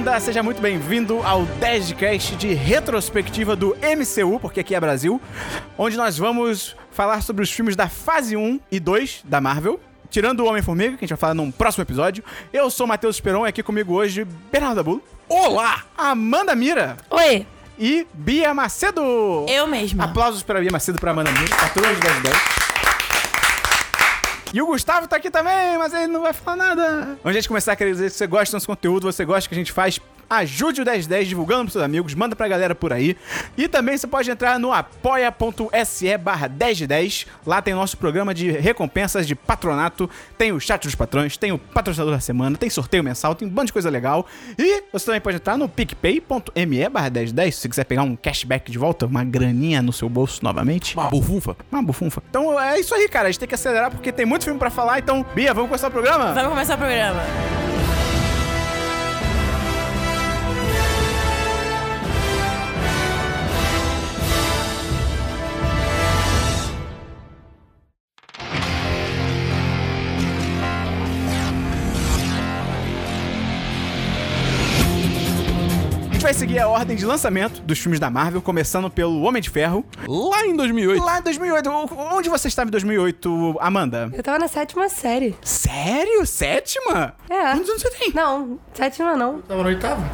bem-vinda, seja muito bem-vindo ao 10cast de retrospectiva do MCU, porque aqui é Brasil, onde nós vamos falar sobre os filmes da fase 1 e 2 da Marvel. Tirando o Homem-Formiga, que a gente vai falar num próximo episódio. Eu sou o Matheus Esperon e aqui comigo hoje, Bernardo Dabu. Olá! Amanda Mira Oi, e Bia Macedo. eu mesma. Aplausos para Bia Macedo, para Amanda Mira, patroa de 10 10. E o Gustavo tá aqui também, mas ele não vai falar nada. Antes de começar, queria dizer que você gosta do nosso conteúdo, você gosta que a gente faz, ajude o 1010 divulgando pros seus amigos, manda pra galera por aí. E também você pode entrar no apoia.se barra 1010. Lá tem o nosso programa de recompensas de patronato, tem o chat dos patrões, tem o patrocinador da semana, tem sorteio mensal, tem um bando de coisa legal. E você também pode entrar no picpay.me barra 1010 se você quiser pegar um cashback de volta, uma graninha no seu bolso novamente. Uma bufunfa. Uma bufunfa. Então é isso aí, cara. A gente tem que acelerar porque tem muito filme pra falar. Então, Bia, vamos começar o programa? Vamos começar o programa. Vai seguir a ordem de lançamento dos filmes da Marvel, começando pelo Homem de Ferro. Lá em 2008. Lá em 2008. O- Onde você estava em 2008, Amanda? Eu tava na sétima série. Sério? Sétima? É. Quantos anos você tem? Não, sétima não. Tava no oitavo.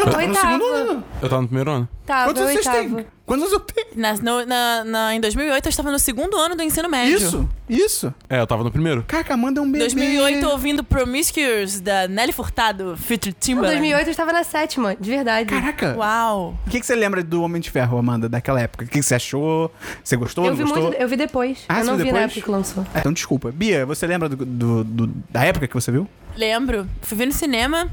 Eu tava no segundo ano. Eu tava no primeiro ano. Tava, Quantos anos vocês oitava. têm? Quantos anos eu tenho? Na, no- na- na- em 2008 eu estava no segundo ano do ensino médio. Isso, isso. É, eu tava no primeiro. Caraca, Amanda é um bebê. 2008 ouvindo Promiscuous da Nelly Furtado, Future Em Timbaland. 2008 eu estava na sétima, de verdade. Caraca. Uau. O que, que você lembra do Homem de Ferro, Amanda, daquela época? O que, que você achou? Você gostou, eu vi gostou? muito, eu vi depois. Ah, eu não vi na depois? época que lançou. Ah, Então desculpa. Bia, você lembra do, do- do- da época que você viu? Lembro. Fui ver no cinema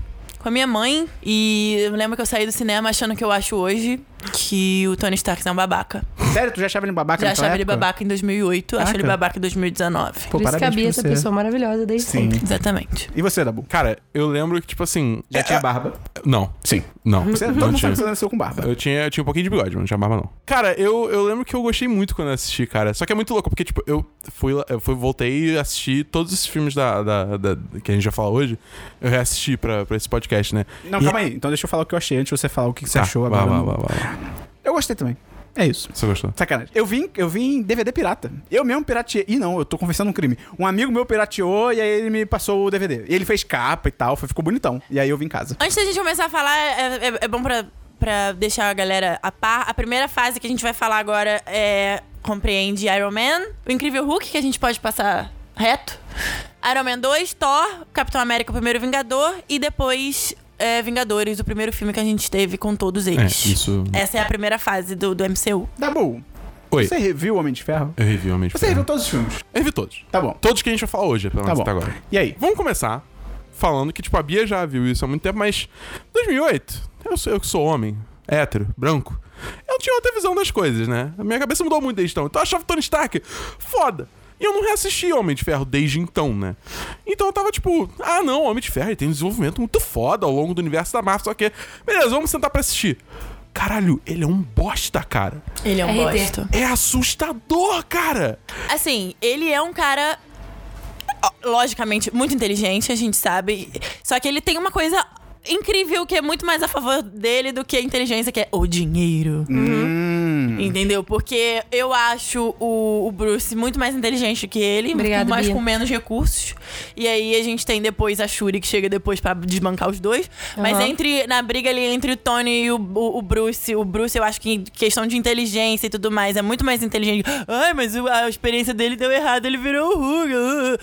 com a minha mãe. E eu lembro que eu saí do cinema achando que eu acho hoje que o Tony Stark é um babaca. Sério, tu já achava ele babaca Já achava ele época? babaca em 2008, acho Caraca. ele babaca em 2019. Pô, Por isso que a parabéns Bia é essa pessoa maravilhosa desde Sim. sempre. Exatamente. E você, Dabu? Cara, eu lembro que, tipo assim. Já é- tinha barba? Não, Sim. não. Você, todo não mundo tinha. sabe que você nasceu com barba. Eu tinha, eu tinha um pouquinho de bigode, mas não tinha barba, não. Cara, eu, eu lembro que eu gostei muito quando eu assisti, cara. Só que é muito louco, porque, tipo, eu fui, lá- eu fui voltei e assisti todos os filmes da, da, da- que a gente vai falar hoje. Eu reassisti pra, pra esse podcast, né? Não, E- calma aí. Então deixa eu falar o que eu achei antes de você falar o que que você Tá, achou vai, agora. vai, no- vai, vai, vai. Eu gostei também. É isso. Você gostou? Sacanagem. Eu vim, eu vim em DVD pirata. Eu mesmo pirateei. Ih, não, eu tô confessando um crime. Um amigo meu pirateou e aí ele me passou o DVD. E ele fez capa e tal, foi- ficou bonitão. E aí eu vim em casa. Antes da gente começar a falar, é, é- é bom pra, pra deixar a galera a par. A primeira fase que a gente vai falar agora é compreende Iron Man, o Incrível Hulk, que a gente pode passar reto. Iron Man 2, Thor, Capitão América, o primeiro Vingador, e depois é, Vingadores, o primeiro filme que a gente teve com todos É, eles. isso. Essa é a primeira fase do, do MCU. Dabu, Oi. você reviu o Homem de Ferro? Eu revi Homem de Você Ferro. reviu todos os filmes? Eu revi todos. Tá bom. Todos que a gente vai falar hoje, pelo Tá menos bom. até agora. E aí? Vamos começar falando que, tipo, a Bia já viu isso há muito tempo, mas 2008, eu, sou, eu que sou homem, hétero, branco, eu tinha outra visão das coisas, né? A minha cabeça mudou muito desde então. Então eu achava Tony Stark foda. E eu não reassisti Homem de Ferro desde então, né? Então eu tava tipo, ah não, Homem de Ferro ele tem um desenvolvimento muito foda ao longo do universo da Marvel, só que, beleza, vamos sentar pra assistir. Caralho, ele é um bosta, cara. Ele é um RT. bosta. É assustador, cara. Assim, ele é um cara. Logicamente, muito inteligente, a gente sabe. Só que ele tem uma coisa incrível que é muito mais a favor dele do que a inteligência, que é o dinheiro. Hum. Entendeu? Porque eu acho o, o Bruce muito mais inteligente que ele, Obrigada, mas Bia. com menos recursos. E aí a gente tem depois a Shuri que chega depois pra desbancar os dois. Mas Aham. entre na briga ali entre o Tony e o, o, o Bruce, o Bruce eu acho que em questão de inteligência e tudo mais é muito mais inteligente. Ai, mas a experiência dele deu errado, ele virou o Hulk.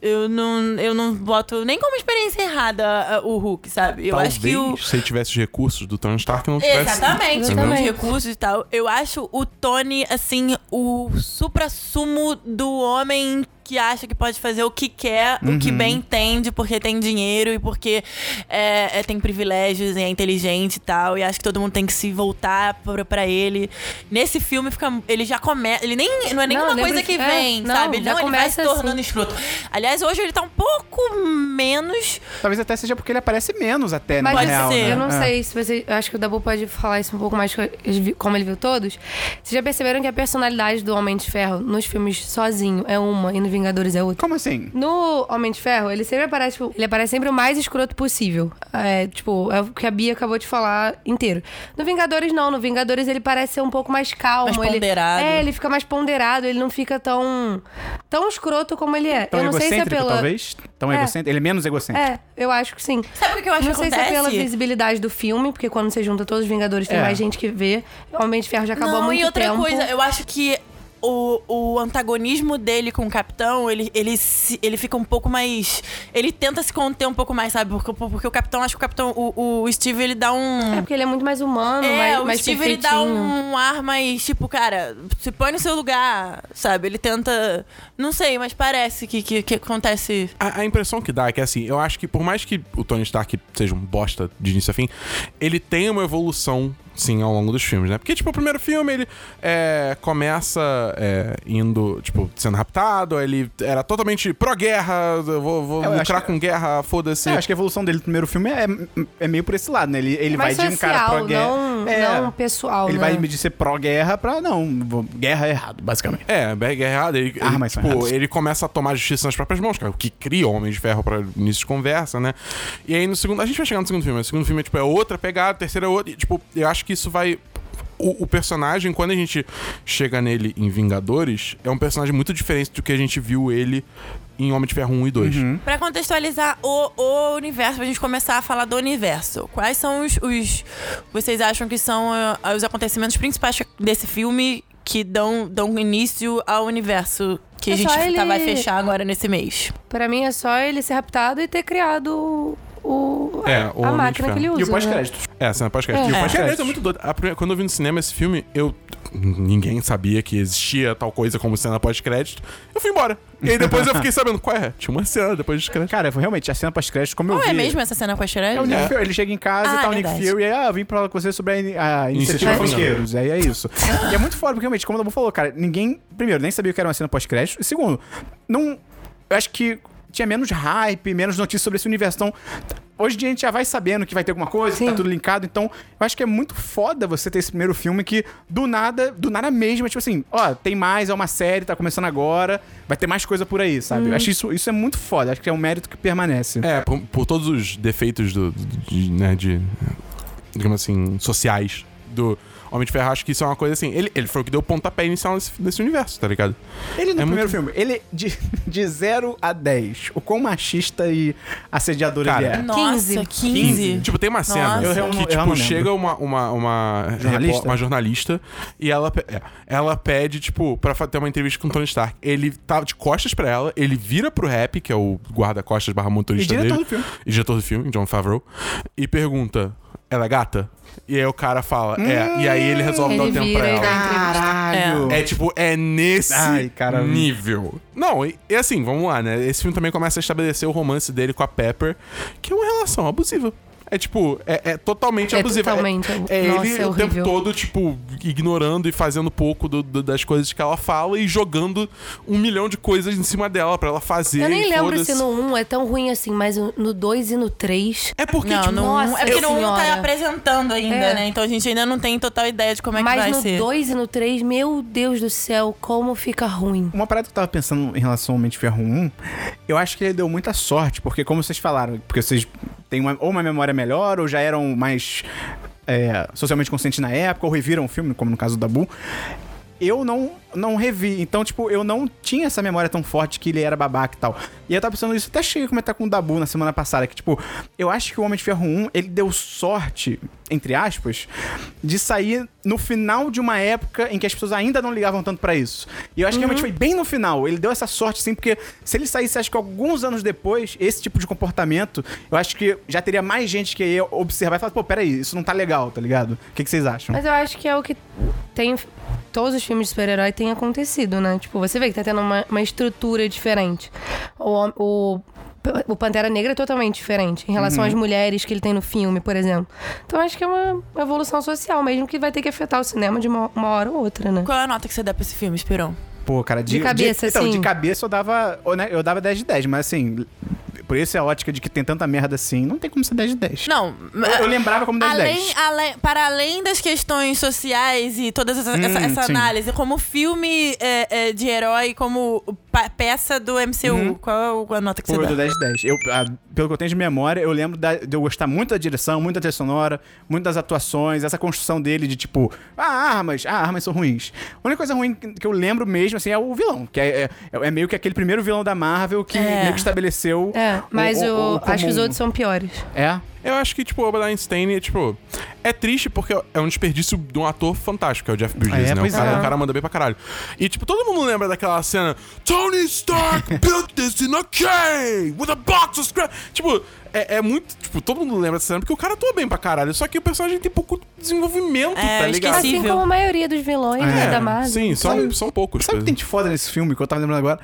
Eu não, eu não boto nem como experiência errada uh, o Hulk, sabe? Eu Talvez acho que o se ele tivesse os recursos do Tony Stark, não tivesse. Exatamente, Exatamente. os recursos e tal. Eu acho o Tony, assim, o supra-sumo do homem que acha que pode fazer o que quer, o que bem entende, porque tem dinheiro e porque é, é, tem privilégios e é inteligente e tal. E acho que todo mundo tem que se voltar pra, pra ele. Nesse filme fica. Ele já começa. Ele nem. Não é nenhuma Não, coisa que que- é, vem, não, sabe? já Não, ele vai se tornando assim. escroto. Aliás, hoje ele tá um pouco menos. Talvez até seja porque ele aparece menos até, Mas na Pode real, ser. né? eu não É. sei se você. Eu acho que o Dabu pode falar isso um pouco mais como ele viu todos. Vocês já perceberam que a personalidade do Homem de Ferro nos filmes sozinho é uma e no Vingadores é outro. Como assim? No Homem de Ferro, ele sempre aparece, tipo, ele aparece sempre o mais escroto possível. É, tipo, é o que a Bia acabou de falar inteiro. No Vingadores, não. No Vingadores, ele parece ser um pouco mais calmo. Mais ele, ponderado. É, ele fica mais ponderado, ele não fica tão. tão escroto como ele é. Tão eu não sei se é pela. talvez? Tão É. egocêntrico? Ele é menos egocêntrico. É, eu acho que sim. Sabe o que eu acho não que sei acontece? se é pela visibilidade do filme, porque quando você junta todos os Vingadores, tem É. mais gente que vê. O Homem de Ferro já acabou há não, muito e outra tempo. coisa, eu acho que o, o antagonismo dele com o Capitão, ele, ele, se- ele fica um pouco mais. Ele tenta se conter um pouco mais, sabe? Porque, porque o Capitão, acho que o Capitão. O, o Steve, ele dá um. É porque ele é muito mais humano, É, mais, o mais Steve ele dá um ar mais, tipo, cara, se põe no seu lugar, sabe? Ele tenta. Não sei, mas parece que, que, que acontece. A, a impressão que dá é que, assim, eu acho que por mais que o Tony Stark seja um bosta de início a fim, ele tem uma evolução, sim, ao longo dos filmes, né? Porque, tipo, o primeiro filme, ele é, começa é, indo, tipo, sendo raptado, aí ele era totalmente pró-guerra, eu vou, vou Eu acho lucrar que- com guerra, foda-se. É, eu acho que a evolução dele no primeiro filme é, é meio por esse lado, né? Ele, ele vai mais de um cara social, pró-guerra. não, É, não pessoal, ele né? vai de ser pró-guerra pra, não, vou- guerra é errado, basicamente. É, guerra errada. Ele, ele, Armas são tipo, ele começa a tomar a justiça nas próprias mãos, cara, o que cria o Homem de Ferro pra início de conversa, né? E aí no segundo. A gente vai chegar no segundo filme. O segundo filme é, tipo, é outra pegada, o terceiro é outra. E, tipo, eu acho que isso vai. O, o personagem, quando a gente chega nele em Vingadores, é um personagem muito diferente do que a gente viu ele em Homem de Ferro 1 e 2. Pra contextualizar o, o universo, pra gente começar a falar do universo, quais são os. os vocês acham que são ah, os acontecimentos principais desse filme que dão, dão início ao universo que É a gente tá- ele- vai fechar agora nesse mês? Pra mim é só ele ser raptado e ter criado o, a- É, o a, de máquina que ele usa. E o né? pós-crédito. É, a cena pós-crédito. É. E o É. pós-crédito é muito doido. A primeira- quando eu vi no cinema esse filme, eu. Ninguém sabia que existia tal coisa como cena pós-crédito. Eu fui embora. E aí depois eu fiquei sabendo qual é. Tinha uma cena depois dos créditos. Cara, foi realmente, a cena pós-crédito, como eu vi... é mesmo essa cena É o pós-crédito? Nick É. Fury, ele chega em casa Ah, e tá o é Nick. Fury e aí, ah, eu vim pra falar com você sobre a, in- a iniciativa Banqueiros. Aí é isso. e é muito foda, porque realmente, como o Dabu falou, cara, ninguém, primeiro, nem sabia que era uma cena pós-crédito. E segundo, não. Eu acho que tinha menos hype, menos notícias sobre esse universo. Então, hoje em dia a gente já vai sabendo que vai ter alguma coisa, que tá Sim. tudo linkado. Então, eu acho que é muito foda você ter esse primeiro filme que, do nada, do nada mesmo, é tipo assim, ó, tem mais, é uma série, tá começando agora, vai ter mais coisa por aí, sabe? Eu acho isso, isso é muito foda, acho que é um mérito que permanece. É, por, por todos os defeitos do, de, né, de, digamos assim, sociais do Homem de Ferro, acho que isso é uma coisa assim. Ele, ele foi o que deu o pontapé inicial nesse, nesse universo, tá ligado? Ele no É primeiro muito- filme, ele de, de 0 a 10, o quão machista e assediador Cara, ele é. Nossa, 15. 15. Tipo, tem uma cena Nossa. Eu realmente- que, eu tipo, não lembro. chega uma, uma, uma, Jornalista? uma jornalista e ela, é, ela pede, tipo, pra ter uma entrevista com o Tony Stark. Ele tá de costas pra ela, ele vira pro Rap, que é o guarda-costas barra E motorista diretor dele. do filme. e diretor do filme, John Favreau, e pergunta: ela é gata? E aí o cara fala, é. E aí ele resolve dar o Ele tempo vira pra ela. Caralho! É tipo, é nesse Ai, cara. nível. Não, e, e assim, vamos lá, né? Esse filme também começa a estabelecer o romance dele com a Pepper, que é uma relação abusiva. É tipo, é, é totalmente É abusiva. totalmente é, é Nossa, ele é o tempo todo, tipo, ignorando e fazendo pouco do- do- das coisas que ela fala e jogando um milhão de coisas em cima dela pra ela fazer. Eu nem lembro se no 1 é tão ruim assim, mas no 2 e no 3. É porque, Não, tipo, no um- nossa é porque no 1 tá senhora. apresentando ainda, É. né? Então a gente ainda não tem total ideia de como é que vai Mas no ser. 2 e no 3, meu Deus do céu, como fica ruim. Uma parada que eu tava pensando em relação ao Mente de Ferro 1, eu acho que ele deu muita sorte, porque como vocês falaram, porque vocês têm uma, ou uma memória melhor, ou já eram mais é, socialmente conscientes na época, ou reviram o filme, como no caso do Dabu. Eu não, não revi, então, tipo, eu não tinha essa memória tão forte que ele era babaca e tal. E eu tava pensando isso, até cheguei a comentar com o Dabu na semana passada, que, tipo, eu acho que o Homem de Ferro 1, ele deu sorte, entre aspas, de sair no final de uma época em que as pessoas ainda não ligavam tanto pra isso. E eu acho que realmente foi bem no final. Ele deu essa sorte, sim, porque se ele saísse, acho que alguns anos depois, esse tipo de comportamento, eu acho que já teria mais gente que ia observar e falar, pô, peraí, isso não tá legal, tá ligado? O que, que vocês acham? Mas eu acho que é o que tem. Todos os filmes de super-herói têm acontecido, né? Tipo, você vê que tá tendo uma, uma estrutura diferente. O, o, o Pantera Negra é totalmente diferente em relação às mulheres que ele tem no filme, por exemplo. Então acho que é uma evolução social mesmo que vai ter que afetar o cinema de uma, uma hora ou outra, né? Qual é a nota que você dá pra esse filme, Esperão? Pô, cara, de, De cabeça, Então, assim? de cabeça eu dava, né, eu dava 10 de 10, mas assim, por isso é a ótica de que tem tanta merda assim, não tem como ser 10 de 10. Não, Eu, eu lembrava como 10 de Além, 10. além, para além das questões sociais e toda essa, essa, essa sim. análise, como filme é, é, de herói, como peça do MCU. Qual é a nota que você Foi dá? do 10 10. Eu, ah, pelo que eu tenho de memória, eu lembro da- de eu gostar muito da direção, muito da trilha sonora, muito das atuações, essa construção dele de tipo, ah, armas, ah, armas são ruins. A única coisa ruim que eu lembro mesmo, assim, é o vilão, que é, é, é meio que aquele primeiro vilão da Marvel que É. meio que estabeleceu. É, mas o, o- o o- acho que os outros são piores. É? Eu acho que, tipo, o Albert Einstein, é, tipo... É triste porque é um desperdício de um ator fantástico, que é o Jeff Bridges, É, né? O cara, é. o cara manda bem pra caralho. E, tipo, todo mundo lembra daquela cena... Tony Stark built this in a cave with a box of scrap... Tipo, é, é muito... Tipo, todo mundo lembra dessa cena porque o cara atua bem pra caralho. Só que o personagem tem pouco desenvolvimento, É, tá ligado? Assim como a maioria dos vilões né, É, da Marvel. Sim, são, Sabe- são poucos. Sabe o que tem de foda nesse filme que eu tava lembrando agora?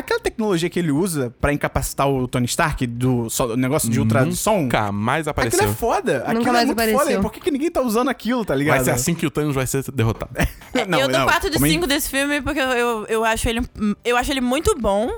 Aquela tecnologia que ele usa pra incapacitar o Tony Stark do so- negócio de ultrassom. Nunca mais Aquilo apareceu. é foda. Aquilo é mais muito apareceu. foda. Por que, que ninguém tá usando aquilo, tá ligado? Vai ser assim que o Thanos vai ser derrotado. Não, eu dou não, 4 de como é- 5 desse filme porque eu, eu, eu acho ele eu acho ele muito bom.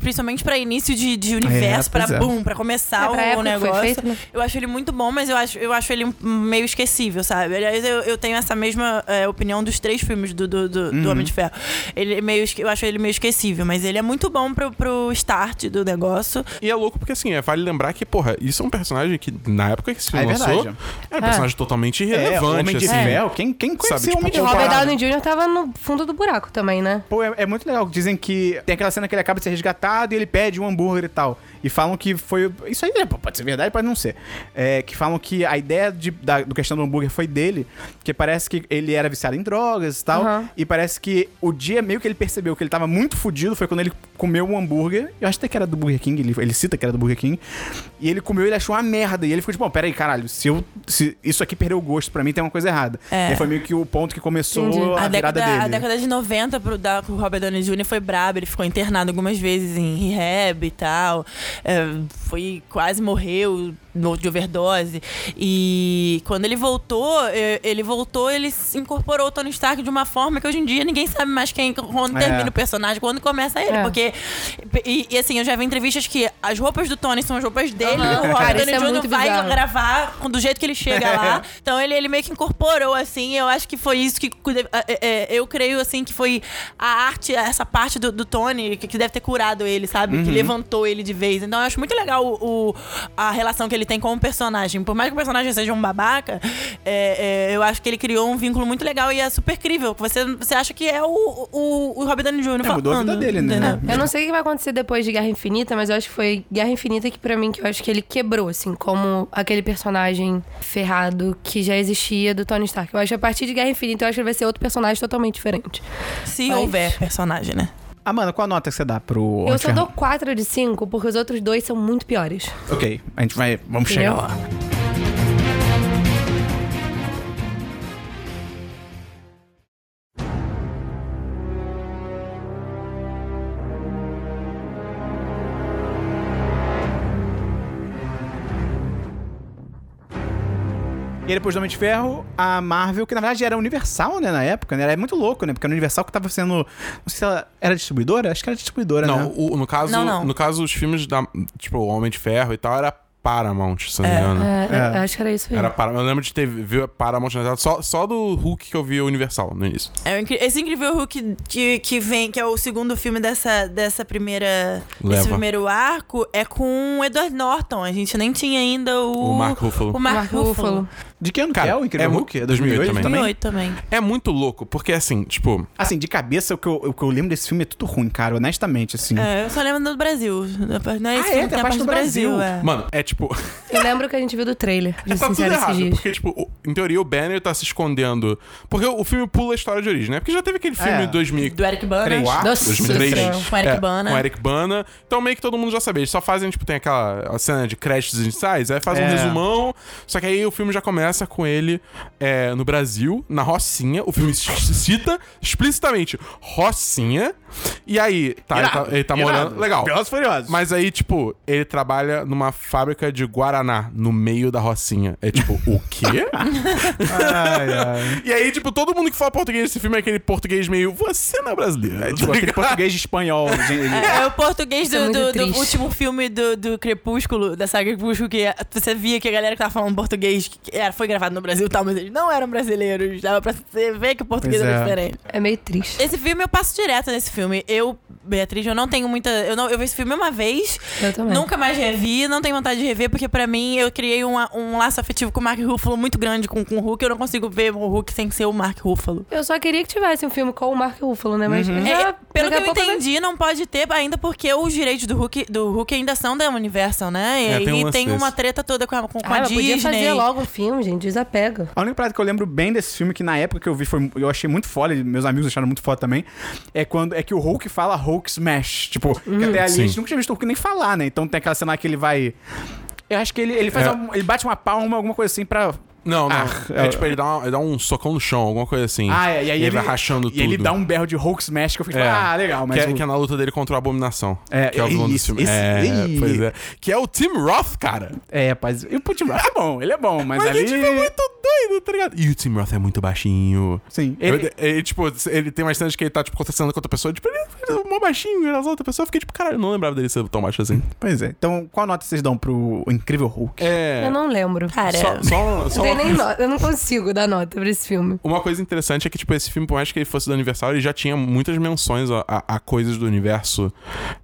Principalmente pra início de, de universo, pra pois é. boom, pra começar É, pra o negócio. feito, né? Eu acho ele muito bom, mas eu acho, eu acho ele meio esquecível, sabe? Aliás, eu, eu tenho essa mesma é, opinião dos três filmes do, do, do, do Homem de Ferro. Ele é meio, eu acho ele meio esquecível, mas ele é muito bom pro, pro start do negócio. E é louco porque, assim, é, vale lembrar que, porra, isso é um personagem que, na época que esse Ah, filme é lançou, verdade. era um personagem totalmente É, o irrelevante, Homem de assim. Ferro. Quem, quem Sabe, o Homem tipo, de E o Ferro? Robert Downey Jr. tava no fundo do buraco também, né? Pô, é, é muito legal. Dizem que tem aquela cena que ele acaba de ser resgatado e ele pede um hambúrguer e tal. E falam que foi. Isso aí pode ser verdade, pode não ser. É, que falam que a ideia de, da do questão do hambúrguer foi dele, que parece que ele era viciado em drogas e tal. Aham. E parece que o dia meio que ele percebeu que ele tava muito fudido foi quando ele comeu um hambúrguer. Eu acho até que era do Burger King, ele, ele cita que era do Burger King. E ele comeu e ele achou uma merda. E ele ficou tipo, bom, peraí, caralho, se, eu, se isso aqui perdeu o gosto pra mim, tem uma coisa errada. É. E foi meio que o ponto que começou Entendi. a, A virada década, dele. a década de 90 pro, da, o Robert Downey Jr. foi brabo, ele ficou internado algumas vezes em rehab e tal. É, foi quase morreu de overdose. E quando ele voltou, ele voltou, ele se incorporou o Tony Stark de uma forma que hoje em dia ninguém sabe mais quem quando É. termina o personagem, quando começa ele. É. Porque. E, e, assim, eu já vi entrevistas que as roupas do Tony são as roupas dele, e o Robert Downey é Jr. vai bizarro. gravar do jeito que ele chega lá. Então ele, ele meio que incorporou, assim. Eu acho que foi isso que. é, é, Eu creio, assim, que foi a arte, essa parte do, do Tony que, que deve ter curado ele, sabe? Que levantou ele de vez. Então eu acho muito legal o, o- a relação que ele tem com o personagem. Por mais que o personagem seja um babaca, é, é, eu acho que ele criou um vínculo muito legal e é super crível. Você, você acha que é o, o, o Robert Downey Jr. É, mudou a vida falando, dele, né? Eu não sei o que vai acontecer depois de Guerra Infinita, mas eu acho que foi Guerra Infinita que, pra mim, que eu acho que ele quebrou, assim, como aquele personagem ferrado que já existia do Tony Stark. Eu acho que a partir de Guerra Infinita, eu acho que ele vai ser outro personagem totalmente diferente. Se Mas- houver personagem, né? Amanda, qual a nota que você dá pro Eu só dou 4 de 5, porque os outros dois são muito piores. Ok, a gente vai. Vamos chegar Entendeu? lá. E aí, depois do Homem de Ferro, a Marvel, que na verdade era Universal, né, na época, né? Era muito louco, né? Porque a Universal que tava sendo. Não sei se ela era distribuidora? Acho que era distribuidora, Não, né? o- no, caso, Não, não. no caso, os filmes da. Tipo, o Homem de Ferro e tal, era Paramount, se não me É. engano. É, É. eu acho que era isso mesmo. Era Paramount. Eu lembro de ter visto Paramount na só, só do Hulk que eu vi o Universal no início. É esse incrível Hulk que, que vem, que é o segundo filme dessa, dessa primeira. Leva. Desse primeiro arco, é com o Edward Norton. A gente nem tinha ainda o. O Mark Ruffalo. O Mark, Mark Ruffalo. Ruffalo. De que ano Cara, que é o Incrível é Hulk? É 2008 também? 2008 também. É muito louco, porque assim, tipo. Assim, de cabeça, o que, eu, o que eu lembro desse filme é tudo ruim, cara, honestamente, assim. É, eu só lembro do Brasil. Não é Ah, esse é? Tem a parte do Brasil. é. Mano, é tipo. Eu lembro que a gente viu do trailer, pra ser tá tudo errado. Porque, tipo, o- em teoria, o Banner tá se escondendo. Porque o, o filme pula a história de origem, né? Porque já teve aquele filme É. de 2000. Do Eric Bana. Três. Quatro, Nossa 2003. Senhora. Com Eric É, Bana. Com Eric Bana. Então meio que todo mundo já sabia. Eles só fazem, tipo, tem aquela cena de créditos iniciais, aí faz um É. resumão. Só que aí o filme já começa com ele é, no Brasil, na Rocinha. O filme cita explicitamente Rocinha. E aí, tá, ele tá, ele tá morando. Legal. Velozes e Furiosos. Mas aí, tipo, ele trabalha numa fábrica de Guaraná, no meio da Rocinha. É tipo, o quê? Ai, ai. e aí, tipo, todo mundo que fala português nesse filme é aquele português meio, você não é brasileiro. É, tipo, aquele português de espanhol. ele- É, é o português é do, do- do último filme do, do Crepúsculo, da saga Crepúsculo, que você via que a galera que tava falando português era, foi gravado no Brasil e tal, mas eles não eram brasileiros. Dava pra você ver que o português Pois era é. diferente. É meio triste. Esse filme eu passo direto nesse filme. Eu Beatriz, eu não tenho muita. Eu, não, eu vi esse filme uma vez, Eu também. nunca mais revi, não tenho vontade de rever, porque pra mim eu criei um, um laço afetivo com o Mark Ruffalo muito grande com, com o Hulk. Eu não consigo ver o Hulk sem ser o Mark Ruffalo. Eu só queria que tivesse um filme com o Mark Ruffalo, né? Mas já, É, pelo que eu entendi, não pode ter, ainda porque os direitos do Hulk, do Hulk ainda são da Universal, né? E É, tem um tem uma treta toda com a, com, com Ah, a Disney. podia fazer logo um filme, gente. Desapega. A única parada que eu lembro bem desse filme, que na época que eu vi, foi, eu achei muito foda, e meus amigos acharam muito foda também, é quando é que o Hulk fala Hulk Smash. Tipo, que até ali a Sim. gente nunca tinha visto o Hulk nem falar, né? Então tem aquela cena que ele vai. Eu acho que ele, ele faz É. uma- ele bate uma palma, alguma coisa assim pra. Não, não. Ah, é, é- tipo, ele dá, uma- ele dá um socão no chão, alguma coisa assim. Ah, é, e aí ele, ele, vai rachando e tudo. ele dá um berro de Hulk Smash que eu fiquei É. tipo, ah, legal, mas. que, é, o- que é na luta dele contra o Abominação. É, que é o vilão isso, desse filme. é, pois é. Que é o Tim Roth, cara. É, rapaz. E o Putin Roth é bom, ele é bom, mas, Mas ali. ele tipo, é muito doido, tá ligado? E o Tim Roth é muito baixinho. Sim. Ele, Ele, ele, tipo, ele tem mais cenas que ele tá, tipo, acontecendo com outra pessoa. Tipo, ele é mó baixinho, e as outras pessoas. Eu fiquei, tipo, caralho, eu não lembrava dele ser tão baixo assim. Pois é. Então, qual nota vocês dão pro Incrível Hulk? É. Eu não lembro. Cara, Só, só, só uma, nem nota. Eu não consigo dar nota pra esse filme. uma coisa interessante é que, tipo, esse filme, por mais que ele fosse do aniversário, ele já tinha muitas menções a, a- a coisas do universo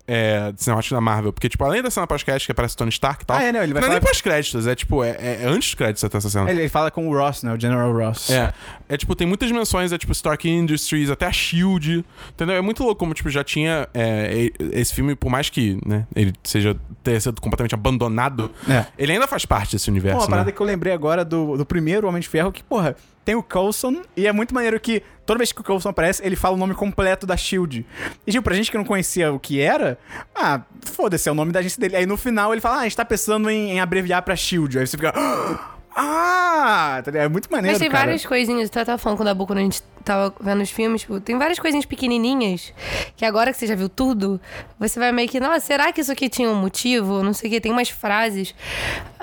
é, cinemático da Marvel. Porque, tipo, além da cena pós-crédito que aparece o Tony Stark e tal. Ah, é, né? Ele vai não é nem falar- pós-créditos, é tipo, é, é- é antes dos créditos até essa cena. Ele, ele fala com o Ross, né? O General Ross. É. É tipo, tem muitas menções, é tipo Stark Industries, até a Shield. Entendeu? É muito louco como, tipo, já tinha é, esse filme, por mais que, né, ele seja ter sido completamente abandonado, É. ele ainda faz parte desse Pô, universo, uma parada né? que eu lembrei agora do, do primeiro Homem de Ferro, que, porra, tem o Coulson, e é muito maneiro que toda vez que o Coulson aparece, ele fala o nome completo da SHIELD. E, tipo, pra gente que não conhecia o que era, ah, foda-se, é o nome da agência dele. Aí no final ele fala, ah, a gente tá pensando em, em abreviar pra SHIELD. Aí você fica, ah, tá é muito maneiro, Mas tem cara. várias coisinhas, tu tava falando com o Dabu quando a gente tava vendo os filmes, tipo, tem várias coisinhas pequenininhas que agora que você já viu tudo, você vai meio que, nossa, será que isso aqui tinha um motivo? Não sei o que, tem umas frases.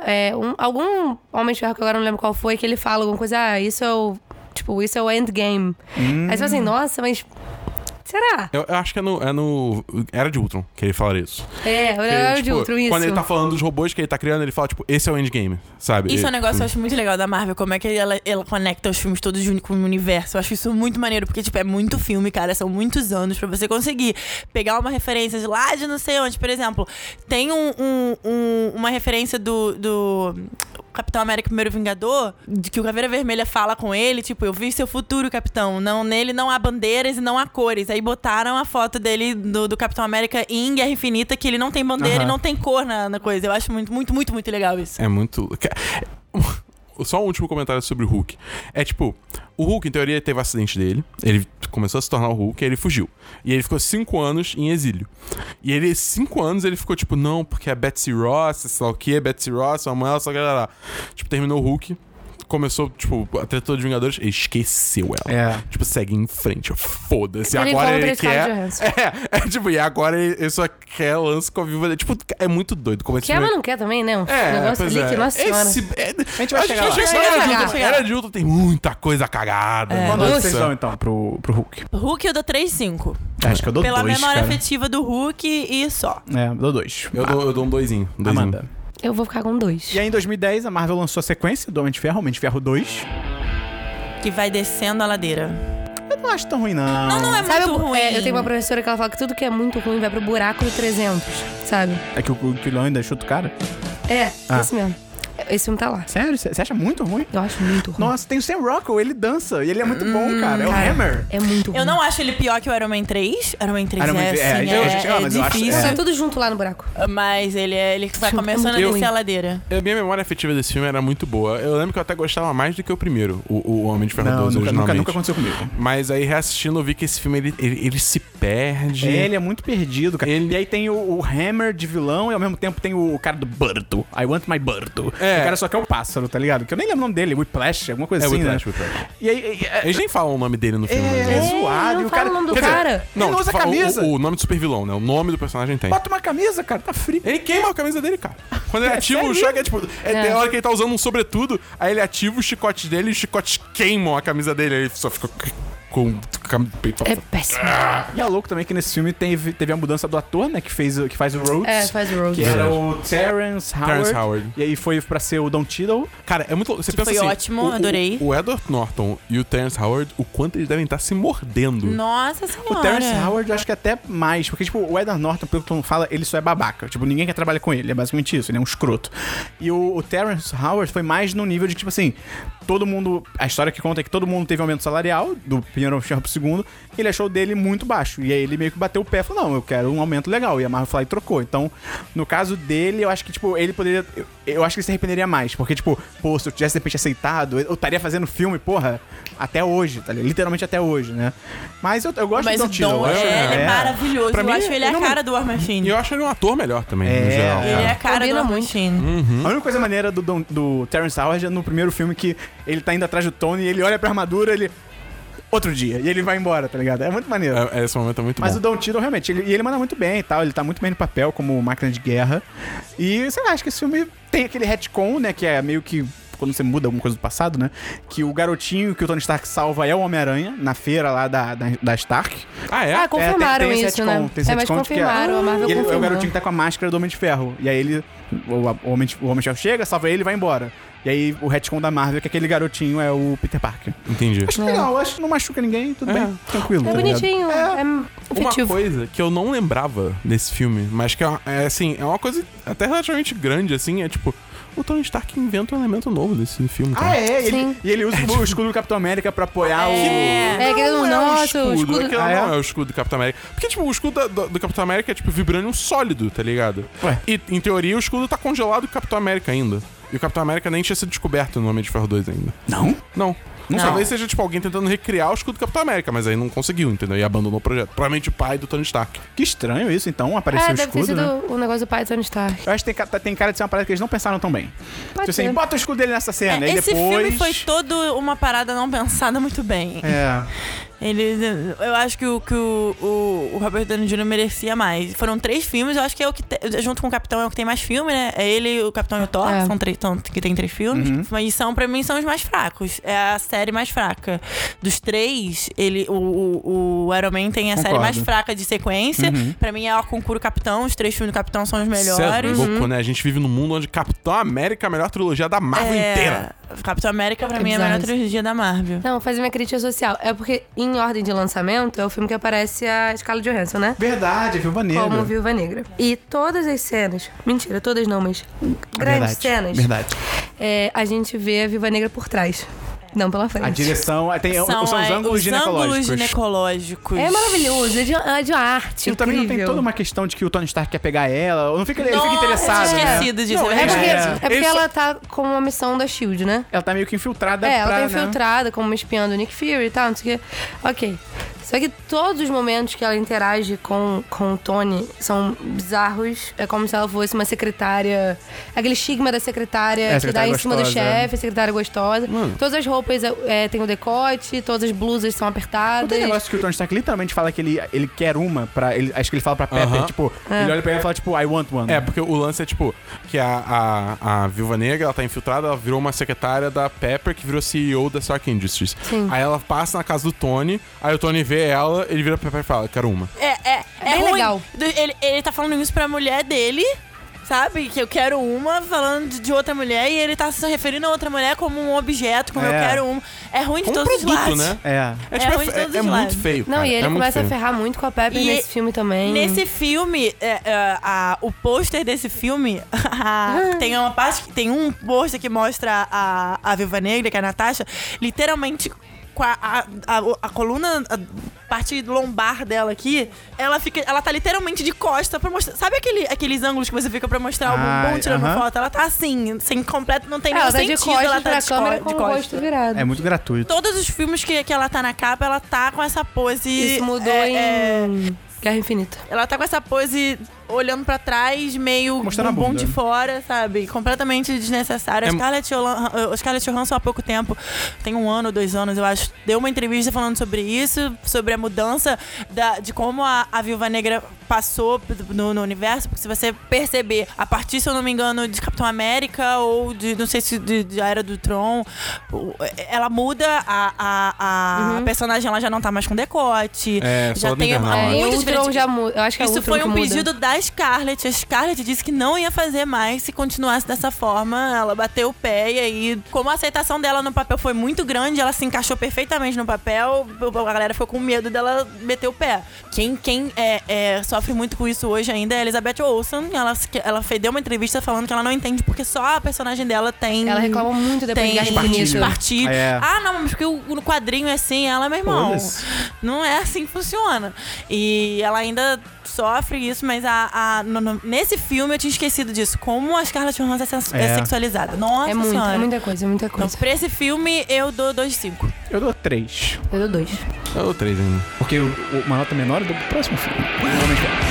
É, um- algum Homem de Ferro que agora eu não lembro qual foi, que ele fala alguma coisa, ah, isso é o. Tipo, isso é o endgame. Aí você fala assim, nossa, mas. Será? Eu, eu acho que é no, é no Era de Ultron que ele fala isso. É, Que, de tipo, outro, isso. Quando ele tá falando dos robôs que ele tá criando, ele fala, tipo, esse é o endgame, sabe? Isso é um negócio que eu acho muito legal da Marvel, como é que ela, ela conecta os filmes todos de- com o universo. Eu acho isso muito maneiro, porque, tipo, é muito filme, cara. São muitos anos pra você conseguir pegar uma referência de lá de não sei onde. Por exemplo, tem um, um- um- uma referência do, do Capitão América Primeiro Vingador, de que o Caveira Vermelha fala com ele, tipo, eu vi seu futuro, Capitão. Não, nele não há bandeiras e não há cores. Aí botaram a foto dele, do, do Capitão América em Guerra Infinita, que ele não tem bandeira Aham. e não tem cor na, na coisa. Eu acho muito, muito, muito, muito legal isso. É muito. Só um último comentário sobre o Hulk. É tipo, o Hulk, em teoria, teve o acidente dele. Ele começou a se tornar o Hulk e ele fugiu. E ele ficou cinco anos em exílio. E ele, cinco anos, ele ficou tipo, não, porque a Betsy Ross, sei lá o que, Betsy Ross, a mãe, ela só lá. Tipo, terminou o Hulk. Começou, tipo, a treta dos Vingadores, ele esqueceu ela. É. Tipo, segue em frente. Foda-se. Ele Agora ele quer. É, é, tipo, e agora ele, ele só quer lance com a dele. Tipo, é muito doido. Como esse Quer, filme- mas não quer também, né? Um é, negócio ali é. que, nossa senhora. Esse, é, A gente vai chegar lá. Era de Ultron, chega. Era de Ultron tem muita coisa cagada. É. Nota vocês dão, então, pro, pro Hulk? Hulk eu dou 3,5. Acho que eu dou Pela dois, memória cara. afetiva do Hulk e só. É, eu dou dois. Eu dou, eu dou um doisinho. um doisinho. Amanda. Eu vou ficar com dois. E aí, em 2010, a Marvel lançou a sequência do Homem de Ferro, Homem de Ferro 2. Que vai descendo a ladeira. Eu não acho tão ruim, não. Não, não é Sabe, muito o- ruim. é, eu tenho uma professora que ela fala que tudo que é muito ruim vai pro buraco do 300, sabe? É que o, que o Leão ainda chuta o cara? É, Ah. esse mesmo. Esse filme tá lá. Sério? Você acha muito ruim? Eu acho muito ruim. Nossa, tem o Sam Rockwell, ele dança. E ele é muito bom, cara. É o Cara, Hammer. É muito ruim. Eu não acho ele pior que o Iron Man 3. Iron Man 3 Iron Man é, 3, é, assim, é, já chegou, é mas eu acho- difícil. Tá tudo junto lá no buraco. Mas ele, é, ele vai começando a Eu- descer a ladeira. A minha memória afetiva desse filme era muito boa. Eu lembro que eu até gostava mais do que o primeiro, o, o Homem de Ferro Não, 2, nunca, nunca, nunca aconteceu comigo. Mas aí, reassistindo, eu vi que esse filme, ele, ele, ele se perde. Ele é muito perdido, cara. Ele- E aí tem o, o Hammer de vilão e ao mesmo tempo tem o cara do Burto. I want my Burto. É. O cara só quer o pássaro, tá ligado? Que eu nem lembro o nome dele. Whiplash, alguma coisa É assim, Whiplash, né? Whiplash. E aí... e- é- Eles nem falam o nome dele no filme. É, né? é zoado. não o fala cara... o nome do quer dizer, cara. ele Não, não usa tipo, camisa. O, o nome do super vilão, né? O nome do personagem tem. Bota uma camisa, cara. Tá frio. Ele queima a camisa dele, cara. Quando ele É ativa o choque, é tipo. É, É. Tem hora que ele tá usando um sobretudo, aí ele ativa os chicotes dele e os chicotes queimam a camisa dele. Aí ele só fica com. É péssimo. E é louco também que nesse filme teve, teve a mudança do ator, né? Que, fez, o- que faz o Rhodes. É, faz o Rhodes. Que era o Terrence Howard. Terrence Howard. E aí foi pra ser o Don Tiddle. Cara, é muito louco. Você Que pensa foi assim, ótimo, o- o- adorei. O, Edward Norton e o Terrence Howard, o quanto eles devem estar se mordendo. Nossa O senhora. Terrence Howard, eu acho que até mais. Porque, tipo, o Edward Norton, pelo que todo mundo fala, ele só é babaca. Tipo, ninguém quer trabalhar com ele. É basicamente isso. Ele é um escroto. E o, o Terrence Howard foi mais no nível de, tipo assim, todo mundo. A história que conta é que todo mundo teve aumento salarial, do filme pro segundo. Ele achou o dele muito baixo. E aí ele meio que bateu o pé e falou: não, eu quero um aumento legal. E a Marvel e trocou. Então, no caso dele, eu acho que, tipo, ele poderia. Eu, eu acho que ele se arrependeria mais. Porque, tipo, pô, se eu tivesse de repente aceitado, eu estaria fazendo filme, porra, até hoje, tá ligado? Literalmente até hoje, né? Mas eu, eu gosto Mas do Don eu é, acho- é maravilhoso. Pra eu mim, acho ele a ele não- cara do War Machine. E eu acho ele um ator melhor também, É, no geral. Ele é a cara Combina do War. Machine. A única coisa maneira do, Don- do Terrence Howard é no primeiro filme que ele tá indo atrás do Tony e ele olha pra armadura ele. Outro dia. E ele vai embora, tá ligado? É muito maneiro. É, é, esse momento é muito Mas bom. o Don Tiddle, realmente, ele, e ele manda muito bem e tal. Ele tá muito bem no papel como máquina de guerra. E, sei lá, acho que esse filme tem aquele retcon, né? Que é meio que quando você muda alguma coisa do passado, né? Que o garotinho que o Tony Stark salva é o Homem-Aranha, na feira lá da, da, da Stark. Ah, é? Ah, confirmaram É, tem- tem esse isso, né? retcon, tem É, mas retcon de que é- confirmaram, a Marvel ele é o confirmou. garotinho que tá com a máscara do Homem de Ferro. E aí ele. O, o Homem, de- o Homem de Ferro chega, salva ele e vai embora. E aí o retcon da Marvel é que aquele garotinho é o Peter Parker. Entendi. Acho legal, acho que não machuca ninguém, tudo É. bem, tranquilo. É tá ligado? bonitinho, é, Uma afetivo. coisa que eu não lembrava desse filme, mas que é, uma- é, assim, é uma coisa até relativamente grande, assim, é tipo, o Tony Stark inventa um elemento novo desse filme. cara. Ah, é? E ele, Sim. e ele usa o escudo do Capitão América pra apoiar o. É. É, aquele Não é nossa, o escudo. aquilo Ah, é? não é o escudo do Capitão América. Porque, tipo, o escudo do, do Capitão América é, tipo, vibranium sólido, tá ligado? Ué. E, em teoria, o escudo tá congelado do Capitão América ainda. E o Capitão América nem tinha sido descoberto no Homem de Ferro 2 ainda. Não? Não. Não. Talvez seja, tipo, alguém tentando recriar o escudo do Capitão América, mas aí não conseguiu, entendeu? E abandonou o projeto. Provavelmente o pai do Tony Stark. Que estranho isso, então, apareceu É, o deve ter escudo, sido né? o negócio do pai do Tony Stark. Eu acho que tem, tem cara de ser uma parada que eles não pensaram tão bem. Pode Tipo assim, bota o escudo dele nessa cena. É, e esse depois... filme foi todo uma parada não pensada muito bem. É. Ele, eu acho que, o, que o, o, o Robert Downey Jr. merecia mais. Foram três filmes, eu acho que é o que, te- junto com o Capitão, é o que tem mais filme, né? É ele, o Capitão e o Thor, É. são três, são, que tem três filmes. Mas são, pra mim, são os mais fracos. É a série mais fraca. Dos três, ele, o, o, o Iron Man tem a série Concordo. mais fraca de sequência. Pra mim é o Concuro Capitão, os três filmes do Capitão são os Cê é melhores. louco, né? A gente vive num mundo onde Capitão América é a melhor trilogia da Marvel É, inteira. Capitão América, pra É mim, é a melhor bizarro. trilogia da Marvel. Não, fazer minha crítica social. É porque, em ordem de lançamento, é o filme que aparece a Scarlett Johansson, né? Verdade, Viúva Negra. Como Viúva Negra. E todas as cenas, mentira, todas não, mas grandes Verdade, cenas, Verdade. é, a gente vê a Viúva Negra por trás, não pela frente. A direção... Tem, são, São, os é, ângulos os ginecológicos. ângulos ginecológicos. É maravilhoso, é de, é de uma arte E também não tem toda uma questão de que o Tony Stark quer pegar ela. Não fica, ele Nossa, fica interessado, eu né? esquecido disso, Não, é É porque, verdade. é porque ela tá com uma missão da SHIELD, né? Ela tá meio que infiltrada É, ela pra, tá né? infiltrada como uma espiã do Nick Fury e tal, não sei o quê. Ok. Só que todos os momentos que ela interage com, com o Tony são bizarros. É como se ela fosse uma secretária. Aquele estigma da secretária É, que dá em cima do gostosa. chefe, secretária gostosa. Todas as roupas é, tem o decote, todas as blusas são Não apertadas. tem negócio que o Tony Stark literalmente fala que ele, ele quer uma pra... Ele, acho que ele fala pra Pepper, Aham. tipo... É. Ele olha pra ela e fala, tipo, I want one. É, porque o lance é tipo que a, a, a Viúva Negra, ela tá infiltrada, ela virou uma secretária da Pepper, que virou CEO da Stark Industries. Sim. Aí ela passa na casa do Tony, aí o Tony vê ela, ele vira pra Pepper e fala, quero uma. É, é, é bem ruim. legal. Do- Ele, ele tá falando isso pra mulher dele, sabe? Que eu quero uma, falando de- de outra mulher, e ele tá se referindo a outra mulher como um objeto, como eu É. quero uma. É ruim de Um todos os produto, lados. né? É. É, tipo, ruim de é, todos é os muito lados. feio. Não, cara, e ele é muito começa a feio. ferrar muito com a Pepper E nesse filme também. Nesse filme, é, é, a- o pôster desse filme, tem uma parte que tem um pôster que mostra a, a Viúva Negra, que é a Natasha, literalmente com a, a, a, a coluna, a parte lombar dela aqui, ela fica, ela tá literalmente de costa pra mostrar. Sabe aquele, aqueles ângulos que você fica pra mostrar o Ai, bumbum tirando aham. foto? Ela tá assim, sem completo, não tem ela nenhum tá de sentido, costas ela tá de, câmera co- com de o costa. rosto virado. É muito gratuito. Todos os filmes que, que ela tá na capa, ela tá com essa pose. Isso mudou é, em é, Guerra Infinita. ela tá com essa pose olhando pra trás, meio Mostrando bumbum bunda. de fora, sabe? Completamente desnecessária. É- A Scarlett, Johan- Scarlett Johansson há pouco tempo, tem um ano, dois anos, eu acho, deu uma entrevista falando sobre isso, sobre a mudança da- de como a, a Viúva Negra passou no, no universo, porque se você perceber, a partir, se eu não me engano, de Capitão América ou de, não sei se de, de Era do Tron, o- ela muda, a, a, a Uhum. personagem ela já não tá mais com decote. É, já tem internal. É, Ultron já muda. Eu acho que é o Isso foi que um muda. pedido da Scarlett. A Scarlett disse que não ia fazer mais se continuasse dessa forma. Ela bateu o pé e aí, como a aceitação dela no papel foi muito grande, ela se encaixou perfeitamente no papel. A galera ficou com medo dela meter o pé. Quem, quem é, é, sofre muito com isso hoje ainda é a Elizabeth Olsen. Ela, ela fez, deu uma entrevista falando que ela não entende porque só a personagem dela tem. Ela reclama muito depois tem de Infinita. espartilho. É. Ah, não, mas porque o, no quadrinho é assim, ela, meu irmão. Não é assim que funciona. E ela ainda sofre isso, mas a, a- no- no- nesse filme eu tinha esquecido disso. Como a Scarlett Johansson é, é É. sexualizada. Nossa É muito, senhora. é muita coisa, é muita Então, coisa. pra esse filme, eu dou 2 de 5. Eu dou três. Eu dou dois. Eu dou três ainda. Porque o, o- uma nota menor eu dou pro próximo filme. Realmente é.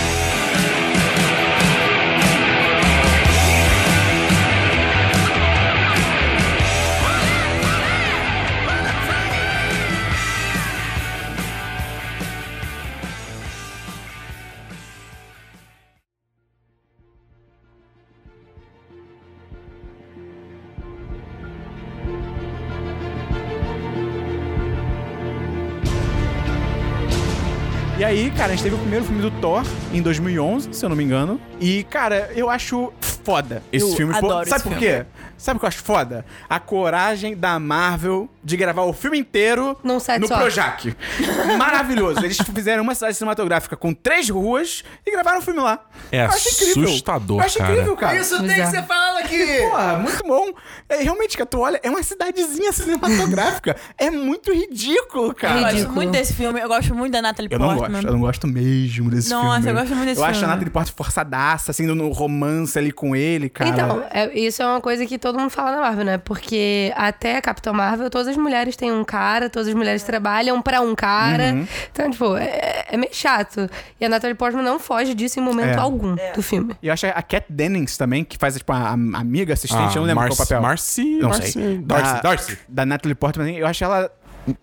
Aí, cara, a gente teve o primeiro filme do Thor em 2011, se eu não me engano. E, cara, eu acho foda esse Eu filme. Pô, adoro Sabe esse por filme. quê? Sabe o que eu acho foda? A coragem da Marvel de gravar o filme inteiro Num set no só. Projac. Maravilhoso. Eles fizeram uma cidade cinematográfica com três ruas e gravaram o filme lá. É Eu acho incrível. assustador, Eu acho cara. incrível, cara. Isso tem que ser falado aqui. Porra, muito bom. É, realmente, que tu olha, é uma cidadezinha cinematográfica. é muito ridículo, cara. Eu gosto Ridículo. muito desse filme. Eu gosto muito da Natalie Eu não Portman. gosto, eu não gosto mesmo desse Nossa, filme. eu gosto muito desse Eu acho a filme. Natalie Portman forçadaça, assim, no romance ali com ele, cara. Então, é- isso é uma coisa que todo mundo fala na Marvel, né? Porque até a Capitão Marvel, todas as mulheres têm um cara, todas as mulheres trabalham pra um cara. Uhum. Então, tipo, é, é meio chato. E a Natalie Portman não foge disso em momento É. algum do filme. E eu acho a Kat Dennings também, que faz, tipo, a, a amiga assistente, eu não lembro Marcy, qual é o papel. Marcy, Não Marcy, sei. Darcy, Da- Darcy. Da Natalie Portman, eu acho ela,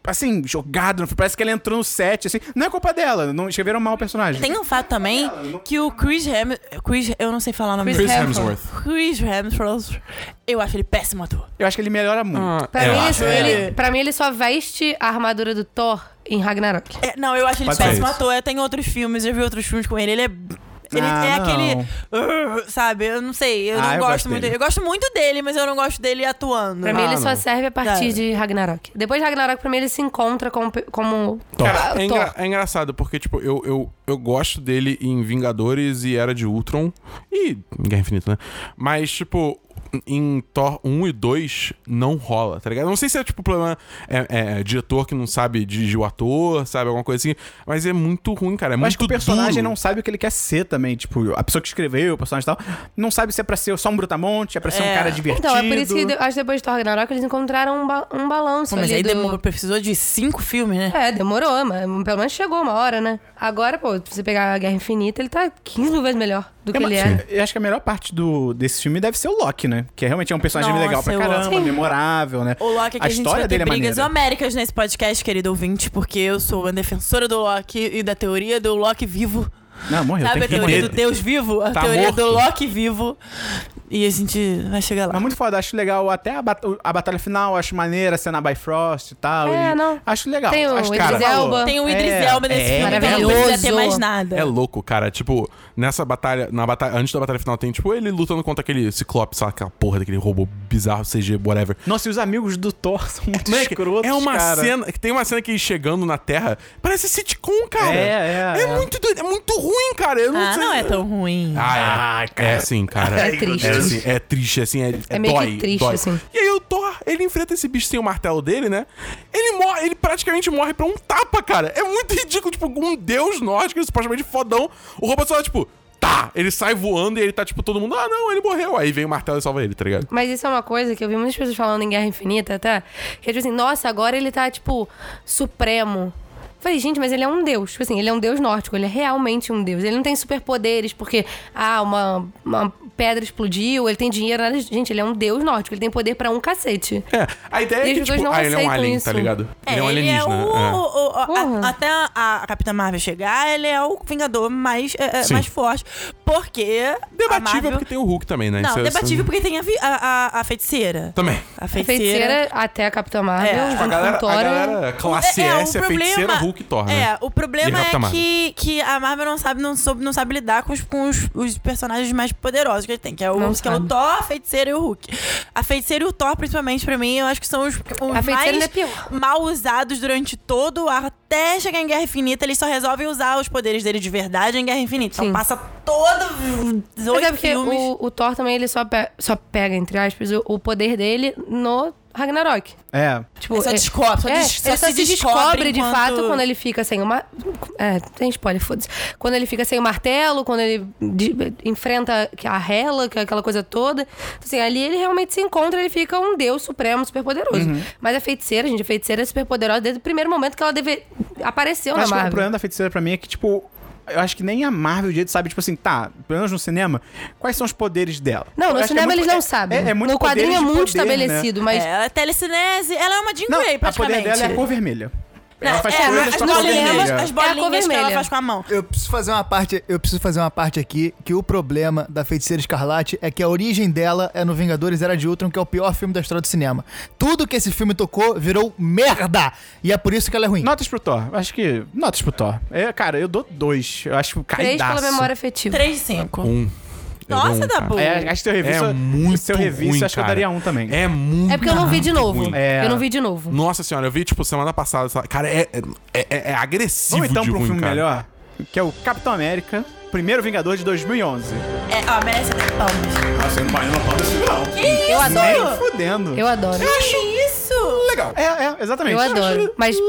assim, filme. Parece que ela entrou no set, assim. Não é culpa dela, não escreveram mal o personagem. Tem um fato também que o Chris Hem... Chris... Eu não sei falar o nome Chris dele. Chris Hemsworth. Hemsworth. Chris Hemsworth. Eu acho ele péssimo ator. Eu acho que ele melhora muito. Ah, Pra, mim, acho. ele, É. ele- pra mim, ele só veste a armadura do Thor em Ragnarok. É, não, eu acho ele Pode péssimo ator. Eu tenho outros filmes, eu vi outros filmes com ele. Ele é. Ele Ah, é não. aquele. Sabe? Eu não sei. Eu Ah, não eu gosto, gosto muito dele. dele. Eu gosto muito dele, mas eu não gosto dele atuando. Pra mim, Ah, ele só não. serve a partir É. de Ragnarok. Depois de Ragnarok, pra mim, ele se encontra como, como Cara, é, engra- é engraçado, porque, tipo, eu, eu, eu gosto dele em Vingadores e Era de Ultron. E em Guerra Infinita, né? Mas, tipo, em Thor 1 e 2 não rola, tá ligado? Não sei se é, tipo, problema é, é diretor que não sabe dirigir o ator, sabe? Alguma coisa assim. Mas é muito ruim, cara. É muito acho que o personagem duro. não sabe o que ele quer ser também. Tipo, a pessoa que escreveu o personagem e tal, não sabe se é pra ser só um brutamonte, é pra ser um É. cara divertido. Então, é por isso que acho que depois de Thor Ragnarok, eles encontraram um, ba um balanço Pô, mas ali aí do... demorou, precisou de cinco filmes, né? É, demorou, mas pelo menos chegou uma hora, né? Agora, pô, se você pegar a Guerra Infinita, ele tá 15 mil vezes melhor do que Eu, ele era. eu acho que a melhor parte do, desse filme deve ser o Loki, né? Que realmente é um personagem Nossa, legal pra caramba, amo. memorável, né? O Loki que a a, gente história vai ter dele é brigas maneira. homéricas nesse podcast, querido ouvinte, porque eu sou uma defensora do Loki e da teoria do Loki vivo. Não, morreu. Sabe a teoria morrer. do Deus vivo? A Tá teoria do morto. Loki vivo. E a gente vai chegar lá. Mas muito foda, acho legal. Até a, bat- a batalha final, acho maneira, a cena Bifrost e tal. É, e- não. Acho legal. Tem o acho Idris falou. Elba. Tem o Idris É, Elba nesse é, filme, então não maravilhoso. precisa ter mais nada. É louco, cara. Tipo, nessa batalha, na batalha, antes da batalha final, tem, tipo, ele lutando contra aquele ciclope, sabe? Aquela porra daquele robô bizarro, CG, whatever. Nossa, e os amigos do Thor são muito Moleque, escrotos, é uma cara. cena. que Tem uma cena que ele chegando na Terra. Parece sitcom, cara. É, é, É, é. muito doido, é muito ruim, cara. Eu não Ah, sei. não é tão ruim. Ah, é. É sim, cara. É triste. É, assim, é triste, assim, é, É meio que dói, triste, dói. assim. E aí o Thor, ele enfrenta esse bicho sem o martelo dele, né? Ele morre, ele praticamente morre pra um tapa, cara. É muito ridículo, tipo, um deus nórdico, supostamente fodão. O robô só, tipo, tá. Ele sai voando e ele tá, tipo, todo mundo, ah, não, ele morreu. Aí vem o martelo e salva ele, tá ligado? Mas isso é uma coisa que eu vi muitas pessoas falando em Guerra Infinita até. Que é tipo assim, nossa, agora ele tá, tipo, supremo. Falei, gente, mas ele é um deus. Tipo assim, ele é um deus nórdico, ele é realmente um deus. Ele não tem superpoderes porque, ah, uma, uma pedra explodiu, ele tem dinheiro, nada. Gente, ele é um deus nórdico, ele tem poder pra um cacete. É, a ideia E é que, tipo, não ah, ele é um alien, isso. tá ligado? ele é um ele é alienígena. o, é. o- a- Porra. até a, a Capitã Marvel chegar, ele é o Vingador mais, é, é, mais forte. Porque. a Debatível Marvel... porque tem o Hulk também, né? Não, Isso é- debatível porque tem a, a, a, a feiticeira. Também. A A feiticeira. feiticeira até a Capitã Marvel, É. junto A galera, com a galera classe É, é, o S é problema- feiticeira, Hulk e Thor, né? É, o E problema a é que, que a Marvel não sabe, não, soube, não sabe lidar com, os, com os, os personagens mais poderosos que ele tem, que é o, Não que é o. Thor, a feiticeira e o Hulk. A feiticeira e o Thor, principalmente pra mim, eu acho que são os, os A mais é mal usados durante todo o ar, até chegar em Guerra Infinita, eles só resolvem usar os poderes dele de verdade em Guerra Infinita. Então Sim. passa todos os Mas oito é porque filmes. o, o Thor também, ele só, pe- só pega, entre aspas, o, o poder dele no Ragnarok. É. Tipo, Ele só é- descobre, só é, des- só só se se descobre descobre de enquanto- fato quando ele fica sem uma. É, tem spoiler, foda-se. Quando ele fica sem o martelo, quando ele de- enfrenta a Hela, que é aquela coisa toda. Assim, ali ele realmente se encontra, ele fica um deus supremo, super poderoso. Uhum. Mas a feiticeira, gente, a feiticeira é super poderosa desde o primeiro momento que ela deve... apareceu Eu na acho que o Marvel. problema da feiticeira pra mim é que, tipo. Eu acho que nem a Marvel direito sabe, tipo assim, tá, pelo menos no cinema, quais são os poderes dela? Não, Eu no que cinema é muito- eles não é- sabem. É, é muito no quadrinho é muito poder, né? estabelecido, mas... É, a telecinese, ela é uma Jean Não, Grey, a poder praticamente. dela é a cor vermelha. Ela faz é, coisas as com a cor bolinhas, vermelha. as É a cor bolinhas que ela faz com a mão. Eu preciso fazer uma parte, eu preciso fazer uma parte aqui que o problema da Feiticeira Escarlate é que a origem dela é no Vingadores Era de Ultron, que é o pior filme da história do cinema. Tudo que esse filme tocou virou merda, e é por isso que ela é ruim. Notas pro Thor. Acho que. Notas pro Thor. É, cara, eu dou dois. Eu acho Três caidaço. pela memória afetiva. 3 de 5. Um. Nossa, um, Dabu. É, acho que se eu revisse. É muito Se eu revisse, ruim, acho que eu daria um também. É muito É porque eu não vi de novo. É. Eu não vi de novo. Nossa senhora, eu vi, tipo, semana passada. Cara, é, é, é, é agressivo Vamos então de pra um ruim, filme cara. melhor, que é o Capitão América, primeiro Vingador de 2011. É, ó, merece palmas. Nossa, eu não não. Eu adoro. Nem fudendo. Eu adoro. Que isso? Legal. É, é, exatamente. Eu adoro. Mas É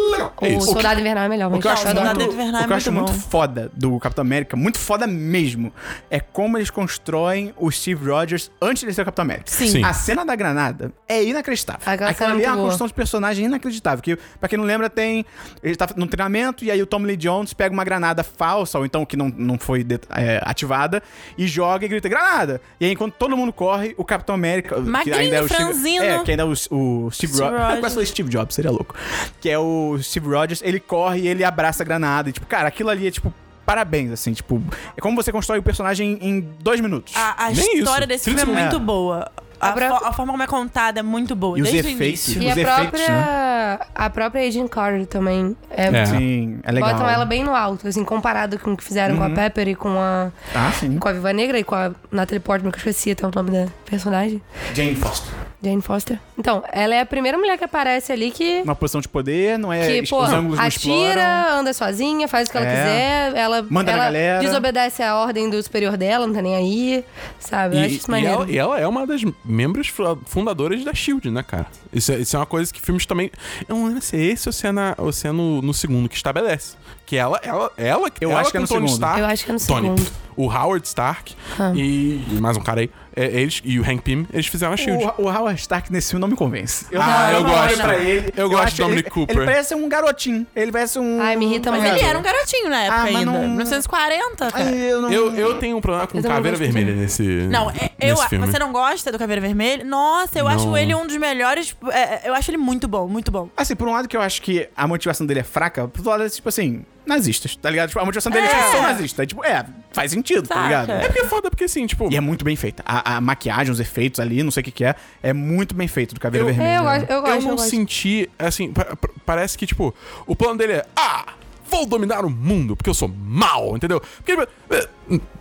o isso. Soldado Invernal é melhor. O que eu acho, eu adoro. Soldado muito, Invernal é o que eu acho muito muito bom. foda do Capitão América, muito foda mesmo, é como eles constroem o Steve Rogers antes de ser o Capitão América. Sim. Sim. A cena da granada é inacreditável. Aquela Aquela cena ali é muito uma boa. construção de personagem inacreditável. Que, pra quem não lembra, tem. Ele tá no treinamento e aí o Tom Lee Jones pega uma granada falsa, ou então que não, não foi é, ativada, e joga e grita: granada! E aí, enquanto todo mundo corre, o Capitão América. que Magrinho, ainda é o Steve. É, que ainda é o, o Steve, Steve Rogers. Rogers. Quase falei Steve Jobs, seria louco. Que é o Steve Rogers, ele corre e ele abraça a granada. E, tipo, cara, aquilo ali é tipo. Parabéns, assim, tipo, é como você constrói o personagem em dois minutos. A, a história isso. desse 30 filme é muito segundos. boa. A, fo- a forma como é contada é muito boa, E os desde efeitos. o início. E a os efeitos, própria, a própria Agent Carter também. É, É. Sim, é legal. Botam ela bem no alto, assim, comparado com o que fizeram com a Pepper e com a, Ah, sim. com a Viva Negra e com a Natalie Portman, que eu esqueci até o nome da personagem. Jane Foster. Jane Foster. Então, ela é a primeira mulher que aparece ali que, Uma posição de poder, não é. que pô, os ângulos não exploram. atira, anda sozinha, faz o que ela É. quiser. Ela, Manda ela galera. desobedece a ordem do superior dela, não tá nem aí. Sabe? Eu acho isso E, e, maneiro. ela, e ela é uma das membros fu- fundadoras da SHIELD, né, cara? Isso é, isso é uma coisa que filmes também... Eu não lembro se é esse ou se é, na, ou se é no, no segundo que estabelece. Que ela, ela, ela, Eu ela acho que é no Tony segundo. Stark, Eu acho que é no Tony, segundo. o Howard Stark Ah. e, e mais um cara aí, é, eles e o Hank Pym, eles fizeram a SHIELD. O, o Howard Stark nesse filme não me convence. Eu Ah, não, eu não gosto. pra ele. Eu gosto acho de Dominic ele, Cooper. Ele parece um garotinho. Ele parece um. Ai, me irrita Mas ele era um garotinho na época Ah, ainda. não- 1940, cara. Ai, eu não. Eu, eu tenho um problema com Eu Caveira gosto Vermelha dele. nesse Não, é- eu, nesse filme. você não gosta do Caveira Vermelho? Nossa, eu Não. acho ele um dos melhores. é, eu acho ele muito bom, muito bom. Assim, por um lado que eu acho que a motivação dele é fraca, por outro lado é tipo assim, nazistas, tá ligado? Tipo, a motivação dele é, É. tipo, sou nazista. É, tipo, é, faz sentido, tá Saca. ligado? É porque é foda, porque assim, tipo... E é muito bem feita. A, a maquiagem, os efeitos ali, não sei o que que é, é muito bem feito do Caveira Eu- Vermelha. É, eu gosto, eu gosto. eu não gosto. senti, assim, pa- pa- parece que, tipo, o plano dele é, ah, vou dominar o mundo, porque eu sou mal, entendeu? Porque, eh,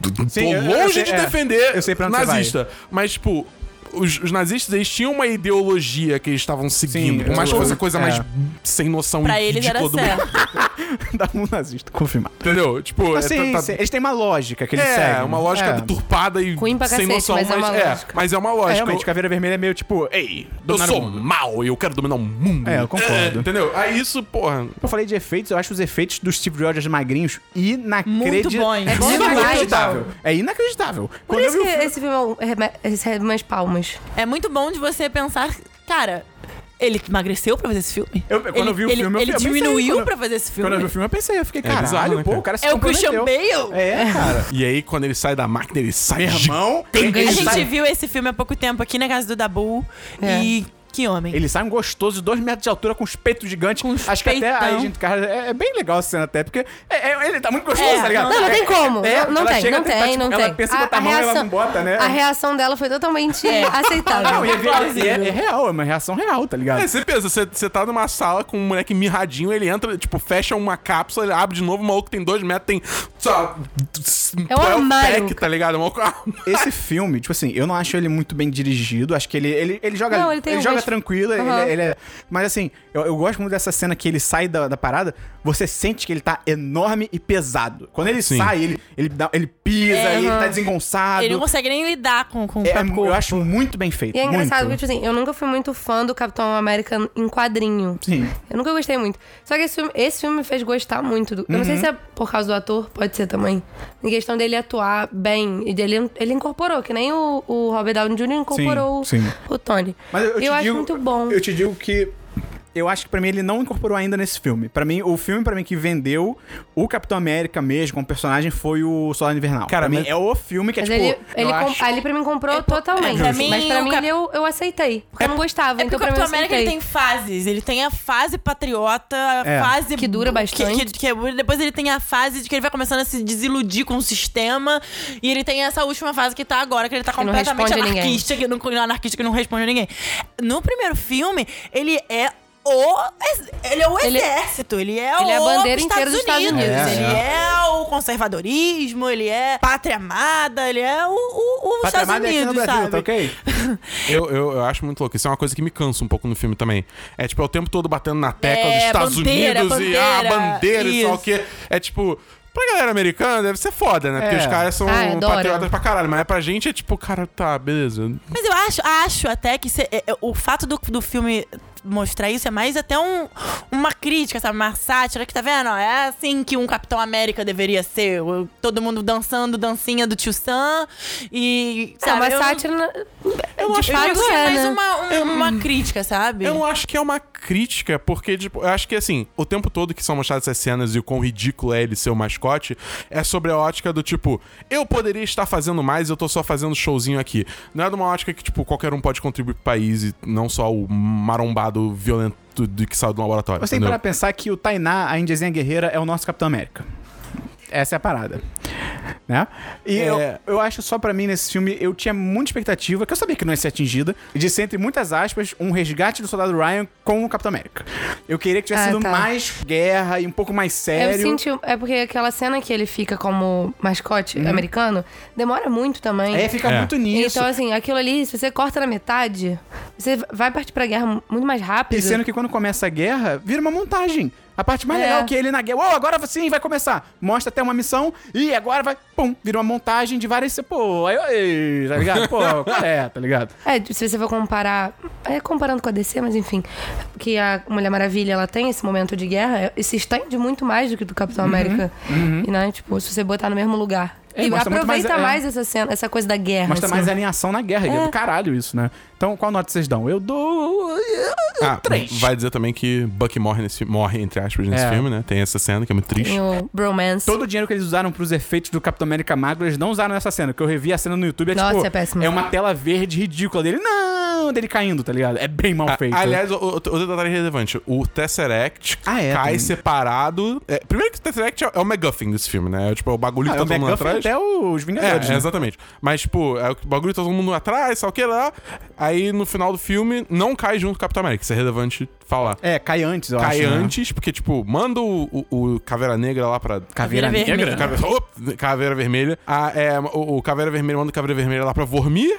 tô Sim, eu- eu longe sei, de é. defender Eu nazista, mas, tipo... Os, os nazistas, eles tinham uma ideologia que eles estavam seguindo. mais que eu- fosse a coisa é. mais sem noção Pra eles era do mundo. certo. Dá um nazista, confirmado. Entendeu? Tipo, Mas, é, sim, tá- tá- sim, eles têm uma lógica que eles é, seguem. uma lógica é. deturpada e sem cacete, noção, mas é uma lógica. mas é uma É, lógica. realmente, Caveira Vermelha é meio tipo, ei, eu sou mundo. mal e eu quero dominar o mundo. É, eu concordo. entendeu? Aí isso, porra. Eu falei de efeitos, eu acho os efeitos do Steve Rogers magrinhos inacreditáveis. Muito bons. É inacreditável. É inacreditável. Por Quando eu isso vi que o esse filme é um- é- É muito bom de você pensar, cara. Ele emagreceu pra fazer esse filme? Eu- quando ele, eu vi o ele- filme, eu- Ele pensei, diminuiu quando- pra fazer esse filme? Quando eu vi o filme, eu pensei, eu fiquei, caralho, bizarro, né, pô, cara? o cara se É o Christian. Bale? É, cara. E aí, quando ele sai da máquina, ele sai irmão, A ele gente sai, viu esse filme há pouco tempo aqui na casa do Dabu. É. E que homem. ele sai um gostoso de dois metros de altura com os peitos gigantes. Com os Acho que até aí, gente, cara, é, é bem legal essa cena até, porque é- é- ele tá muito gostoso, É, tá ligado? Não, não tem como. É, não não ela tem, não a tentar, tem, tipo, não ela tem. pensa em botar a mão e ela não bota, né? A reação dela foi totalmente É. aceitável. Não, e é, é- é- é real, é uma reação real, tá ligado? É, você pensa, você, você tá numa sala com um moleque mirradinho, ele entra, tipo, fecha uma cápsula, ele abre de novo, o maluco tem dois metros, tem. Só. É um armário. pack, tá ligado? Esse filme, tipo assim, eu não acho ele muito bem dirigido. Acho que ele, ele, ele joga, Não, ele tem um joga tranquilo. ele- Aham. Ele, é, mas assim, eu, eu gosto muito dessa cena que ele sai da, da parada. Você sente que ele tá enorme e pesado. Quando ele Sim. sai, ele, ele, dá- ele pisa, É, ele aham. tá desengonçado. Ele não consegue nem lidar com, com o É, eu acho muito bem feito. E é engraçado muito. porque, tipo assim, eu nunca fui muito fã do Capitão América em quadrinho. Sim. Eu nunca gostei muito. Só que esse filme, esse filme me fez gostar muito. Do, Eu não sei se é por causa do ator, pode ser também. Em questão dele atuar bem. E dele, ele incorporou, que nem o, o Robert Downey Jr. incorporou Sim, sim. o Tony. Mas eu, eu te acho digo, muito bom. Eu te digo que eu acho que pra mim ele não incorporou ainda nesse filme. Pra mim, o filme pra mim que vendeu o Capitão América mesmo como personagem foi o Soldado Invernal. Cara, pra mim mas- é o filme que é Mas tipo, ele, ele acho... ali pra mim comprou É, totalmente. pra mim, mas pra mim cap- eu, eu aceitei. Porque eu não gostava, É então porque o mim Capitão América ele tem fases. Ele tem a fase patriota, a É. fase. Que dura bastante. Que, que- que- depois ele tem a fase de que ele vai começando a se desiludir com o sistema. E ele tem essa última fase que tá agora, que ele tá Que completamente anarquista, que não, anarquista que não responde a ninguém. No primeiro filme, ele é. O, ele é o Ele- exército, ele é ele é a o bandeira inteira dos Estados Unidos. É, ele é. é. o conservadorismo, ele é pátria amada, ele é o, o, o Pátria Estados Amada é aqui no Unidos, Brasil, sabe? tá ok? Eu, eu, eu acho muito louco. Isso é uma coisa que me cansa um pouco no filme também. É tipo, é o tempo todo batendo na tecla É, dos Estados bandeira, Unidos e a bandeira, bandeira e só o isso. quê. É tipo. Pra galera americana deve ser foda, né? Porque É. os caras são Ah, patriotas pra caralho. Mas pra gente é tipo, cara, tá, beleza. Mas eu acho, acho até que cê- é, é, o fato do, do filme mostrar isso é mais até um, uma crítica, sabe? Uma sátira que tá vendo? ó, É assim que um Capitão América deveria ser. Todo mundo dançando dancinha do tio Sam e. É Sabe, uma eu- sátira. Eu acho que é é, mais né? uma, um- uma crítica, sabe? Eu acho que é uma crítica, porque, tipo, eu acho que, assim, o tempo todo que são mostradas essas cenas e o quão ridículo é ele ser o mascote, é sobre a ótica do tipo, eu poderia estar fazendo mais, eu tô só fazendo showzinho aqui. Não é de uma ótica que, tipo, qualquer um pode contribuir pro país e não só o marombado violento do que saiu do laboratório. Você tem pra pensar que o Tainá, a Indiazinha Guerreira, é o nosso Capitão América. Essa é a parada. Né? E É. eu, eu acho só pra mim nesse filme, eu tinha muita expectativa, que eu sabia que não ia ser atingida, de ser, entre muitas aspas, um resgate do soldado Ryan com o Capitão América. Eu queria que tivesse Ah, sido tá. mais guerra e um pouco mais sério. Eu senti. É porque aquela cena que ele fica como mascote americano demora muito também. É, fica É. muito nisso. Então, assim, aquilo ali, se você corta na metade, você vai partir pra guerra muito mais rápido. E sendo que quando começa a guerra, vira uma montagem. A parte mais É. legal é que ele na guerra, oh, agora sim vai começar. Mostra até uma missão e agora vai, pum, vira uma montagem de várias. Pô, aí, aí, tá ligado? Pô, qual é, tá ligado? É, se você for comparar. É comparando com a DC, mas enfim. Que a Mulher Maravilha ela tem esse momento de guerra, e se estende muito mais do que do Capitão América. E, né, tipo, se você botar no mesmo lugar. É, e aproveita mais- mais, é. essa cena, essa coisa da guerra. Mostra assim. mais alinhação na guerra. É É. do caralho isso, né? Então, qual nota vocês dão? Eu dou. Ah, três. vai dizer também que Bucky morre, nesse, morre entre aspas, nesse É. filme, né? Tem essa cena que é muito triste. Tem o Bromance. Todo o dinheiro que eles usaram pros efeitos do Capitão América Magro, eles não usaram nessa cena. Que eu revi a cena no YouTube, é Nossa, tipo. é péssimo. uma tela verde ridícula dele. Não! Dele caindo, tá ligado? É bem mal Ah, feito. aliás, outro detalhe relevante: o Tesseract Ah, é, cai tem- separado. é, primeiro que o Tesseract é, é o McGuffin desse filme, né? É, tipo, é o bagulho Ah, que é tá o todo mundo atrás. até os É, Vingadores. é, né? exatamente. Mas, tipo, é o bagulho tá todo mundo atrás, sabe o que lá. Aí no final do filme não cai junto com o Capitão América. Isso é relevante falar. É, cai antes, eu cai acho. né? antes, porque, tipo, manda o, o- o Caveira Negra lá pra. Caveira Caveira Negra? Vermelha. Caveira, Op! Caveira Vermelha. Ah, é, o, o Caveira Vermelha manda o Caveira Vermelha lá pra Vormir.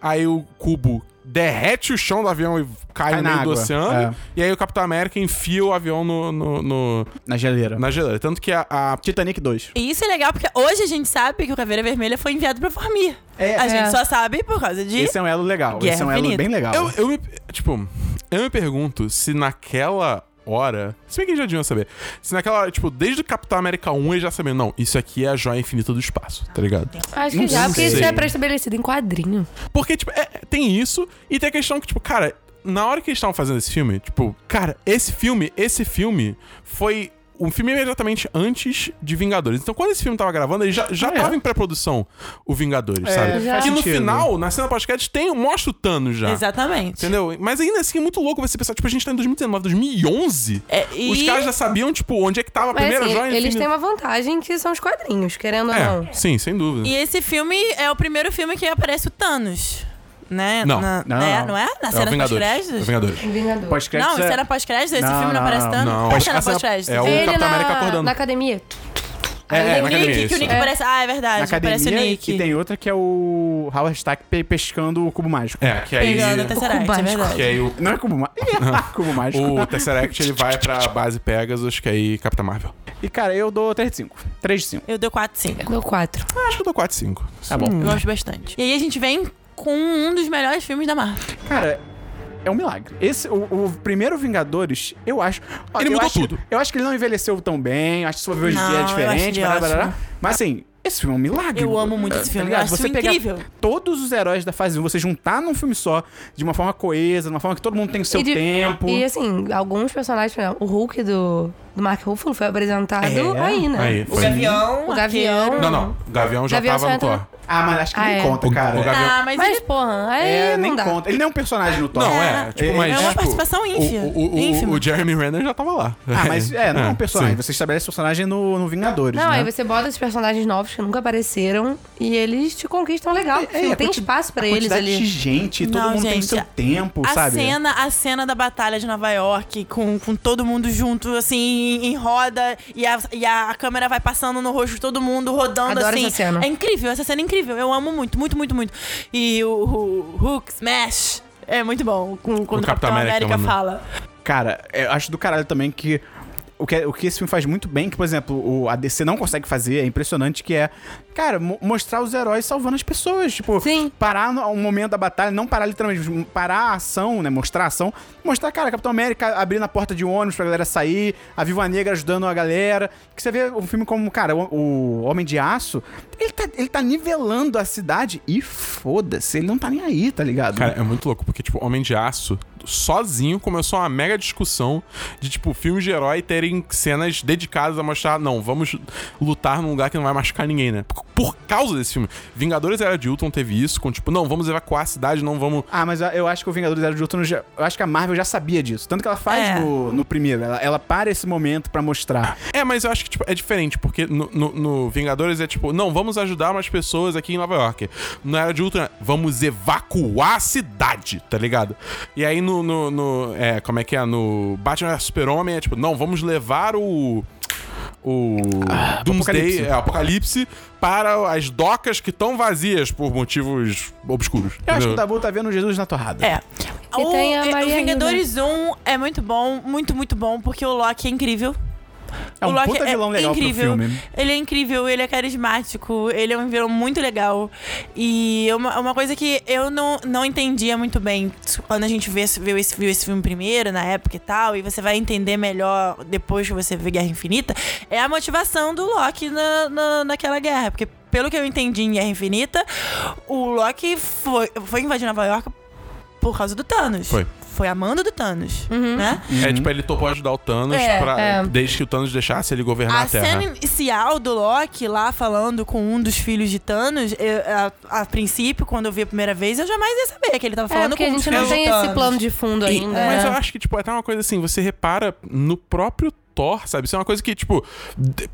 Aí o cubo derrete o chão do avião e cai, Cai no na meio do água, oceano. é. E aí o Capitão América enfia o avião no, no- no- Na geleira. na geleira. Tanto que a, a Titanic 2. E isso é legal porque hoje a gente sabe que o Caveira Vermelha foi enviado pra Formir. É, a é. gente só sabe por causa de. Esse é um elo legal. Guerra Esse é um elo Infinita. bem legal. Eu, eu me. Tipo, eu me pergunto se naquela hora. Se bem que eles já deviam saber. Se naquela hora, tipo, desde o Capitão América 1 eles já sabiam, não, isso aqui é a joia infinita do espaço, tá ligado? Acho que Não já, porque isso sei. é pré-estabelecido em quadrinho. Porque, tipo, é- tem isso e tem a questão que, tipo, cara. na hora que eles estavam fazendo esse filme, tipo, cara, esse filme, esse filme foi um filme imediatamente antes de Vingadores. Então, quando esse filme tava gravando, ele já, já Ah, é? tava em pré-produção, o Vingadores, É, sabe? faz Que no sentido. final, na cena pós-crédito, tem, mostra o Thanos já. Exatamente. Entendeu? Mas ainda assim é muito louco você pensar, tipo, a gente tá em 2019, 2011. É, e- Os caras já sabiam, tipo, onde é que tava a Mas primeira assim, joia. eles têm uma vantagem que são os quadrinhos, querendo ou não. É, sim, sem dúvida. E esse filme é o primeiro filme que aparece o Thanos. Né? Não. Na- Não, é, não. não é? Na É o cena Vingadores. É o pós-créditos? Vingadores. Vingador. Pós-crédito Não, é- cena pós-créditos? Esse filme não, não, aparece Thanos? não. Qual é a cena pós-créditos? é o Ele Capitão na, América acordando. na academia. É, é, o na Nick, academia, que o. Nick É. aparece. Ah, é verdade. Na aparece o academia Nick. e tem outra que é o Howard Stark pe- pescando o cubo mágico. É, que aí. Pegando o Tesseract, é mágico. verdade. Que aí o, Não é cubo mágico. cubo mágico. o Tesseract ele vai pra base Pegasus, que aí Capitã Marvel. E, cara, eu dou 3 de 5. 3 de 5. Eu dou 4, 5. Deu quatro. Ah, acho que eu dou 4, 5. Tá bom. Eu gosto bastante. E aí a gente vem com um dos melhores filmes da Marvel. Cara, é um milagre. Esse, o, o primeiro Vingadores, eu acho. ó, Ele eu mudou acho- tudo. Eu acho que ele não envelheceu tão bem. Acho que dia eu é diferente. ele blá, blá, blá. Mas assim, esse filme é um milagre. Eu amo muito esse Tá filme. Eu ligado? acho Você pegar incrível. todos os heróis da fase 1, você juntar num filme só, de uma forma coesa, de uma forma que todo mundo tem o seu E de- tempo. E assim, alguns personagens, por exemplo, o Hulk do, do Mark Ruffalo foi apresentado É? aí, né? Aí, O. Gavião. O Gavião. Arqueiro. Não, não. O Gavião já Gavião tava no Thor. Ah, mas acho que Ah, nem é. conta, O- cara. o Gavião- Ah, mas, Mas, ele... porra, aí É, não nem dá. conta. Ele nem é um personagem no Thor. Não, é. Tipo, É, mas. é uma tipo, participação ínfima. O, o, o, ínfima. o Jeremy Renner já tava lá. Ah, mas é, não é um personagem. sim. Você estabelece personagem no, no Vingadores, Não, né? aí você bota esses personagens novos que nunca apareceram e eles te conquistam legal. É, não a tem espaço pra a eles ali. de gente, todo Não, mundo tem gente, seu tempo, A sabe? cena, a cena da batalha de Nova York, com, com todo mundo junto, assim, em roda, e a, e a câmera vai passando no rosto de todo mundo, rodando Adoro assim. essa cena. É incrível, essa cena é incrível. Eu amo muito, muito, muito, muito. E o, o Hulk Smash é muito bom, com- quando o Capitão Capitão América, América, fala. Cara, eu acho do caralho também que o que, o que esse filme faz muito bem, que, por exemplo, o, a DC não consegue fazer, é impressionante, que é, cara, mo- mostrar os heróis salvando as pessoas. Tipo, Sim. parar no um momento da batalha, não parar literalmente, parar a ação, né? Mostrar a ação. Mostrar, cara, Capitão América abrindo a porta de ônibus pra galera sair, a Viúva Negra ajudando a galera. Que você vê o filme como, cara, o, o Homem de Aço, ele tá, ele tá nivelando a cidade e foda-se, ele não tá nem aí, tá ligado? Cara, é muito louco, porque, tipo, Homem de Aço, sozinho, começou uma mega discussão de, tipo, filmes de herói terem cenas dedicadas a mostrar, não, vamos lutar num lugar que não vai machucar ninguém, né? Por, causa desse filme. Vingadores Era de Ultron teve isso, com, tipo, não, vamos evacuar a cidade, não vamos... Ah, mas eu acho que o Vingadores Era de Ultron, já, eu acho que a Marvel já sabia disso. Tanto que ela faz É. no, no primeiro, ela, ela para esse momento pra mostrar. É, mas eu acho que, tipo, é diferente, porque no, no- no Vingadores é, tipo, não, vamos ajudar umas pessoas aqui em Nova York. No Era de Ultron, é, vamos evacuar a cidade, tá ligado? E aí no, no, no- é, como é que é, no Batman Super-Homem é, tipo, não, vamos levar o... O Doomsday, Apocalipse. é, Apocalipse para as docas que estão vazias por motivos obscuros. Eu acho que o entendeu? Dabu tá vendo Jesus na torrada. É. E o, tem a e- o Maria Vingadores 1 é muito bom, muito, muito bom, porque o Loki é incrível. É um o Loki puta vilão legal pro incrível. filme. Ele é incrível, ele é carismático, ele é um vilão muito legal. E uma, uma coisa que eu não, não entendia muito bem quando a gente vê, viu, esse, viu esse filme primeiro, na época e tal, e você vai entender melhor depois que você vê Guerra Infinita, é a motivação do Loki na, na, naquela guerra. Porque, pelo que eu entendi em Guerra Infinita, o Loki foi, foi invadir Nova York por causa do Thanos. Foi. Foi amando do Thanos, né? É, tipo, ele topou ajudar o Thanos É, pra- é. desde que o Thanos deixasse ele governar a, A Terra. cena inicial do Loki lá falando com um dos filhos de Thanos, eu- a, a princípio, quando eu vi a primeira vez, eu jamais ia saber que ele tava É, falando porque com a um dos gente não filhos tem de esse Thanos. plano de fundo E- ainda. Mas né? eu acho que, tipo, é até uma coisa assim, você repara no próprio Thor, sabe? Isso é uma coisa que, tipo.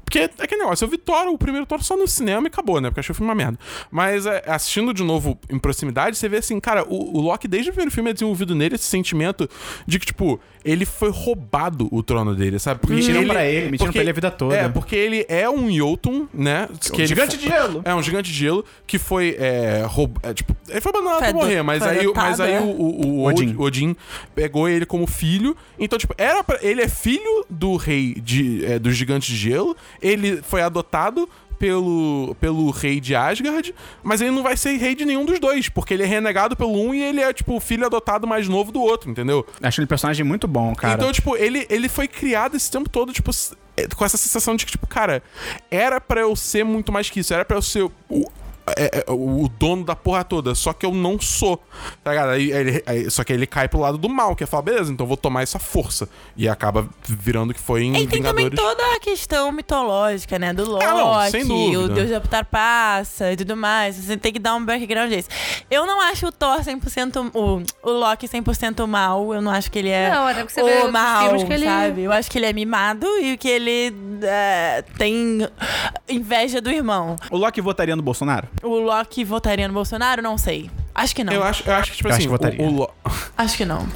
Porque é aquele negócio, eu vi Thor, o primeiro Thor só no cinema e acabou, né? Porque achei o filme uma merda. Mas é, assistindo de novo em proximidade, você vê assim, cara, o, o Loki, desde o primeiro filme, é desenvolvido nele esse sentimento de que, tipo, ele foi roubado o trono dele, sabe? Porque Mentiram pra ele, mentiram porque- pra ele a vida toda. É, porque ele é um Jotun, né? Que ele gigante de gelo. É, um gigante de gelo que foi é, roub... é, tipo, ele foi abandonado Foi pra morrer, mas aí, mas aí é. o, o, o Odin. Odin. Odin pegou ele como filho. Então, tipo, era pra... ele é filho do rei de, é, dos gigantes de gelo. Ele foi adotado pelo, pelo rei de Asgard, mas ele não vai ser rei de nenhum dos dois, porque ele é renegado pelo um e ele é, tipo, o filho adotado mais novo do outro, entendeu? Acho ele um personagem muito bom, cara. Então, tipo, ele, ele foi criado esse tempo todo, tipo, é, com essa sensação de que, tipo, cara, era pra eu ser muito mais que isso, era pra eu ser o- é- é o dono da porra toda. Só que eu não sou. Tá ligado? Aí, ele- aí- só que aí ele cai pro lado do mal, que é falar, beleza, então eu vou tomar essa força. E acaba virando que foi em E tem também Vingadores. toda a questão mitológica, né? Do Loki, Ah, não, o Deus da passa e tudo mais. Você tem que dar um background desse. Eu não acho o Thor 100%... O, o Loki 100% mal. Eu não acho que ele é Não, até porque você vê o outros mal, que ele- sabe? Eu acho que ele é mimado e que ele é, tem inveja do irmão. O Loki votaria no Bolsonaro? O Loki votaria no Bolsonaro? Não sei. Acho que não. Eu acho, eu acho que, tipo Eu acho assim, que votaria. o, o, Lo- Acho que não.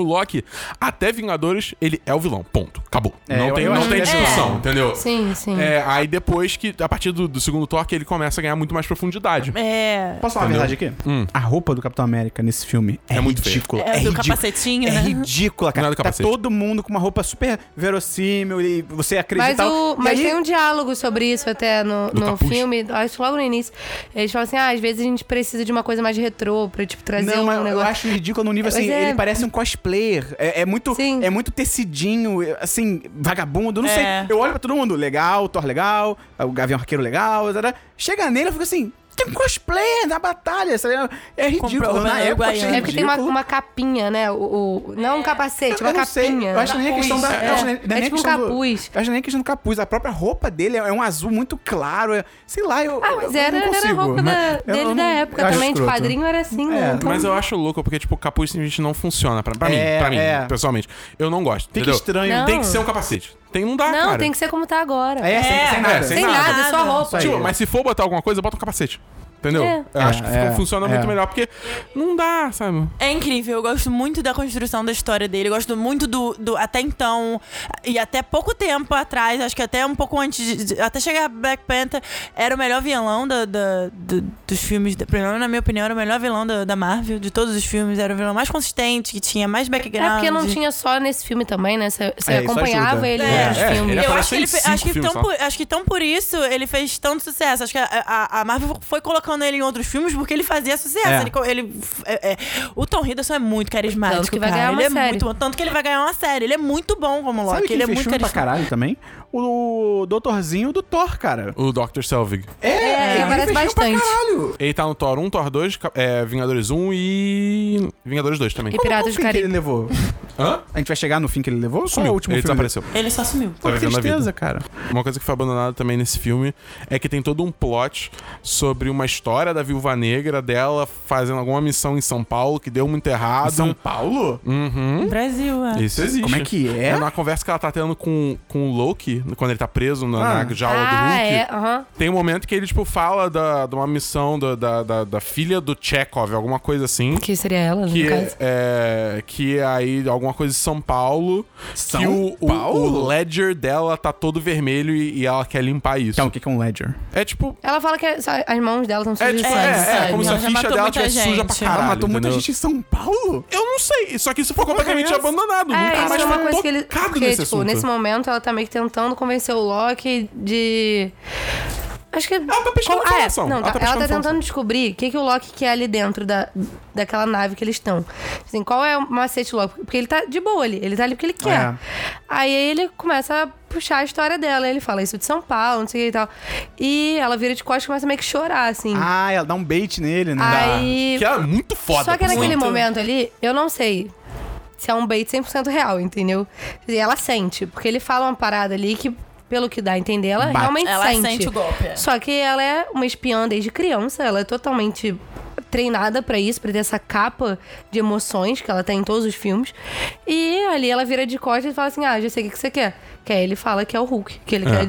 O Loki, até Vingadores, ele é o vilão. Ponto. Acabou. É, não eu- tem, eu não tem é. discussão, entendeu? Sim, sim. É, aí depois que, a partir do, do segundo Thor, que ele começa a ganhar muito mais profundidade. É. Posso falar a verdade aqui? Hum. A roupa do Capitão América nesse filme é, É muito ridícula. É, do ridícula. capacetinho, É né? ridícula, cara. Não é do tá capacete. todo mundo com uma roupa super verossímil e você acredita. Mas, o, mas aí- tem um diálogo sobre isso até no, Do no capuz? filme, acho que logo no início. Eles falam assim: ah, às vezes a gente precisa de uma coisa mais retrô pra tipo, trazer Não, um mas eu negócio. acho ridículo no nível assim, é- ele parece um cosplayer. É, é muito, Sim. é muito tecidinho, assim, vagabundo, não É. sei. Eu olho pra todo mundo, legal, Thor legal, o Gavião Arqueiro legal, etc. chega nele, eu fico assim, tem um cosplayer na batalha, sabe? É ridículo. Comprou Na época, achei Uruguaiana. É porque tem uma, ridículo. uma capinha, né? O, o- não um capacete, Eu uma capinha. eu acho que nem a questão da. É, acho nem- é a tipo um do- capuz. Eu acho nem a questão do capuz. A própria roupa dele é um azul muito claro. é- sei lá, eu. Ah, mas eu era, não era a consigo. roupa da- dele não- da época também, de escroto. quadrinho era assim, né? É, Então, Mas eu acho louco, porque, tipo, capuz simplesmente não funciona. Pra, pra É, mim, pra mim, é. pessoalmente. Eu não gosto. Fica entendeu? estranho. Não. Tem que ser um capacete. Tem, não dá, Não, cara. tem que ser como tá agora. É, sem, É, sem nada. é, sem Sem nada. nada, só roupa. Tipo, mas se for botar alguma coisa, bota um capacete. Entendeu? É. Eu acho que É, fica- é, funciona é. muito melhor, porque não dá, sabe? É incrível, eu gosto muito da construção da história dele. Eu gosto muito do, do- Até então, e até pouco tempo atrás, acho que até um pouco antes. de- até chegar Black Panther, era o melhor vilão da, da- do- dos filmes. Pelo menos, na minha opinião, era o melhor vilão da, da Marvel, de todos os filmes. Era o vilão mais consistente, que tinha mais É background. porque não tinha só nesse filme também, né? Você É, acompanhava ele É. outros É, filmes. ele Eu acho que, ele acho, que tão só. por, acho que tão por isso ele fez tanto sucesso. Acho que a, a- a Marvel foi colocando ele em outros filmes porque ele fazia sucesso. É. Ele, ele- é- é- o Tom Hiddleston é muito carismático. Tanto que vai cara. ganhar uma ele é série. muito. Tanto que ele vai ganhar uma série. Ele é muito bom como Loki. Sabe quem ele é fez muito filme pra carismático. caralho também? O doutorzinho do Thor, cara. O Dr. Selvig. É, ele fez filme pra bastante. caralho. Ele tá no Thor 1, Thor 2, Cap- é, Vingadores 1 e. Vingadores 2 também. E Piratas do fim que ele Caribe. levou? Hã? A gente vai chegar no fim que ele levou? Qual é Sumiu. o último ele filme? desapareceu. Ele só sumiu. Pô, Tá tristeza, cara. Uma coisa que foi abandonada também nesse filme é que tem todo um plot sobre uma história da viúva negra dela fazendo alguma missão em São Paulo que deu muito errado. São Paulo? Uhum. Brasil, é. Isso existe. Como é que é? É na conversa que ela tá tendo com, com o Loki, quando ele tá preso na, Ah. na jaula do Ah, Hulk. é, aham. Tem um momento que ele, tipo, fala da, de uma missão da, da, da, da filha do Chekhov, alguma coisa assim. Que seria ela, no Que caso. é, que é aí alguma coisa de São Paulo. São que o, o- Paulo? o ledger dela tá todo vermelho e, e ela quer limpar isso. Então, o que que é um ledger? É tipo. Ela fala que só- as mãos dela estão É, sujas de tipo, é, é, como se a ficha dela muita tivesse suja pra caralho. Ela matou muita gente em São Paulo? Eu não sei, só que isso foi completamente é abandonado. É, Nunca mais é uma foi coisa que ele. Porque, nesse tipo, assunto. nesse momento ela tá meio que tentando convencer o Loki de. Acho que. Ela tá pescando Qual- ah, é. Não, Ela tá- tá ela tá tentando descobrir o que, que o Loki quer ali dentro da, daquela nave que eles estão. Assim, qual é o macete do Loki? Porque ele tá de boa ali. Ele tá ali porque ele quer. É. Aí ele começa a puxar a história dela. Ele fala isso de São Paulo, não sei o que e tal. E ela vira de costas e começa meio que chorar, assim. Ah, ela dá um bait nele, né? Aí. Que é muito foda. Só que naquele momento ali, eu não sei se é um bait 100% real, entendeu? E ela sente, porque ele fala uma parada ali que, pelo que dá a entender, ela Bate. realmente Ela sente. sente o golpe. é. Só que ela é uma espiã desde criança, ela é totalmente treinada pra isso, pra ter essa capa de emoções que ela tem em todos os filmes. E ali ela vira de costas e fala assim: Ah, já sei o que que você quer. Que aí ele fala que é o Hulk, que ele quer ah,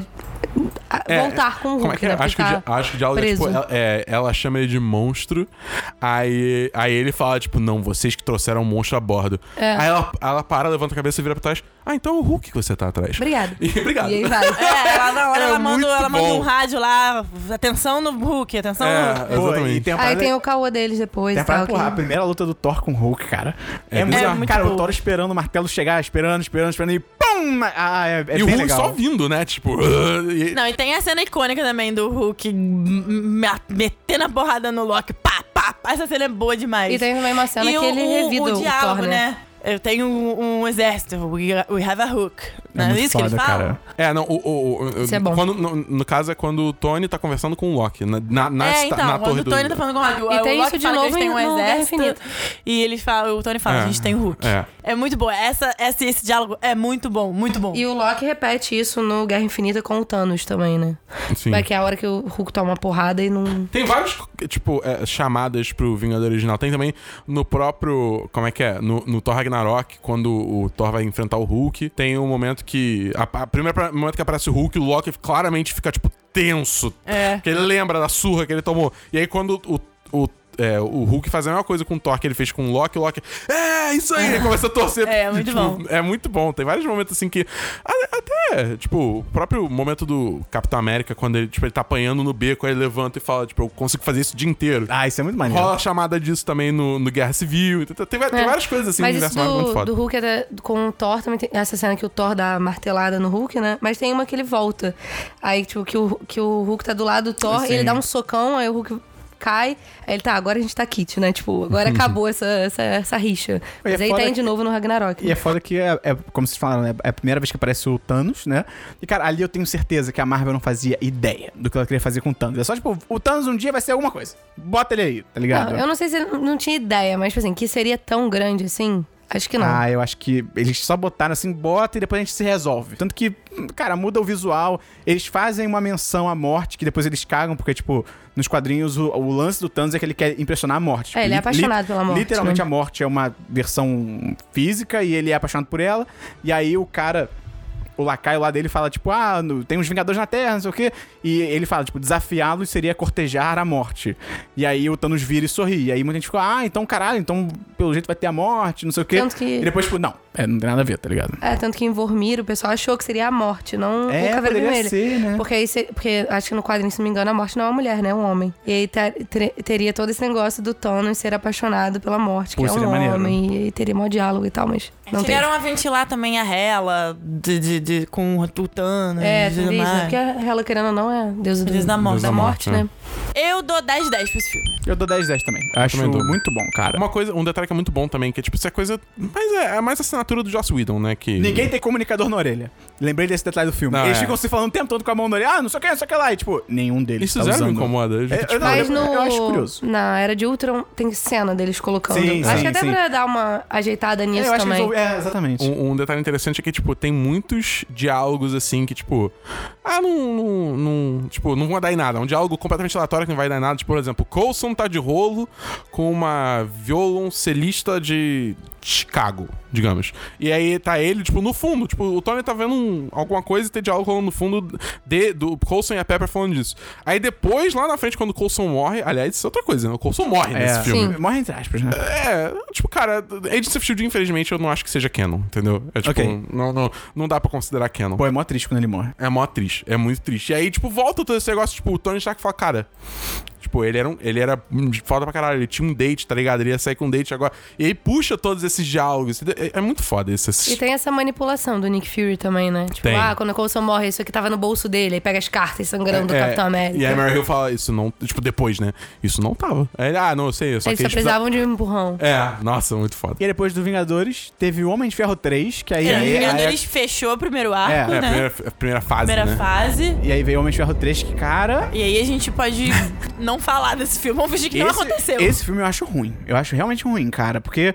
É, voltar com o Hulk, Como é que é? né? Acho que, acho que o diálogo é, tipo, ela, é, ela chama ele de monstro. Aí, aí ele fala, tipo, não, vocês que trouxeram o monstro a bordo. É. Aí ela, ela para, levanta a cabeça e vira pra trás. Ah, então é o Hulk que você tá atrás. Obrigada. E, obrigado. E aí vai. É, ela, na hora É ela, manda, muito ela manda um rádio lá. Atenção no Hulk, atenção no É, Hulk. Pô, exatamente. e tem Aí tem o caô deles depois Tem tal. porra, a primeira luta do Thor com o Hulk, cara. É É, muito, bizarro. muito Cara, o boa. Thor esperando o martelo chegar, esperando, esperando, esperando e pum! Ah, é, é e o Hulk legal. só vindo, né? Tipo. e- Não, e tem a cena icônica também do Hulk metendo a porrada no Loki. Pá, pá, pá. Essa cena é boa demais. E tem também uma cena E que o, ele o- revida o o, diálogo, Thor, né? né? Eu tenho um, um exército. We, we have a hook. Não é, muito isso que foda, falam? cara. É, não, o, o, o- Isso é bom. Quando, no, no caso é quando o Tony tá conversando com o Loki. Na, na, na, é, então, na quando torre o do. Tony tá falando com o Hulk, E o tem Loki isso de fala que novo eles têm um exército e eles falam, o Tony fala, É, a gente tem o Hulk. é. É muito bom. Essa, essa, esse diálogo é muito bom, muito bom. E o Loki repete isso no Guerra Infinita com o Thanos também, né? Sim. Vai que é a hora que o Hulk toma uma porrada e não. Tem vários, tipo, é, chamadas pro Vingador original. Tem também no próprio. Como é que é? No, no Thor Ragnarok, quando o Thor vai enfrentar o Hulk, tem um momento que. A, a primeiro momento que aparece o Hulk, o Loki claramente fica, tipo, tenso. É. Porque ele lembra da surra que ele tomou. E aí, quando o. o é, o Hulk faz a mesma coisa com o Thor que ele fez com o Loki, o Loki, é, isso aí, ele começa a torcer. É, muito tipo, bom. É muito bom. Tem vários momentos assim que. Até, tipo, o próprio momento do Capitão América, quando ele, tipo, ele tá apanhando no beco, aí ele levanta e fala, tipo, eu consigo fazer isso o dia inteiro. Ah, isso é muito maneiro. Rola a chamada disso também no, no Guerra Civil. Tem, tem- tem É. várias coisas assim Mas no isso universo Marvel muito do, foda. do Hulk até com o Thor também tem essa cena que o Thor dá a martelada no Hulk, né? Mas tem uma que ele volta. Aí, tipo, que o, que o Hulk tá do lado do Thor, Sim. ele dá um socão, aí o Hulk cai. Aí ele tá, agora a gente tá kit, né? Tipo, agora acabou essa, essa, essa rixa. E é Mas aí foda tem que- de novo no Ragnarok. E é foda que é, é, como vocês falaram, né? É a primeira vez que aparece o Thanos, né? E, cara, ali eu tenho certeza que a Marvel não fazia ideia do que ela queria fazer com o Thanos. É só, tipo, o Thanos um dia vai ser alguma coisa. Bota ele aí, tá ligado? Não, eu não sei se ele não tinha ideia, mas, tipo assim, que seria tão grande assim, acho que não. Ah, eu acho que eles só botaram assim, bota e depois a gente se resolve. Tanto que, cara, muda o visual. Eles fazem uma menção à morte, que depois eles cagam, porque, tipo, nos quadrinhos o, o lance do Thanos é que ele quer impressionar a morte. É, ele é apaixonado pela morte, Literalmente né? a morte é uma versão física e ele é apaixonado por ela. E aí o cara. O lacaio lá dele fala, tipo, ah, no- tem uns Vingadores na Terra, não sei o quê. E ele fala, tipo, desafiá-los seria cortejar a morte. E aí o Thanos vira e sorri. E aí muita gente ficou, ah, então caralho, então pelo jeito vai ter a morte, não sei o quê. Tanto que- E depois, tipo, não, é, não tem nada a ver, tá ligado? É, tanto que em Vormir o pessoal achou que seria a morte, não É, o Caveira poderia Vermelha. ser, né? Porque aí, porque acho que no quadrinho, se não me engano, a morte não é uma mulher, né? É um homem. E aí ter- ter- teria todo esse negócio do Thanos ser apaixonado pela morte, que Pô, é um maneiro. homem. E aí teria mó diálogo e tal, mas não tem. Chegaram a ventilar também a Hela de, de, de- com o Thanos. É, e tudo isso, né? Porque ela, querendo ou não, é deusa, do, Deus da morte. da morte, Deus da né? Eu dou 10 10 pra esse filme. Eu dou 10 10 também. Acho também dou. muito bom, cara. Uma coisa, um detalhe que é muito bom também, que é tipo, essa coisa. Mas é, é mais a assinatura do Joss Whedon, né? Que. Ninguém tem comunicador na orelha. Lembrei desse detalhe do filme. Não, Eles é. ficam se falando o tempo todo com a mão na orelha. Ah, não sei o que, não sei o que lá. E, tipo, nenhum deles Isso tá zero me usando. incomoda. Eu, É, tipo, eu Mas eu- no, eu acho curioso. na Era de Ultron tem cena deles colocando. Sim, acho sim, que até sim. pra dar uma ajeitada É, nisso eu acho que também. eles vão- É, exatamente. Um, um detalhe interessante é que, tipo, tem muitos diálogos assim que, tipo. Ah, não. não, não- tipo, não vai dar em nada. É um diálogo completamente aleatório que não vai dar nada. Tipo, por exemplo, Coulson tá de rolo com uma violoncelista de Chicago, digamos. E aí tá ele, tipo, no fundo. Tipo, o Tony tá vendo um- alguma coisa e tem diálogo rolando no fundo de, do Coulson e a Pepper falando disso. Aí depois, lá na frente, quando o Coulson morre. Aliás, isso é outra coisa, né? O Coulson morre nesse É, filme. Sim. Morre entre aspas, né? É, tipo, cara, Agents of Shield, infelizmente, eu não acho que seja canon, entendeu? É tipo, Ok. não, não, não dá pra considerar canon. Pô, é mó triste quando ele morre. É mó triste, é muito triste. E aí, tipo, volta todo esse negócio, tipo, o Tony Stark fala, cara. Tipo, ele era, um, ele era foda pra caralho, ele tinha um date, tá ligado? Ele ia sair com um date agora. E aí puxa todos esses diálogos. É, é muito foda esse. esse- E tem essa manipulação do Nick Fury também, né? Tipo, Tem. ah, quando o Coulson morre, isso aqui tava no bolso dele, aí pega as cartas sangrando do É, Capitão América. E aí a Mary Hill fala, isso não. Tipo, depois, né? Isso não tava. Aí ah, não, eu sei, eu só Eles que só precisavam- de um empurrão. É, nossa, muito foda. E aí, depois do Vingadores, teve o Homem de Ferro 3, que aí... É, aí- Vingadores fechou o primeiro arco, É, É, a né? primeira, a primeira fase, Primeira né? fase. E aí veio o Homem de Ferro 3, que, cara... E aí a gente pode não falar desse filme. Vamos fingir que não aconteceu. esse filme eu acho ruim. Eu acho realmente ruim, cara. Porque,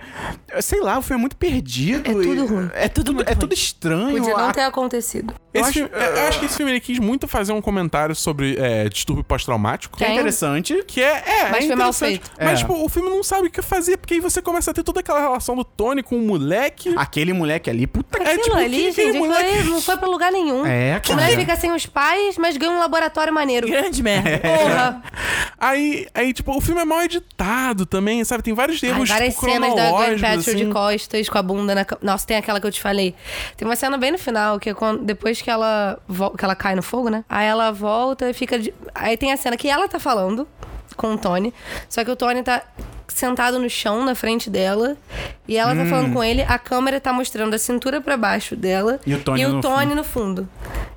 sei lá, o filme é muito perdido. É tudo ruim. É tudo, muito é ruim. tudo estranho. Podia não A- ter acontecido. Eu Esse acho- filme- eu, eu acho que esse filme ele quis muito fazer um comentário sobre é, distúrbio pós-traumático. Que é interessante. Que é, é, Mas é foi mal feito. Mas, É. tipo, o filme não sabe o que fazer, porque aí você começa a ter toda aquela relação do Tony com o moleque. Aquele moleque ali, puta que... É, Aquilo tipo, ali, que aquele gente, moleque- foi- não foi pra lugar nenhum. É, O cara. moleque fica sem os pais, mas ganha um laboratório maneiro. Grande merda. Porra! Aí, aí, tipo, o filme é mal editado também, sabe? Tem vários Ai, erros várias tipo, cenas da Gwen Paltrow de assim. costas com a bunda na... Nossa, tem aquela que eu te falei. Tem uma cena bem no final, que é quando, depois que ela, que ela cai no fogo, né? Aí ela volta e fica... de- Aí tem a cena que ela tá falando com o Tony, só que o Tony tá sentado no chão na frente dela e ela tá falando com ele, a câmera tá mostrando a cintura pra baixo dela E o Tony no Tony no fundo.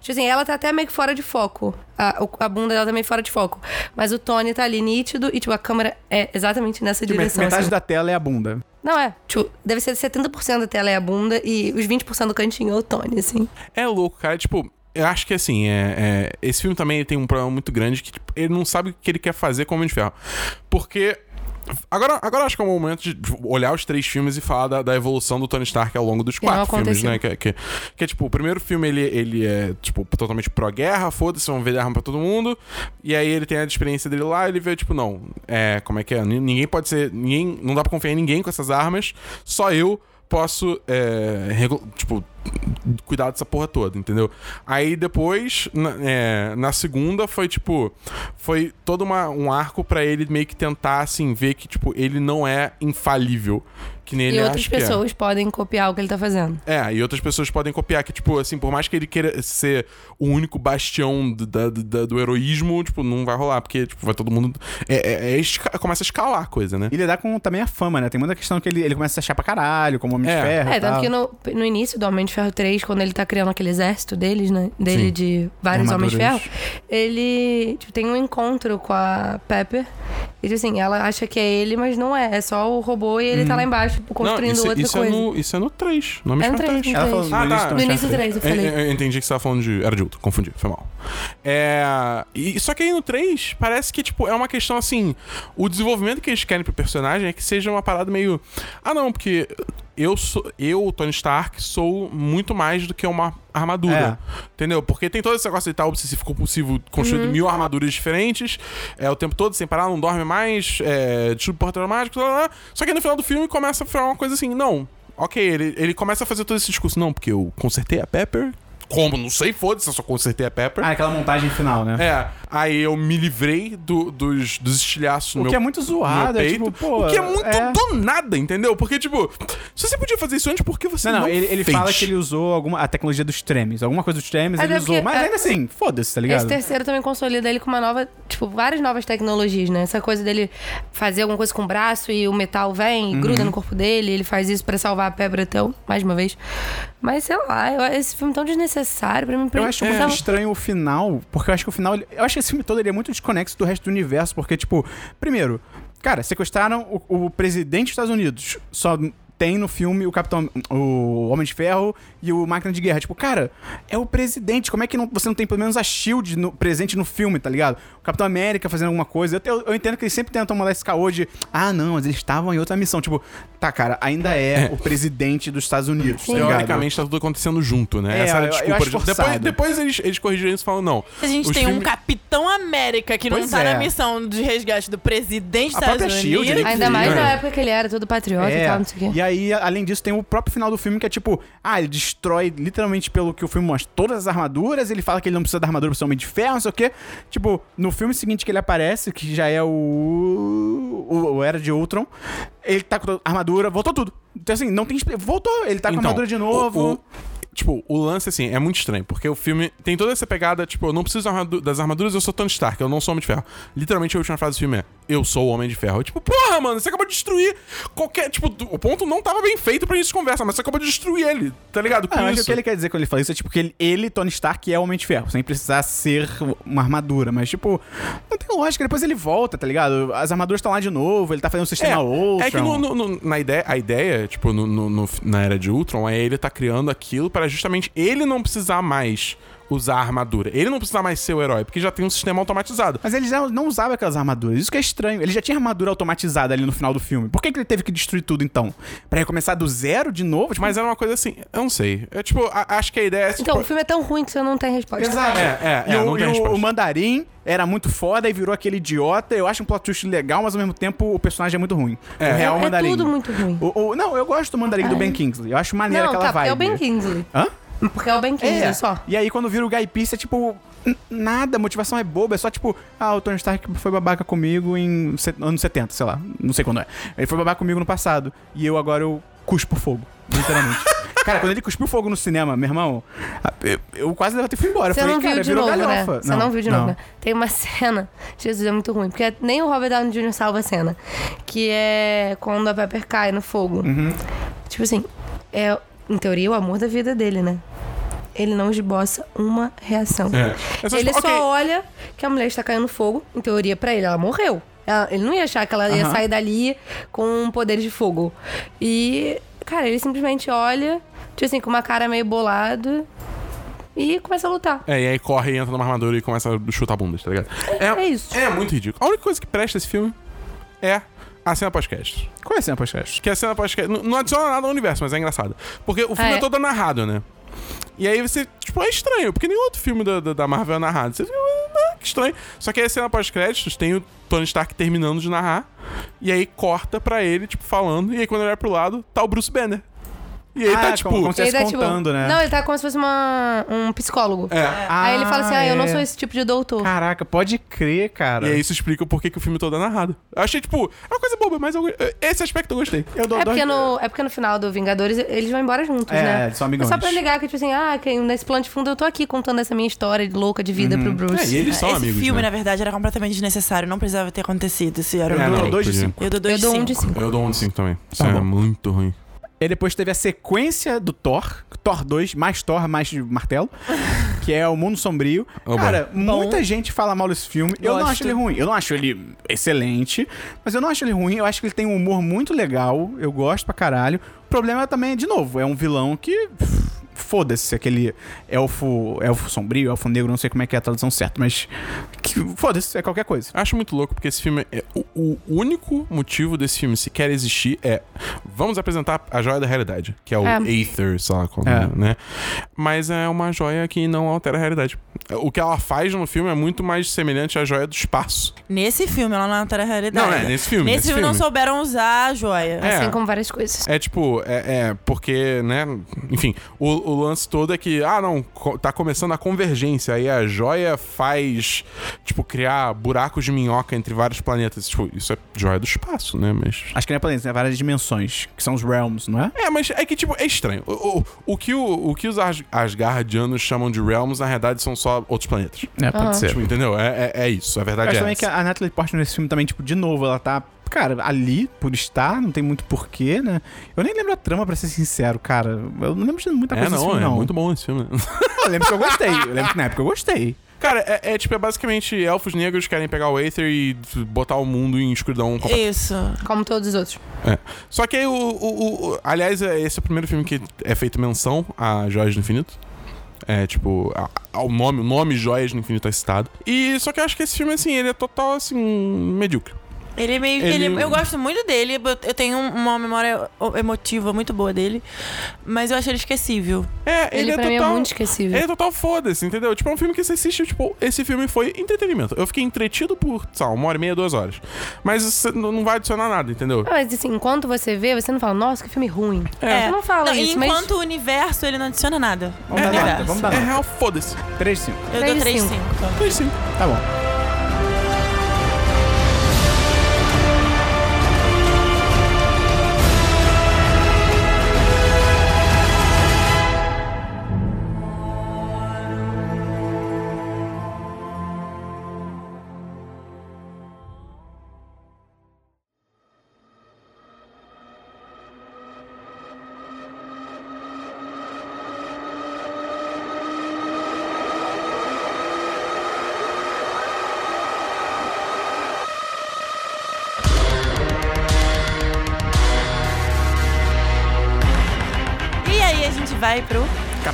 Tipo assim, ela tá até meio que fora de foco. A, o- a bunda dela tá meio fora de foco. Mas o Tony tá ali nítido e, tipo, a câmera é exatamente nessa Tipo, direção. metade assim. da tela é a bunda. Não, é. Tipo, deve ser 70% da tela é a bunda e os 20% do cantinho é o Tony, assim. É louco, cara. Tipo, eu acho que assim, é, é- esse filme também tem um problema muito grande que tipo, ele não sabe o que ele quer fazer com o Homem de Ferro. Porque. Agora, agora acho que é o momento de olhar os três filmes e falar da, da evolução do Tony Stark ao longo dos não quatro filmes, né? Que, que, que é tipo, o primeiro filme ele, ele é, tipo, totalmente pró-guerra, foda-se, vamos vender arma pra todo mundo. E aí ele tem a experiência dele lá, ele vê, tipo, não, é, como é que é? Ninguém pode ser. Ninguém, não dá pra confiar em ninguém com essas armas, só eu posso, é, tipo, cuidar dessa porra toda, entendeu? Aí depois, na, é, na segunda, foi tipo. Foi todo uma, um arco pra ele meio que tentar, assim, ver que, tipo, ele não é infalível. Que nem ele e outras acha que é. pessoas podem copiar o que ele tá fazendo. É, e outras pessoas podem copiar, que, tipo, assim, por mais que ele queira ser o único bastião do, da- da- do heroísmo, tipo, não vai rolar, porque, tipo, vai todo mundo. É, é- é esca- começa a escalar a coisa, né? E lidar com também a fama, né? Tem muita questão que ele, ele começa a se achar pra caralho, como Homem É. de Ferro. É, tanto tal. que no, no início do Homem de Ferro 3, quando ele tá criando aquele exército deles, né? Dele Sim. de vários Homens de Ferro, ele tipo, tem um encontro com a Pepper. E tipo assim, ela acha que é ele, mas não é. É só o robô e ele tá lá embaixo, tipo, construindo isso, outra isso coisa. É no, isso é no 3. No Homem É no Ferro 3, 3. no Ela falou 3. no Ah, início tá. No início do Ferro 3, eu Eu, falei. eu- eu entendi que você tava falando de. Era de outro, confundi, foi mal. É. E, só que aí no 3, parece que, tipo, é uma questão assim. O desenvolvimento que eles querem pro personagem é que seja uma parada meio. Ah, não, porque eu sou. Eu, Tony Stark, sou muito mais do que uma armadura. Entendeu? Porque tem todo esse negócio de tal obsessivo compulsivo construindo mil armaduras diferentes. É o tempo todo, sem parar, não dorme mais, é, destruindo porta traumático, blá, blá, blá. Só que no final do filme começa a ficar uma coisa assim, não. Ok, ele, ele começa a fazer todo esse discurso. Não, porque eu consertei a Pepper. Como? Não sei, foda-se, eu só consertei a Pepper. Ah, aquela montagem final, né? É, aí eu me livrei do- dos, dos estilhaços no O meu que é muito zoado, é tipo, pô. o que é muito é. do nada, entendeu? Porque, tipo, se você podia fazer isso antes, por que você Não, não, não, ele, ele fez? fala que ele usou alguma, a tecnologia dos tremes. Alguma coisa dos tremes Até ele usou. Mas é, ainda assim, foda-se, tá ligado? Esse terceiro também consolida ele com uma nova, tipo, várias novas tecnologias, né? Essa coisa dele fazer alguma coisa com o braço e o metal vem e Uhum. gruda no corpo dele, ele faz isso pra salvar a Pepper então, mais uma vez. Mas sei lá, eu- esse filme é tão desnecessário pra mim. Eu acho muito estranho o final, porque eu acho que o final. Eu acho que esse filme todo ele é muito desconexo do resto do universo, porque, tipo, primeiro, cara, sequestraram o, o presidente dos Estados Unidos. Só tem no filme o Capitão. O Homem de Ferro e o Máquina de Guerra. Tipo, cara, é o presidente. Como é que não- você não tem pelo menos a Shield no- presente no filme, tá ligado? O Capitão América fazendo alguma coisa. Eu, eu- eu entendo que eles sempre tentam mandar esse caô de. Ah, não, mas eles estavam em outra missão. Tipo, tá, cara, ainda é, o presidente dos Estados Unidos. Tá ligado? Teoricamente tá tudo acontecendo junto, né? É, Essa era a eu- eu desculpa. acho original. depois, depois eles, eles corrigiram isso e falam, não. A gente tem um filmes- Capitão América que não Pois tá é. na missão de resgate do presidente dos Estados Shield, Unidos. Ainda mais É. na época que ele era todo patriota e tal, não sei o quê. E aí, além disso, tem o próprio final do filme que é tipo, ah, ele destrói literalmente pelo que o filme mostra todas as armaduras, ele fala que ele não precisa da armadura pra ser homem de ferro, não sei o quê. Tipo, no filme seguinte que ele aparece, que já é o. o, o Era de Ultron, ele tá com a armadura, voltou tudo. Então, assim, não tem. Voltou, ele tá com a Então, armadura de novo. o- o- tipo, o lance, assim, é muito estranho. Porque o filme tem toda essa pegada, tipo, eu não preciso das armaduras, eu sou Tony Stark, eu não sou Homem de Ferro. Literalmente, a última frase do filme é, eu sou o Homem de Ferro. Eu, tipo, porra, mano, você acabou de destruir qualquer... Tipo, o ponto não tava bem feito pra gente conversa, mas você acabou de destruir ele, tá ligado? Com Ah, isso. o que ele quer dizer quando ele fala isso é tipo que ele, ele, Tony Stark, é o Homem de Ferro, sem precisar ser uma armadura. Mas, tipo, não tem lógica. Depois ele volta, tá ligado? As armaduras estão lá de novo, ele tá fazendo um sistema Ultron. É que no- no- no- na ideia, a ideia, tipo, no- na era de Ultron, é ele tá criando aquilo para justamente ele não precisar mais usar a armadura. Ele não precisar mais ser o herói, porque já tem um sistema automatizado. Mas ele já não usava aquelas armaduras. Isso que é estranho. Ele já tinha armadura automatizada ali no final do filme. Por que, que ele teve que destruir tudo então? Pra recomeçar do zero de novo? Tipo, Mas era uma coisa assim, eu não sei. É tipo, a- acho que a ideia é. Tipo, Então, o filme é tão ruim que você não tem resposta. Exato. É, é, e é, o, não tem e o- resposta. o mandarim era muito foda e virou aquele idiota. Eu acho um plot twist legal, mas ao mesmo tempo o personagem é muito ruim. É. O real É, é mandarim. tudo muito ruim. O- o- não, eu gosto do mandarim do Ben Kingsley. Eu acho maneiro Não, aquela tá, vibe. é o Ben Kingsley. Hã? Porque é o Ben Kingsley só. E aí quando vira o Guy Pearce é tipo. Nada, a motivação é boba, é só tipo, ah, o Tony Stark foi babaca comigo em anos 70, sei lá, não sei quando é. Ele foi babaca comigo no passado, e eu agora eu cuspo fogo, literalmente. Cara, quando ele cuspiu fogo no cinema, meu irmão, eu, eu quase levantei e fui embora. Você falei, não viu de novo, né? galhofa. Você não, viu de novo, né? Tem uma cena, Jesus, é muito ruim, porque nem o Robert Downey Jr. salva a cena, que é quando a Pepper cai no fogo. Uhum. Tipo assim, é, em teoria, o amor da vida dele, né? Ele não esboça uma reação. É. É Ele só ok. olha que a mulher está caindo no fogo. Em teoria, pra ele, ela morreu. Ela- ele não ia achar que ela ia Aham. sair dali com poderes de fogo. E, cara, ele simplesmente olha, tipo assim, com uma cara meio bolada e começa a lutar. É, e aí corre e entra numa armadura e começa a chutar bundas, tá ligado? É isso. É muito ridículo. A única coisa que presta esse filme é a cena pós-crédito. Qual é a cena pós-crédito? Que a cena pós-crédito não, não adiciona nada ao universo, mas é engraçado. Porque o filme Ah, é é? todo narrado, né? E aí você, tipo, é estranho, porque nenhum outro filme da, da, da Marvel é narrado. Você fica, ah, que estranho. Só que aí a cena pós-créditos tem o Tony Stark terminando de narrar, e aí corta pra ele, tipo, falando, e aí quando ele olha pro lado, tá o Bruce Banner. E aí tá, Ah, tipo. como- como se Ele tá, contando, né? Não, ele tá como se fosse uma, um psicólogo. É. Aí ele fala assim, ah, eu não é. sou esse tipo de doutor. Caraca, pode crer, cara. E aí isso explica o porquê que o filme todo é narrado. Eu achei, tipo, é uma coisa boba, mas eu- esse aspecto eu gostei. Eu dou É porque, dois- no, é porque no final do Vingadores eles vão embora juntos, É, né? eles são amigões. É só pra ligar que, tipo assim, ah, que nesse plano de fundo eu tô aqui contando essa minha história de louca de vida pro É, Bruce. e eles são Esse amigos, filme, né? na verdade, era completamente desnecessário. Não precisava ter acontecido. Se era É, um Eu não, dou dois de cinco. Eu dou dois eu dou um de de cinco. cinco. Eu dou um de 5 também. Isso Tá é bom. muito ruim. E depois teve a sequência do Thor, Thor 2, mais Thor, mais martelo, que é o Mundo Sombrio. Oh, Cara, muita gente fala mal desse filme. Eu não Gosto. acho ele ruim. Eu não acho ele excelente, mas eu não acho ele ruim. Eu acho que ele tem um humor muito legal. Eu gosto pra caralho. O problema também, de novo, é um vilão que. pff, Foda-se aquele elfo, elfo sombrio, elfo negro, não sei como é que é a tradução certa, mas foda-se, é qualquer coisa. Acho muito louco porque esse filme é o, o único motivo desse filme sequer existir é vamos apresentar a joia da realidade, que é o É. Aether, sei lá como, É. né? Mas é uma joia que não altera a realidade. O que ela faz no filme é muito mais semelhante à joia do espaço. Nesse filme, ela não altera a realidade. Não, é, nesse filme, Nesse nesse filme, não filme. souberam usar a joia. É. Assim como várias coisas. É tipo, é, é, porque, né? Enfim, o, o lance todo é que, ah, não, tá começando a convergência. Aí a joia faz, tipo, criar buracos de minhoca entre vários planetas. Tipo, isso é joia do espaço, né? Mas. Acho que não é planeta, né? Várias dimensões, que são os realms, não é? É, mas é que, tipo, é estranho. O, o, o que, o, o que os As- Asgardianos chamam de realms, na realidade, são só outros planetas. É, pode Aham. ser. Tipo, entendeu? É, é, é isso. A Eu verdade acho é também essa. que a Natalie Portman nesse filme também, tipo, de novo, ela tá, cara, ali por estar, não tem muito porquê, né? Eu nem lembro a trama, pra ser sincero, cara. Eu não lembro de muita É, coisa desse não, filme, é não. muito bom esse filme. Eu lembro que eu gostei. Eu lembro que na época eu gostei. Cara, é, é, tipo, é basicamente elfos negros querem pegar o Aether e botar o mundo em escuridão. Isso. Como todos os outros. Só que aí o, o- o- Aliás, é- esse é o primeiro filme que é feito menção a Joias do Infinito. É, tipo, ao nome, o nome Joias do Infinito é citado. E só que eu acho que esse filme, assim, ele é total, assim, medíocre. Ele é meio. Ele- ele- eu gosto muito dele. eu- tenho uma memória emotiva muito boa dele. Mas eu acho ele esquecível. É, ele, Ele, é pra total. mim é muito esquecível. Ele é total foda-se, entendeu? Tipo, é um filme que você assiste, tipo, esse filme foi entretenimento. Eu fiquei entretido por, sei lá, uma hora e meia, duas horas. Mas você não vai adicionar nada, entendeu? Ah, Mas assim, enquanto você vê, você não fala, nossa, que filme ruim. É. Você não fala Não, isso, enquanto mas... o universo, ele não adiciona nada. Vamos dar O nota, vamos dar É nota. real, foda-se. 3 de 5. Eu Três dou de 3 cinco. 5. Mas sim. Tá bom.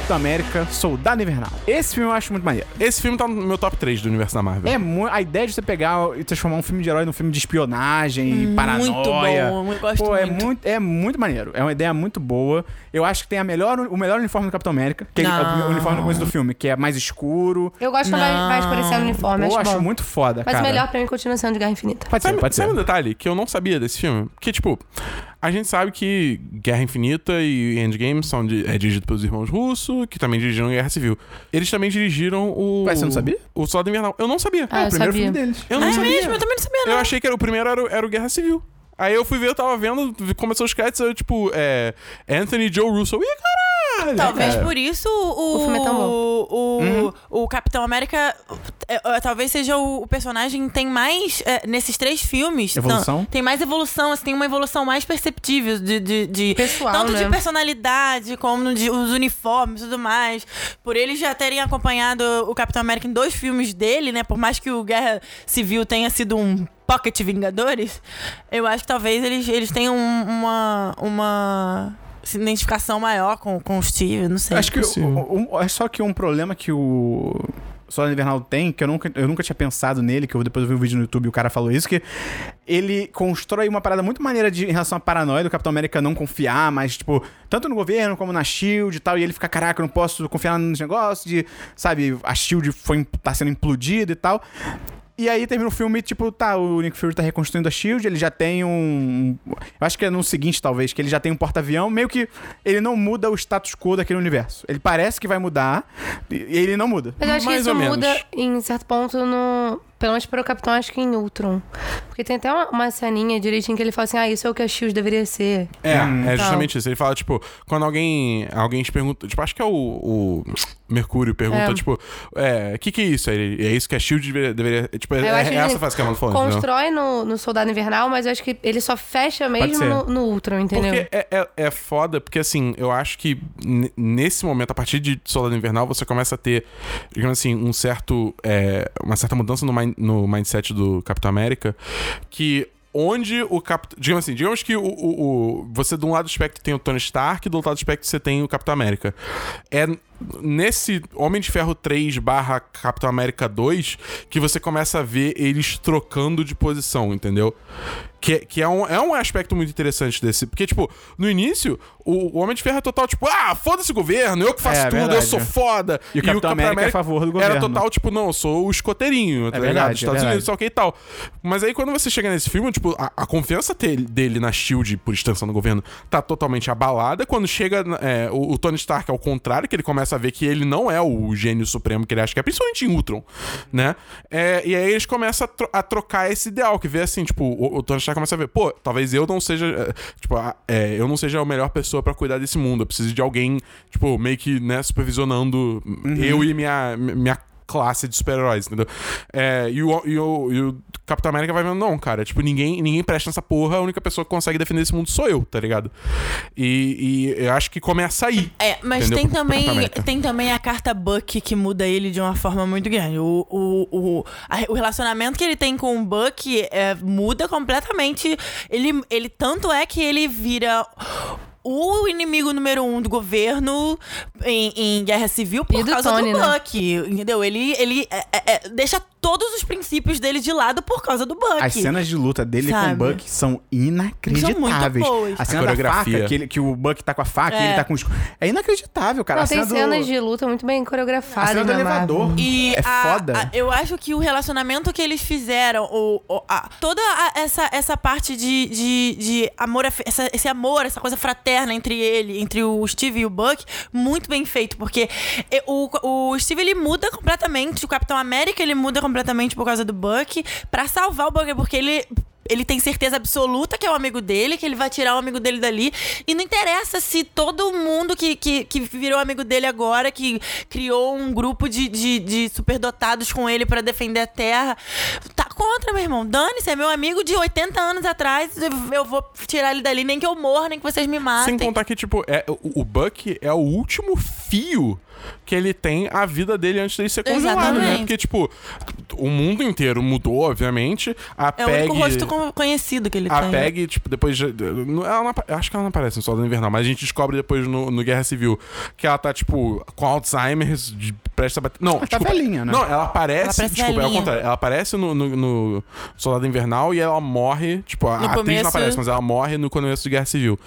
Capitão América, Soldado Invernal. Esse filme eu acho muito maneiro. Esse filme tá no meu top 3 do universo da Marvel. É a ideia de você pegar e transformar um filme de herói num filme de espionagem e paranoia. Muito bom. Eu gosto Pô, é muito. muito, é muito maneiro. É uma ideia muito boa. Eu acho que tem a melhor, o melhor uniforme do Capitão América, que é Não. o uniforme no começo do filme, que é mais escuro. Eu gosto quando Não. vai escurecer o uniforme, eu acho, acho bom. muito foda, Mas cara. o melhor pra mim continua sendo de Guerra Infinita. Pode ser, Sabe, pode ser. sabe um detalhe que eu não sabia desse filme? Que, tipo, a gente sabe que Guerra Infinita e Endgame são de, é dirigido pelos irmãos Russo, que também dirigiram Guerra Civil. Eles também dirigiram o. Ué, você não sabia? O Soldado Invernal. Eu não sabia. Ah, É o primeiro sabia. filme deles. Eu não é sabia. mesmo? Eu também não sabia, não. Eu achei que era, o primeiro era, o- era o Guerra Civil. Aí eu fui ver, eu tava vendo, começou os créditos, eu, tipo, é. Anthony Joe Russo. Ih, caralho! Talvez cara. por isso o, O filme é tão bom. o, Uhum. o Capitão América é, é, talvez seja o, o personagem que tem mais é, nesses três filmes Evolução? não, tem mais evolução assim, tem uma evolução mais perceptível de, de, de- Pessoal, tanto né? de personalidade como de os uniformes e tudo mais por eles já terem acompanhado o Capitão América em dois filmes dele né por mais que o Guerra Civil tenha sido um Pocket Vingadores, eu acho que talvez eles, eles tenham um- uma, uma identificação maior com, com o Steve, não sei. Acho que o, o- é só que um problema que o Soldado Invernal tem, que eu nunca, eu nunca tinha pensado nele, que eu depois eu vi um vídeo no YouTube e o cara falou isso, que ele constrói uma parada muito maneira de, em relação à paranoia do Capitão América não confiar, mas, tipo, tanto no governo como na SHIELD e tal, e ele fica, caraca, eu não posso confiar nos negócios, de, sabe, a SHIELD foi, tá sendo implodida e tal. E aí termina o filme, tipo, tá, o Nick Fury tá reconstruindo a SHIELD, ele já tem um... Eu acho que é no seguinte, talvez, que ele já tem um porta-avião, meio que ele não muda o status quo daquele universo. Ele parece que vai mudar, e ele não muda. Mas eu acho Mais que isso ou menos. muda em certo ponto no. Pelo menos para o Capitão, acho que em Ultron. Porque tem até uma, uma ceninha direitinho que ele fala assim: ah, isso é o que a Shield deveria ser. É, Hum, é justamente isso. Ele fala, tipo, quando alguém alguém te pergunta, tipo, acho que é o, o Mercúrio pergunta, É. tipo, é, o que que é isso? Ele, é isso que a SHIELD deveria, deveria tipo, é, é essa fase que a Amanda falou? Constrói no, no Soldado Invernal, mas eu acho que ele só fecha mesmo no, no Ultron, entendeu? Porque é, é, é foda, porque assim, eu acho que nesse momento, a partir de Soldado Invernal, você começa a ter, digamos assim, um certo. é, uma certa mudança no, mind- no mindset do Capitão América, que. Onde o Capitão. Digamos assim, digamos que o, o, o- você de um lado do espectro tem o Tony Stark, do outro lado do espectro você tem o Capitão América. É nesse Homem de Ferro 3 barra Capitão América 2 que você começa a ver eles trocando de posição, entendeu? Que, que é, um, é um aspecto muito interessante desse. Porque, tipo, no início, o, o Homem de Ferro é total, tipo, ah, foda-se o governo, eu que faço É, tudo, eu verdade. sou foda. E o Capitão América é a favor do Era governo. total, tipo, não, eu sou o escoteirinho, tá ligado? verdade, Estados é Unidos, só que e tal. Mas aí quando você chega nesse filme, tipo, a, a confiança dele, dele na Shield, por extensão do governo, tá totalmente abalada. Quando chega é, o, o Tony Stark, ao contrário, que ele começa a ver que ele não é o gênio supremo que ele acha que é, principalmente em Ultron, né? É, e aí eles começam a, tro- a trocar esse ideal, que vê assim, tipo, o, o Tony Stark começa a ver, pô, talvez eu não seja, é, tipo, a- é, eu não seja a melhor pessoa pra cuidar desse mundo. Eu preciso de alguém, tipo, meio que, né, supervisionando eu e minha, minha classe de super-heróis, entendeu? É, e, o, e, o, e o Capitão América vai vendo, não, cara, tipo, ninguém, ninguém presta nessa porra, a única pessoa que consegue defender esse mundo sou eu, tá ligado? E, e eu acho que começa aí. É, mas Entendeu? tem também, tem também a carta Buck que muda ele de uma forma muito grande. O, o, o, a- o relacionamento que ele tem com o Buck é, muda completamente. Ele, ele tanto é que ele vira o inimigo número um do governo em, em guerra civil por E do causa Tony, do né? Buck. Entendeu? Ele, ele é, é, é, deixa todos os princípios dele de lado por causa do Buck. As cenas de luta dele Sabe? com o Buck são inacreditáveis. São muito boas. A A cena da coreografia. faca, que, ele- que o Buck tá com a faca e É. ele tá com os... É inacreditável, cara. Não, a tem cena do... cenas de luta muito bem A coreografadas. cena do Marvel. elevador. E é a- foda. a- eu acho que o relacionamento que eles fizeram, o, o- a- toda a- essa, essa parte de, de, de amor, essa- esse amor, essa coisa fraterna entre ele, entre o Steve e o Buck, muito bem feito, porque o, o Steve ele muda completamente, o Capitão América ele muda completamente por causa do Buck, pra salvar o Buck, porque ele. Ele tem certeza absoluta que é o amigo dele, que ele vai tirar o amigo dele dali. E não interessa se todo mundo que, que, que virou amigo dele agora, que criou um grupo de, de, de superdotados com ele pra defender a Terra, tá contra, meu irmão. Dane-se, é meu amigo de 80 anos atrás. eu- vou tirar ele dali, nem que eu morra, nem que vocês me matem. Sem contar que, tipo, é, o Buck é o último fio que ele tem a vida dele antes dele ser congelado, né? Exatamente. Porque, tipo, o mundo inteiro mudou, obviamente. A É o único rosto con- conhecido que ele A tem. Peg, tipo, depois. de- Ela não, acho que ela não aparece no Soldado Invernal, mas a gente descobre depois no, no Guerra Civil que ela tá, tipo, com Alzheimer, de, presta a bater. Não, tá desculpa. velhinha, né? Não, ela aparece. Ela desculpa, é o velhinha. contrário. Ela aparece no, no, no Soldado Invernal e ela morre. Tipo, a No atriz começo- não aparece, mas ela morre no começo de Guerra Civil.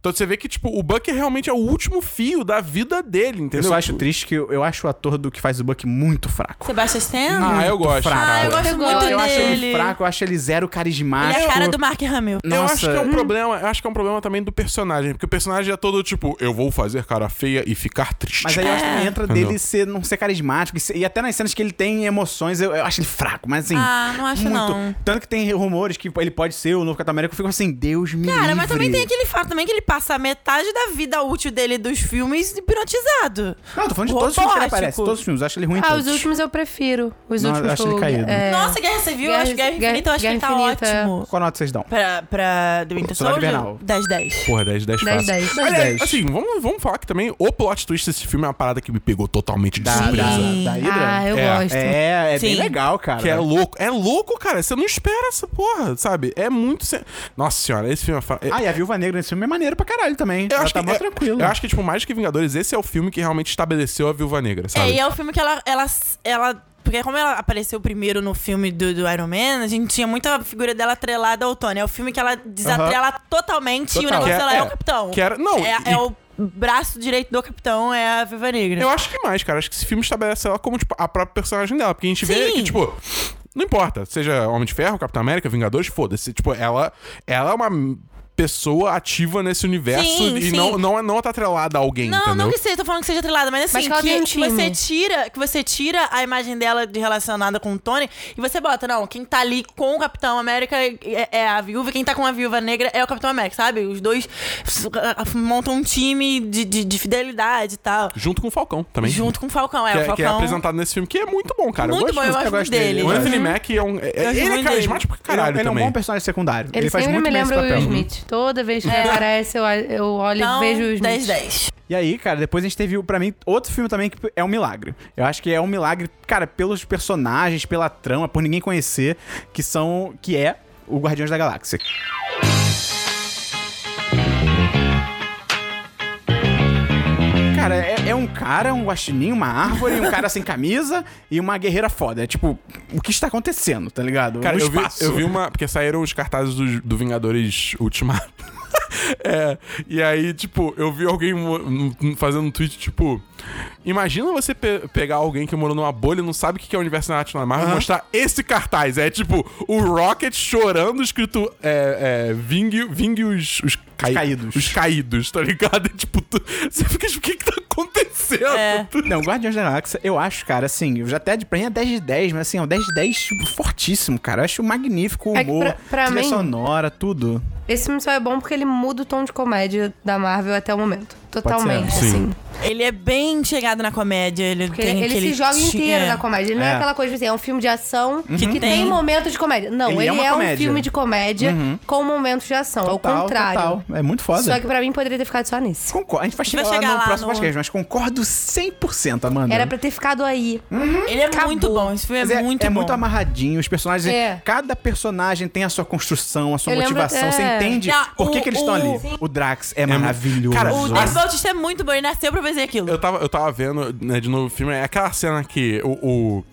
Então você vê que, tipo, o Buck realmente é o último fio da vida dele, Eu entendeu? só acho triste que eu, eu acho o ator do que faz o Buck muito fraco. Sebastian Stan? Ah, eu gosto. fraco. Ah, eu gosto Eu muito gosto. Eu acho ele fraco, eu acho ele zero Ele carismático. é a cara do Mark Hamill. Eu acho Nossa. que é um problema, eu acho que é um problema também do personagem, porque o personagem é todo tipo, eu vou fazer cara feia e ficar triste. Mas aí eu acho que entra Entendeu? dele ser, não ser carismático. E, ser- e até nas cenas que ele tem emoções, eu, eu acho ele fraco. Mas assim. Ah, não acho muito. não. Tanto que tem rumores que ele pode ser o novo Capitão América. Eu fico assim, Deus me Cara, mas livre. também tem aquele fato também que ele passa metade da vida útil dele dos filmes hipnotizado. Não, Não, tô falando de todos os filmes que ele aparece. Todos os filmes. Eu acho ele ruim Ah, todos. os últimos eu prefiro. Os Não, eu últimos acho ele foi o- caído. é, Nossa, Guerra Civil, eu Guerra- acho Guerra Guerra- Infinita, eu acho que ele tá Guerra Infinita, é. ótimo. Qual nota vocês dão? Pra, pra The Winter Soldado Soldier, Invernal. 10-10. Porra, 10, 10 10, fácil. 10. Dez, Aliás, dez. assim, vamos, vamos falar que também o plot twist desse filme é uma parada que me pegou totalmente de Da, surpresa. da, da Hydra? Ah, eu É. gosto. É, é bem Sim. legal, cara. Que é louco. É louco, cara. Você não espera essa porra, sabe? É muito. se- Nossa senhora, esse filme é. fa- é- Ah, e a Viúva Negra nesse filme é maneiro pra caralho também. Eu Ela acho, tá que, mó é- tranquilo. eu acho que, tipo, mais que Vingadores, esse é o filme que realmente estabeleceu a Viúva Negra, É, sabe? e é o filme que ela, ela, ela porque como ela apareceu primeiro no filme do, do Iron Man, a gente tinha muita figura dela atrelada ao Tony. É o filme que ela desatrela totalmente e o Total. negócio Que é- dela é, é, o Capitão. que era- não, É, e- é o braço direito do Capitão, é a Viva Negra. Eu acho que mais, cara. Acho que esse filme estabelece ela como, tipo, a própria personagem dela. Porque a gente vê Sim. que, tipo. Não importa, seja Homem de Ferro, Capitão América, Vingadores, foda-se. Tipo, ela, ela é uma pessoa ativa nesse universo Sim, e sim. não, não, não tá atrelada a alguém, Não, entendeu? não que seja, tô falando que seja atrelada, mas assim, Mas que que, você tira, que você tira a imagem dela de relacionada com o Tony e você bota, não, quem tá ali com o Capitão América é, é a viúva, quem tá com a viúva negra é o Capitão América, sabe? Os dois montam um time de, de, de fidelidade e tal. Junto com o Falcão também. Junto com o Falcão, é, que, o é, Falcão. que é apresentado nesse filme, que é muito bom, cara. muito eu bom, gosto eu muito. gosto dele. dele. O Anthony Uhum. Mack é um. é- ele é carismático pra Ele é- caralho ele é um também. bom personagem secundário. Ele, faz sempre muito me bem esse lembra o Will papel. Smith. Toda vez que ele aparece, eu, eu olho Então, e vejo o Smith. 10-10. E aí, cara, depois a gente teve, pra mim, outro filme também que é um milagre. Eu acho que é um milagre, cara, pelos personagens, pela trama, por ninguém conhecer, que são. que é o Guardiões da Galáxia. Cara, é, é um cara, um guaxinim, uma árvore, um cara sem camisa e uma guerreira foda. É tipo, o que está acontecendo, tá ligado? Cara, no eu vi, eu vi uma. Porque saíram os cartazes do, do Vingadores Ultimato. é. E aí, tipo, eu vi alguém fazendo um tweet, tipo. Imagina você pe- pegar alguém que morou numa bolha e não sabe o que é o universo cinemático Marvel e mostrar esse cartaz. É tipo, o Rocket chorando, escrito. É, é, vingue, vingue os, os, cai- caídos. Os caídos, tá ligado? É, tipo, tu- você fica tipo, o que que tá acontecendo? É. Não, Guardiões da Galáxia, eu acho, cara, assim, eu já até pra mim é 10 de 10, mas assim, é um 10 de 10 tipo, fortíssimo, cara. Eu acho magnífico o É humor, pra- pra trilha mim- sonora, tudo. Esse filme só é bom porque ele muda o tom de comédia da Marvel até o momento. Totalmente, ser. Sim. Ele é bem chegado na comédia. Ele Porque tem ele, se joga inteiro é. na comédia. Ele não é É. aquela coisa assim, é um filme de ação que, tem. tem momentos de comédia. Não, Ele ele, é uma é, um comédia. filme de comédia com momentos de ação. é o Total, contrário. total. É muito foda. Só que pra mim poderia ter ficado só nesse. Concordo. A gente vai chegar, vai lá chegar no lá próximo no- podcast, mas concordo 100%, Amanda. Era pra ter ficado aí. Ele é Acabou. muito bom. Esse filme é, Mas é, muito é bom. muito amarradinho, os personagens. É. Cada personagem tem a sua construção, a sua Eu lembro- motivação. Você é. entende Não, por que, o- que eles estão ali. o- O Drax é maravilhoso. Cara, O Dave Bautista é muito bom. Ele nasceu pra aquilo. Eu tava, eu tava vendo, né, de novo o filme, é aquela cena que o, o,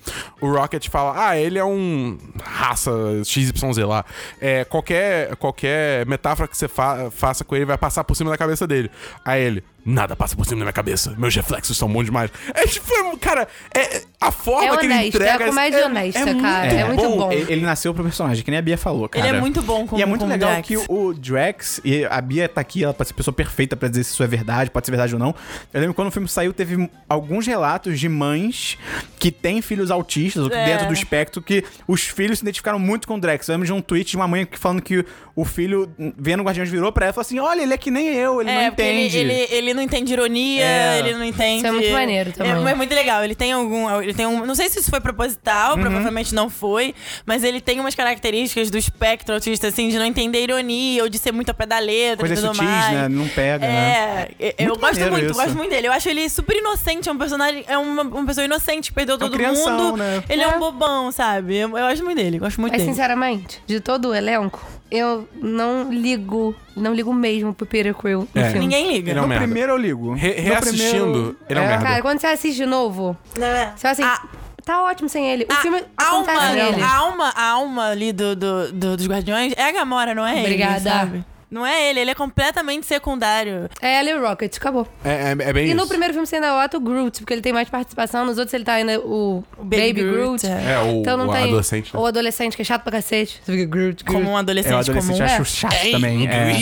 o Rocket fala, ah, ele é um raça XYZ lá. É, qualquer, qualquer metáfora que você fa- faça com ele vai passar por cima da cabeça dele. Aí ele, nada passa por cima da minha cabeça. Meus reflexos são bons demais. É tipo, é, cara, é, a forma É que ele honesto, é entrega... a comédia honesta, cara. É muito bom. Ele, ele nasceu pro personagem, que nem a Bia falou, cara. Ele é muito bom como E é muito legal Drax. que o Drax, e a Bia tá aqui, ela pode ser a pessoa perfeita pra dizer se isso é verdade, pode ser verdade ou não. Eu lembro que quando o filme saiu, teve alguns relatos de mães que têm filhos autistas, ou que É. dentro do espectro, que os filhos se identificaram muito com o Drax. Eu lembro de um tweet de uma mãe falando que o filho, vendo o Guardiões, virou pra ela e falou assim: olha, ele é que nem eu, ele É, não entende. Ele, ele, ele não entende ironia, É. ele não entende. Isso é muito maneiro também. É, é muito legal. Ele tem algum. Ele tem um. Não sei se isso foi proposital, Uhum. provavelmente não foi, mas ele tem umas características do espectro autista, assim, de não entender ironia ou de ser muito a pé da letra Coisa e tudo sutis, mais. né? Não pega, né? É, eu- eu Muito gosto muito, isso. gosto muito dele. Eu acho ele super inocente, é um personagem, é uma, uma pessoa inocente, que perdeu um todo crianção, mundo. né? Ele é. É. um bobão, sabe? Eu, eu gosto muito dele, gosto muito Mas dele. sinceramente, de todo o elenco, eu não ligo, não ligo mesmo pro Peter Quill no É. filme. Ninguém liga. Ele é um No merda. primeiro eu ligo. Re- reassistindo, primeiro- ele é um merda. Cara, quando você assiste de novo, Não é? você vai assim, Ah. tá ótimo sem ele. O A filme alma, acontece nele. a alma, a alma ali do, do, do- dos Guardiões é a Gamora, não é Obrigada. ele, sabe? Não é ele, ele é completamente secundário. É ela e o Rocket, acabou. É, é, é bem E no isso. primeiro filme você ainda bota o Groot, porque ele tem mais participação. Nos outros ele tá ainda o, Baby, Groot. é. É, o, Então não o tem. adolescente. né? Ou adolescente, que é chato pra cacete. Você fica Groot, Groot. Como um É, adolescente, o adolescente comum. acho chato também. É.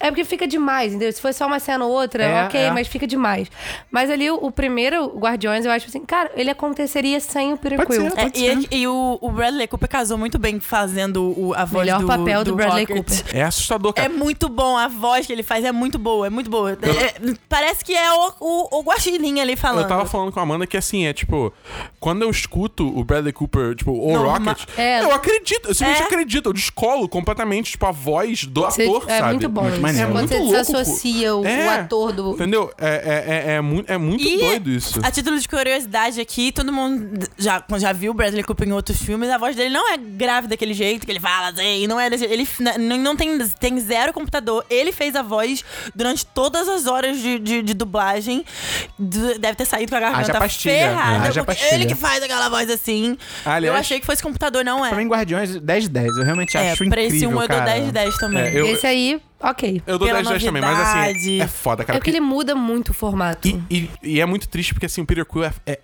É porque fica demais, entendeu? Se fosse só uma cena ou outra, É, ok, é. mas fica demais. Mas ali o, o primeiro Guardiões, eu acho assim, cara, ele aconteceria sem o Peter Quill. É, e e o, o Bradley Cooper casou muito bem fazendo o, a voz Melhor do papel do Bradley Rocket. Cooper. É assustador, cara. É muito muito bom. A voz que ele faz é muito boa, é muito boa. É, parece que é o, o, o Guaxinim ali falando. Eu tava falando com a Amanda que assim, é tipo, quando eu escuto o Bradley Cooper, tipo, o Norma- Rocket, É. eu acredito, eu simplesmente É. acredito, eu descolo completamente, tipo, a voz do Você- ator, é sabe? muito bom Muito. Quando Muito você louco, desassocia o, É. o ator do. Entendeu? É, é, é, é muito, é muito E doido isso. A título de curiosidade aqui, todo mundo já, já viu o Bradley Cooper em outros filmes, a voz dele não é grave daquele jeito que ele fala, assim, não é desse, ele n- não tem, tem zero computador. Ele fez a voz durante todas as horas de, de, de dublagem. Deve ter saído com a garganta Haja pastilha. ferrada. Haja porque pastilha. Ele que faz aquela voz assim. Aliás- eu achei que fosse computador, não é. Pra mim, Guardiões 10 de 10. Eu realmente é, acho pra esse um eu dou cara. 10 de 10 também. É, eu- Esse aí, ok. Eu dou pela 10 10 também, mas assim, novidade. é foda, cara. é porque ele muda muito o formato. E, e- e é muito triste porque assim, o Peter Quill é. é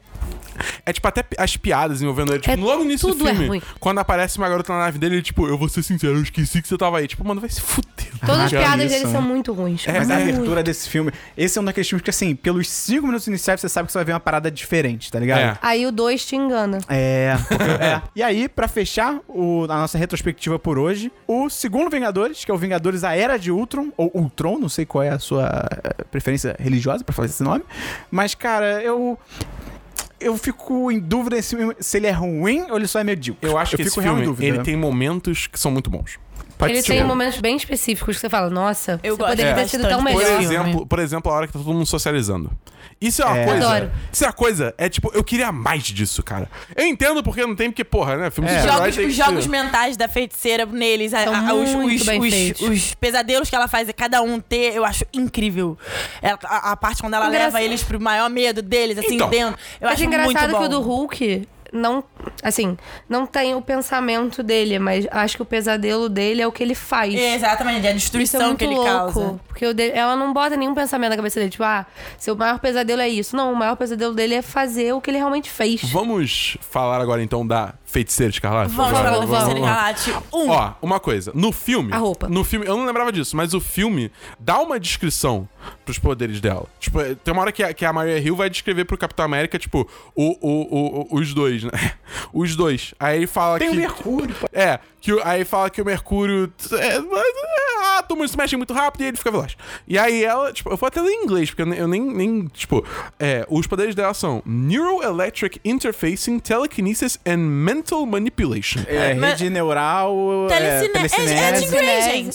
é tipo até as piadas envolvendo ele. Tipo, É, logo no início do é filme, ruim. quando aparece uma garota na nave dele, ele, tipo, eu vou ser sincero, eu esqueci que você tava aí. Tipo, mano, vai se fuder. Todas as piadas dele são muito ruins. É, Mas a muito. abertura desse filme, esse é um daqueles filmes que, assim, pelos 5 minutos iniciais você sabe que você vai ver uma parada diferente, tá ligado? É. Aí o 2 te engana. É, é. E aí, pra fechar o- a nossa retrospectiva por hoje, o segundo Vingadores, que é o Vingadores A Era de Ultron, ou Ultron, não sei qual é a sua eh, preferência religiosa pra fazer esse nome, mas, cara, eu... Eu fico em dúvida se, se ele é ruim ou ele só é medíocre. Eu acho que esse fico real em filme, dúvida. ele tem momentos que são muito bons. Ele ser. tem momentos bem específicos que você fala, nossa, Eu você gosto poderia ter bastante sido tão Por melhor. filme. exemplo, por exemplo, a hora que tá todo mundo socializando. Isso é uma É. coisa. Adoro. Isso é uma coisa. É tipo, eu queria mais disso, cara. Eu entendo porque não tem, porque, porra, né? Filme de É. super-herói Jogos, os jogos mentais da feiticeira neles, a- São a- os, os- os- os pesadelos que ela faz, cada um ter, eu acho incrível. Ela- a, a parte quando ela Engraçado. leva eles pro maior medo deles, assim, Então, dentro. Eu Mas acho é muito engraçado bom. que o do Hulk não, assim, não tem o pensamento dele, mas acho que o pesadelo dele é o que ele faz. Exatamente, a Isso é destruição muito que ele louco. causa. Porque ela não bota nenhum pensamento na cabeça dele. Tipo, ah, seu maior pesadelo é isso. Não, o maior pesadelo dele é fazer o que ele realmente fez. Vamos falar agora então da Feiticeira Escarlate? Vamos Vamos, falar Feiticeiro vamos. Escarlate 1. Ó, uma coisa. No filme. A roupa. No filme, eu não lembrava disso, mas o filme dá uma descrição pros poderes dela. Tipo, tem uma hora que a, que a Maria Hill vai descrever pro Capitão América, tipo, o, o, o- o- os dois, né? Os dois. Aí ele fala Tem que. o Mercúrio. pô. É, que aí fala que o Mercúrio. É, mas, é, átomos se mexem muito rápido e ele fica veloz. E aí ela, tipo, eu vou até ler em inglês, porque eu, eu nem, nem. Tipo, é, os poderes dela são Neuroelectric Interfacing, Telekinesis and Mental Manipulation. É, Mas- rede neural, Telecine... é, É, é.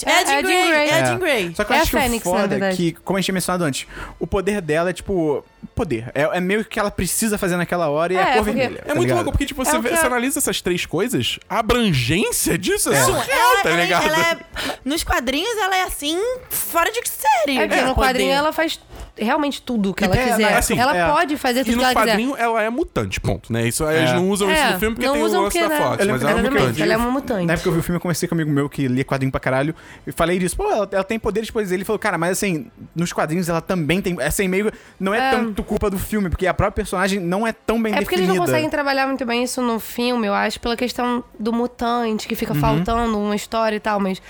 É É. É É. Jean Grey. Só que eu É acho a que Fênix, o na foda é verdade. que, a gente tinha mencionado antes, o poder dela é tipo. Poder. É, é meio que ela precisa fazer naquela hora e é, É, a cor vermelha. É tá muito ligado? louco, porque, tipo, você, o vê- você é- analisa essas três coisas, a abrangência disso é, Não, surreal, ela, tá ela- ligado? ela é- nos quadrinhos ela é assim, fora de série. É porque o no poder. quadrinho ela faz realmente tudo que ela É, quiser. assim, ela é. pode fazer E tudo no que ela quiser. quadrinho ela é mutante, ponto, né? Isso, Eles É. não usam isso É, no filme porque não tem usam o lance da né? Fox, Eu mas ela é mutante. Ela é uma mutante. Na época que eu vi o filme, eu conversei com um amigo meu que lia quadrinho pra caralho. E falei disso. Pô, ela, ela tem poderes, pois ele falou, cara, mas assim, nos quadrinhos ela também tem. Assim, meio. Não é, É. tanto culpa do filme, porque a própria personagem não é tão bem É porque eles definida. não conseguem trabalhar muito bem isso no filme, eu acho, pela questão do mutante, que Uhum. fica faltando uma história e tal, mas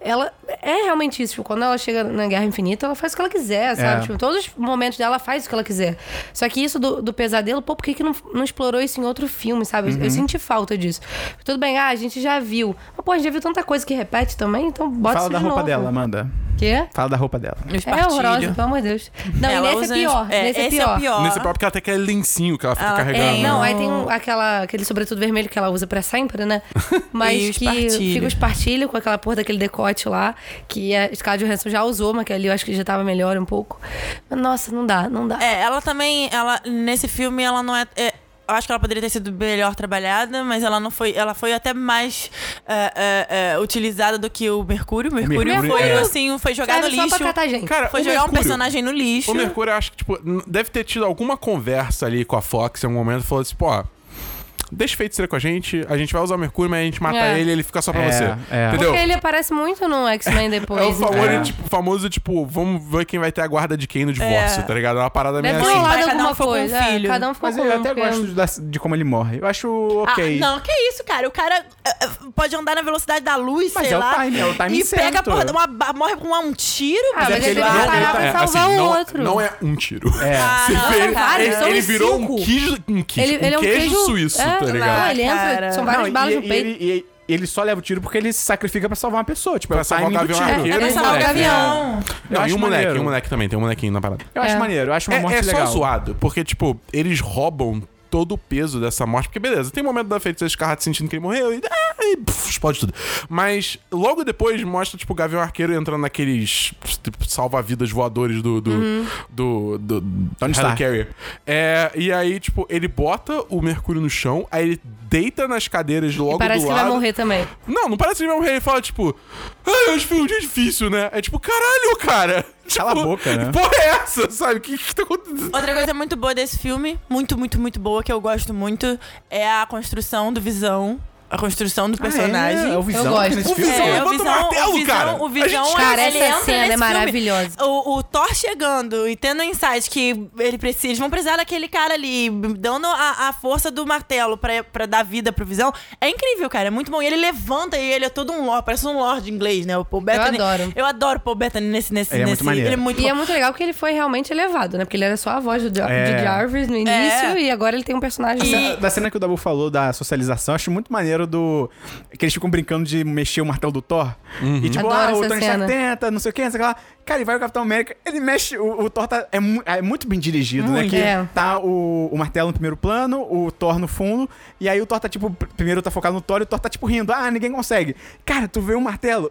ela é realmente isso. Tipo, quando ela chega na Guerra Infinita, ela faz o que ela quiser, sabe? É. Tipo, todos os momentos dela ela faz o que ela quiser. Só que isso do, do pesadelo, pô, por que, que não, não explorou isso em outro filme, sabe? Eu- Eu Uhum. senti falta disso. Tudo bem, ah, a gente já viu. Mas, pô, a gente já viu tanta coisa que repete também, então bota Fala isso da de roupa novo. dela, Amanda. Quê? Fala da roupa dela. Os É horrorosa, pelo amor de Deus. Não, Ela e nesse usa é pior. é, nesse é esse pior. é pior. Nesse próprio que ela tem aquele lencinho que ela fica Ela carregando. tem, Não, aí tem um- aquela, aquele sobretudo vermelho que ela usa pra sempre, né? Mas E que fica os partilhos com aquela porra daquele decote lá, que a Scarlett Johansson já usou, mas que ali eu acho que já tava melhor um pouco. Mas, nossa, não dá, não dá. É, ela também, ela nesse filme ela não é, é- acho que ela poderia ter sido melhor trabalhada, mas ela não foi, ela foi até mais é, é, é, utilizada do que o Mercúrio. O Mercúrio, Mercúrio, foi é. assim, foi jogado no lixo. pra catar gente. Cara, Foi jogar um Mercúrio- personagem no lixo. O Mercúrio, acho que, tipo, deve ter tido alguma conversa ali com a Fox em algum momento. Falou assim, pô, deixa o feiticeiro com a gente, a gente vai usar o Mercúrio, mas a gente mata É. ele ele fica só pra É, você. é. Entendeu? Porque ele aparece muito no X-Men depois. É o famoso, É. tipo, famoso, tipo, vamos ver quem vai ter a guarda de quem no divórcio, É. tá ligado? É uma parada meio Deve ter assim. rolado Cada um alguma ficou com um coisa. é, filho. cada um ficou Mas com eu um, até porque- gosto da- de como ele morre. Eu acho Ah, ok. não, que isso, cara. O cara é, é, pode andar na velocidade da luz, Mas sei é o lá. time, é o time E pega certo. porra, uma, ba- morre com um tiro. Ah, mas é ele vai ele- parar não, pra é, salvar assim, o não, outro. não é um tiro. É. Ah, não, vê, cara, ele, são ele virou um cinco. queijo, um queijo, Ele, um ele é um queijo, queijo suíço, é, tá ligado? Não, ele entra, Cara. são várias Não, e- balas e, no peito. E, e- ele só leva o tiro porque ele se sacrifica pra salvar uma pessoa. Tipo, é Pra o salvar o timing do Gavião tiro. Arqueiro É, e é o salvar o moleque. Gavião. Eu Não, acho e o moleque, maneiro. e o moleque também, tem um molequinho na parada. Eu acho É. maneiro, eu acho uma É, morte é só legal. zoado, porque, tipo, eles roubam todo o peso dessa morte. Porque, beleza, tem um momento da feiticeira Escarlate sentindo que ele morreu e, ah, e puf, explode tudo. Mas logo depois mostra, tipo, o Gavião Arqueiro entrando naqueles tipo, salva-vidas voadores do. do, do, do, do Tony Stark. Helicarrier. É, e aí, tipo, ele bota o Mercúrio no chão, aí ele deita nas cadeiras logo Parece do que lado. vai morrer também. Não, não parece que ele vai morrer. Ele fala, tipo, ah, hoje foi um dia difícil, né? É tipo, caralho, cara. Cala a Tipo, boca, né? Que porra é essa, sabe? O que, que tá acontecendo? Outra coisa muito boa desse filme, muito, muito, muito boa, que eu gosto muito, é a construção do Visão. A construção do personagem. Ah, é, é o Visão Eu gosto. O filme. Visão É, levanta o martelo, o Visão, cara. O Visão, gente- Cara, ele essa cena é maravilhosa. O, o Thor chegando e tendo insight que ele precisa, eles vão precisar daquele cara ali, dando a, a força do martelo pra, pra dar vida pro Visão. É incrível, cara. É muito bom. E ele levanta e ele é todo um lord, parece um lord inglês, né? O Paul Bettany. adoro. Eu adoro o Paul Bettany nesse. nesse Ele é muito nesse maneiro. Ele é muito E bom. é muito legal porque ele foi realmente elevado, né? Porque ele era só a voz do, É. de Jarvis no início e agora ele tem um personagem. E- Da- Da cena que o Dabu falou da socialização, eu acho muito maneiro do. Que eles ficam brincando de mexer o martelo do Thor. E tipo, Adoro ah, o Tony Stark tenta, não sei o que, não sei o que lá. Cara, e vai o Capitão América, ele mexe. O, o Thor tá, é, mu- é muito bem dirigido, né? Muito. Que É. tá o, o martelo no primeiro plano, o Thor no fundo, e aí o Thor tá tipo. pr- Primeiro tá focado no Thor e o Thor tá tipo rindo. Ah, ninguém consegue. Cara, tu vê o martelo.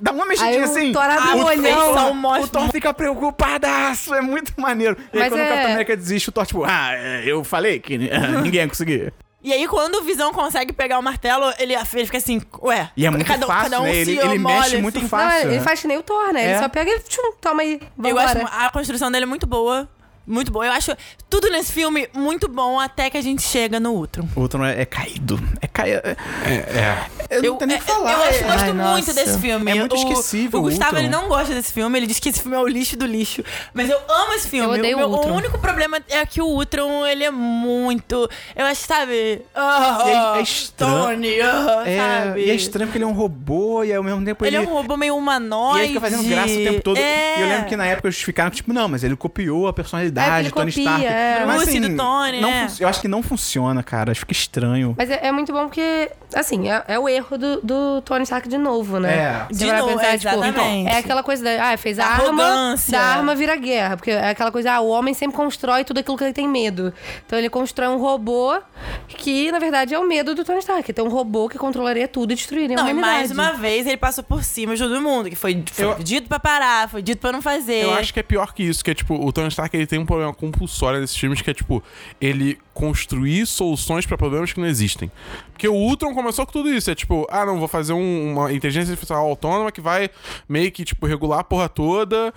Dá uma mexidinha Aí o assim. Thor abre A o olhão. O. Thor fica preocupadaço, é muito maneiro. E aí Mas quando o é- Capitão América desiste, o Thor, tipo, ah, é, eu falei que ninguém ia conseguir. E aí, quando o Visão consegue pegar o martelo, ele, ele fica assim, ué. E é muito cada, fácil, cada um né? se Ele- ele mexe muito assim. Não, fácil. ele né? faz que nem o Thor, né? É. Ele só pega e tchum, toma aí. Eu Vambora. acho a construção dele é muito boa. Muito boa. Eu acho tudo nesse filme muito bom até que a gente chega no Ultron. O outro é, é caído. É caído. É, é. Eu, Eu, não tenho nem o é- que falar. eu acho, é- gosto Ai, muito nossa. desse filme. É muito o, esquecível O o Gustavo, Ultron. ele não gosta desse filme. Ele diz que esse filme é o lixo do lixo. Mas eu amo esse filme. Eu odeio o, meu- o Ultron. único problema é que o Ultron, ele é muito... Eu acho, sabe... E é- é estranho. Tony, ah, É, sabe? e é estranho porque ele é um robô e ao mesmo tempo Ele ele. é um robô meio E humanoide. ele fica fazendo graça o tempo todo. É. E eu lembro que na época eles ficaram tipo, não, mas ele copiou a É, personalidade ele de Tony copia, Stark. é. Mas, assim, do Tony, não é. Eu acho que não funciona, cara. Acho que estranho. Mas é, é muito bom porque, assim, é, é o erro do, do Tony Stark de novo, né? É. De vai novo, pensar, é, tipo, exatamente. é aquela coisa da. Ah, fez a arma. arrogância. Da arma vira guerra. Porque é aquela coisa, ah, o homem sempre constrói tudo aquilo que ele tem medo. Então ele constrói um robô que, na verdade, é o medo do Tony Stark. Tem um robô que controlaria tudo e destruiria a Não, e humanidade. mais uma vez ele passou por cima de todo mundo. Que foi, foi Eu- dito pra parar, foi dito pra não fazer. Eu acho que é pior que isso, que é tipo, o Tony Stark ele tem um problema compulsório nesses filmes, que é tipo, ele construir soluções pra problemas que não existem. Porque o Ultron começou com tudo isso, é tipo, ah, não, vou fazer um- uma inteligência artificial autônoma que vai meio que, tipo, regular a porra toda,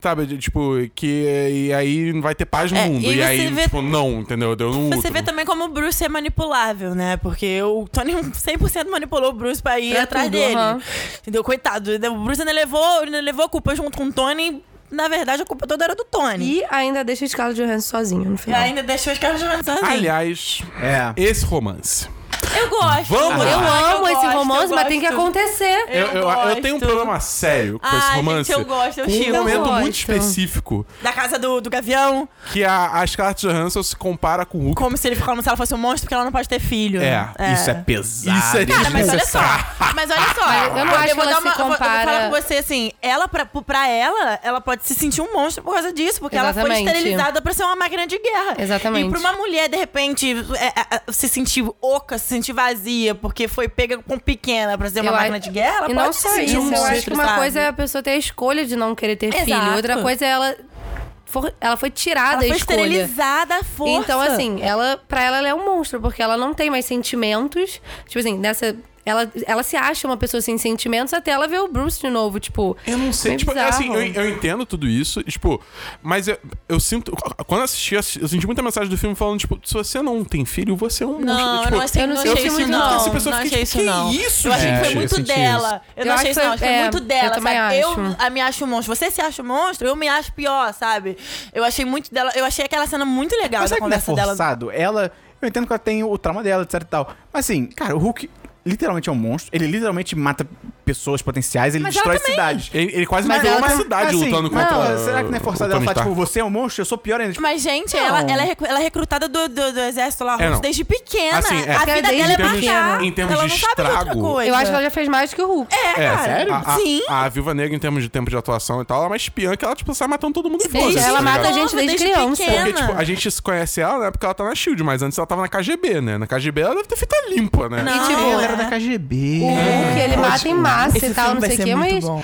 sabe? Tipo, que e aí vai ter paz no É, mundo. e E, aí, vê- tipo, não, entendeu? Deu no Você Ultron. vê também como o Bruce é manipulável, né? Porque o Tony 100% manipulou o Bruce pra ir Pra atrás tudo, dele. Entendeu? Coitado. O Bruce ainda levou, ainda levou a culpa junto com o Tony. Na verdade, a culpa toda era do Tony. E ainda deixa o Scarlett Johansson sozinho no E final. ainda deixou os caras jogando sozinhos. Aliás, É. esse romance. Eu gosto. Vamos Ah, eu lá. amo esse gosto, romance, eu mas tem que acontecer. Eu, eu, eu tenho um problema sério com Ai, esse gente, romance. eu gosto, eu com um momento Eu muito específico Da casa do, do Gavião. que a, a Scarlett Johansson se compara com o Hulk. Como se, ele, como se ela fosse um monstro, porque ela não pode ter filho. É, Isso é pesado. Isso é Cara, mas olha só. Mas olha só. Mas eu não acho vou que ela dar se uma- eu vou- Eu vou compara- falar com você assim. Ela, pra, pra ela, ela pode se sentir um monstro por causa disso. Porque ela foi Exatamente. esterilizada pra ser uma máquina de guerra. Exatamente. E pra uma mulher, de repente, é, é, é, se sentir oca, se sentir vazia, porque foi pega com pequena pra ser uma Eu máquina acho- de guerra, ela E não só isso, um eu acho que uma sabe? coisa é a pessoa ter a escolha de não querer ter filho. Exato. Outra coisa é ela. for- ela foi tirada Ela a foi escolha. esterilizada à força. Então, assim, ela, pra ela, ela é um monstro, porque ela não tem mais sentimentos. Tipo assim, nessa. Ela, ela se acha uma pessoa sem sentimentos até ela ver o Bruce de novo, tipo. Eu não sei, bem tipo, bizarro. assim, eu, eu entendo tudo isso, tipo, mas eu, eu sinto. Quando eu assisti, eu senti muita mensagem do filme falando, tipo, se você não tem filho, você é um monstro. Não, tipo, eu não achei, eu não achei isso, muito não. essa pessoa não fica, achei isso, não. isso, eu achei que foi Eu muito dela. Eu, Eu não achei que isso, não. foi- é, muito eu dela, sabe? acho. Eu me acho um monstro. Você se acha um monstro, eu me acho pior, sabe? Eu achei muito dela. Eu achei aquela cena muito legal Mas da não é conversa dela. forçado? Ela. Eu entendo que ela tem o trauma dela, etc e tal. Mas assim, cara, o Hulk. Literalmente é um monstro. Ele literalmente mata pessoas potenciais, ele Mas destrói ela cidades. Ele, ele quase Mas matou ela uma tá- cidade Assim, lutando não, contra. Será que não é forçado o ela falar, tipo, você é um monstro, eu sou pior ainda? Mas, gente, Não. ela, ela, é, ela é recrutada do, do, do exército lá É, russo não. desde pequena. Assim, é. A vida desde dela é pequena. matar. Em termos ela de não sabe de outra estrago, coisa. Eu acho que ela já fez mais que o Hulk. É, cara. sério? A, a, Sim. a Viúva Negra, em termos de tempo de atuação e tal, ela é uma espiã que ela, tipo, sai matando todo mundo e Gente, foda-se, ela tá mata a gente desde criança. Porque, tipo, a gente conhece ela, né? Porque ela tá na SHIELD, mas antes ela tava na KGB, né? Na KGB ela deve ter feito limpa, né? Não, E, tipo, ela é. era da KGB. O Hulk, ele mata em massa Esse e tal, não sei o quê, mas bom.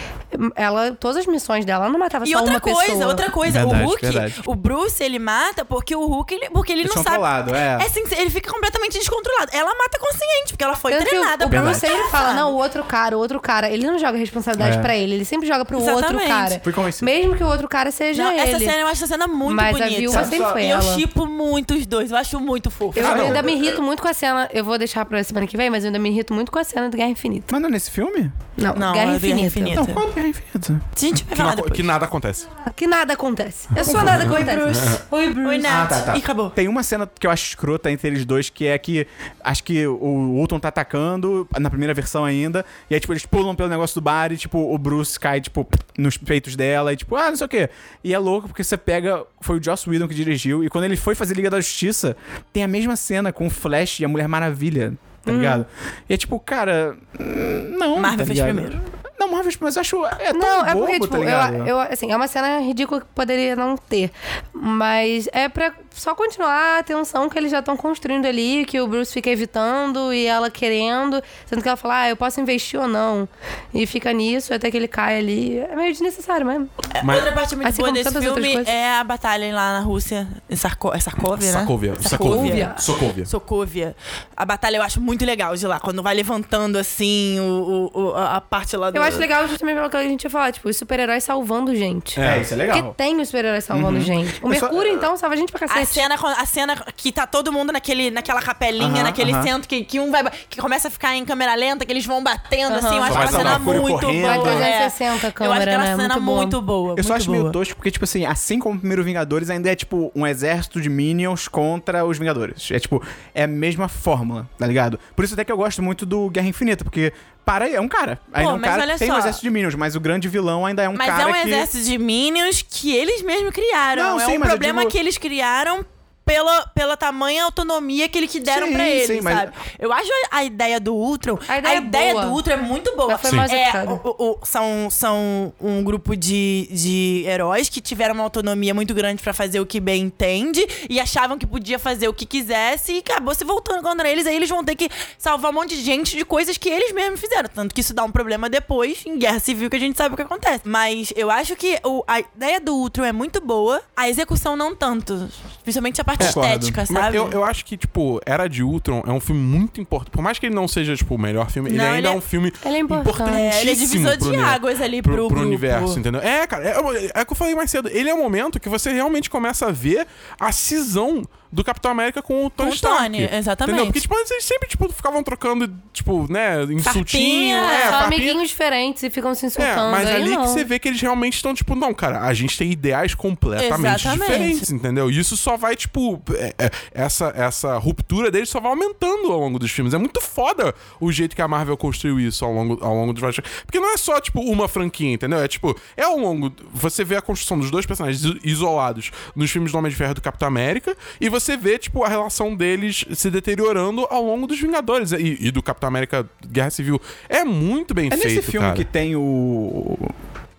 ela, todas as missões dela, ela não matava E só outra uma coisa, pessoa. outra coisa, Verdade, o Hulk, verdade. o Bruce, ele mata porque o Hulk, ele, porque ele não sabe. colados, é. assim, ele fica completamente descontrolado. Ela mata consciente, porque ela foi Tanto que treinada o pra Bruce sempre fala, não, o outro cara, o outro cara. Ele não joga responsabilidade É. pra ele, ele sempre joga pro outro Exatamente. cara. Fui convencido. Mesmo que o outro cara seja Não, ele. essa cena eu acho essa cena muito Mas bonita. a viúva sempre foi e eu ela. chipo muito os dois, eu acho muito fofo. Eu Ah, ainda me irrito muito com a cena. Eu vou deixar pra semana que vem, mas eu ainda me irrito muito com a cena do Guerra Infinita. Mas não é nesse filme? Não, Não, Guerra é Guerra Infinita. Infinita. Não, qual é Guerra Infinita? A gente vai Que, falar não- depois. que nada acontece. Que nada acontece. É só nada acontece. Oi, Bruce. Oi, Nath. Ah, tá, tá. E acabou. Tem uma cena que eu acho escrota entre eles dois, que é que acho que o Ultron tá atacando, na primeira versão ainda, e aí, tipo, eles pulam pelo negócio do bar e, tipo, o Bruce cai, tipo, nos peitos dela e, tipo, ah, não sei o quê. E é louco porque você pega. Foi o Joss Whedon que dirigiu, e quando ele foi fazer Liga da Justiça, tem a mesma cena com o Flash e a Mulher Maravilha. Tá ligado? E é tipo, cara. hum, Não. Marvel tá fez ligado? primeiro. Não, Marvel, mas eu acho. É tão Não, é bobo, porque, tá tipo, ligado? eu, eu, assim, é uma cena ridícula que poderia não ter. Mas é pra só continuar a tensão que eles já estão construindo ali, que o Bruce fica evitando e ela querendo, sendo que ela fala, ah, eu posso investir ou não. E fica nisso até que ele cai ali. É meio desnecessário mesmo. Mas- Outra parte muito Assim boa desse filme é a batalha lá na Rússia. Em Sarko, é Sarkovia, né? Sokovia. Sokovia. Sokovia. Sokovia. A batalha eu acho muito legal de lá, quando vai levantando assim o, o- a parte lá do. Eu acho legal justamente pelo que a gente ia falar, tipo, os super-heróis salvando gente. É, isso é legal. Porque tem os super-heróis salvando gente. O Eu só- Mercúrio, então, salva gente pra A cena, a cena que tá todo mundo naquele, naquela capelinha, Aham, naquele aham. centro, que, que um vai. que começa a ficar em câmera lenta, que eles vão batendo, assim. Eu acho uma cena muito correndo. boa. Vai é. 360 a Eu acho câmera, aquela né? cena Muito boa. muito boa. Eu só acho meio tosco porque, tipo assim, assim como o primeiro Vingadores, ainda é tipo um exército de Minions contra os Vingadores. É tipo, é a mesma fórmula, tá ligado? Por isso até que eu gosto muito do Guerra Infinita, porque para aí, é um cara. Ainda é um mas cara tem um só. exército de Minions, mas o grande vilão ainda é um Mas cara é um que... exército de Minions que eles mesmos criaram. Não, é sim, um mas problema digo- que eles criaram pela, pela tamanha autonomia que eles que deram Sim, pra eles, sim, mas- sabe? Eu acho a, a ideia do Ultron... A ideia é boa. do Ultron é muito boa. Mas foi mal é, o- o- o- são, são um grupo de, de heróis que tiveram uma autonomia muito grande pra fazer o que bem entende e achavam que podia fazer o que quisesse e acabou se voltando contra eles. Aí eles vão ter que salvar um monte de gente de coisas que eles mesmos fizeram. Tanto que isso dá um problema depois em guerra civil que a gente sabe o que acontece. Mas eu acho que o- a ideia do Ultron é muito boa, a execução não tanto. Principalmente a parte Concordo. estética, Mas sabe? eu, eu acho que, tipo, Era de Ultron é um filme muito importante. Por mais que ele não seja, tipo, o melhor filme, ele Não, ainda ele é é- um filme Ele é importante. importantíssimo. É, ele é divisor de águas ali pro, pro pro universo, entendeu? É, cara, é, é o que eu falei mais cedo. Ele é o momento que você realmente começa a ver a cisão do Capitão América com o Tony Com o Stark. Tony, exatamente. Entendeu? Porque, tipo, eles sempre, tipo, ficavam trocando, tipo, né, insultinho. Farpinha, é, amiguinhos diferentes e ficam se É, insultando. mas aí ali não. que você vê que eles realmente estão, tipo, não, cara, a gente tem ideais completamente Exatamente. diferentes, entendeu? E isso só vai, tipo, é- é- essa, essa ruptura deles só vai aumentando ao longo dos filmes. É muito foda o jeito que a Marvel construiu isso ao longo, ao longo dos vários Porque não é só, tipo, uma franquia, entendeu? É tipo, é ao longo. Você vê a construção dos dois personagens iso- isolados nos filmes do Homem de Ferro e do Capitão América, e você vê, tipo, a relação deles se deteriorando ao longo dos Vingadores e, e do Capitão América Guerra Civil. É muito bem É feito. nesse filme cara. que tem o.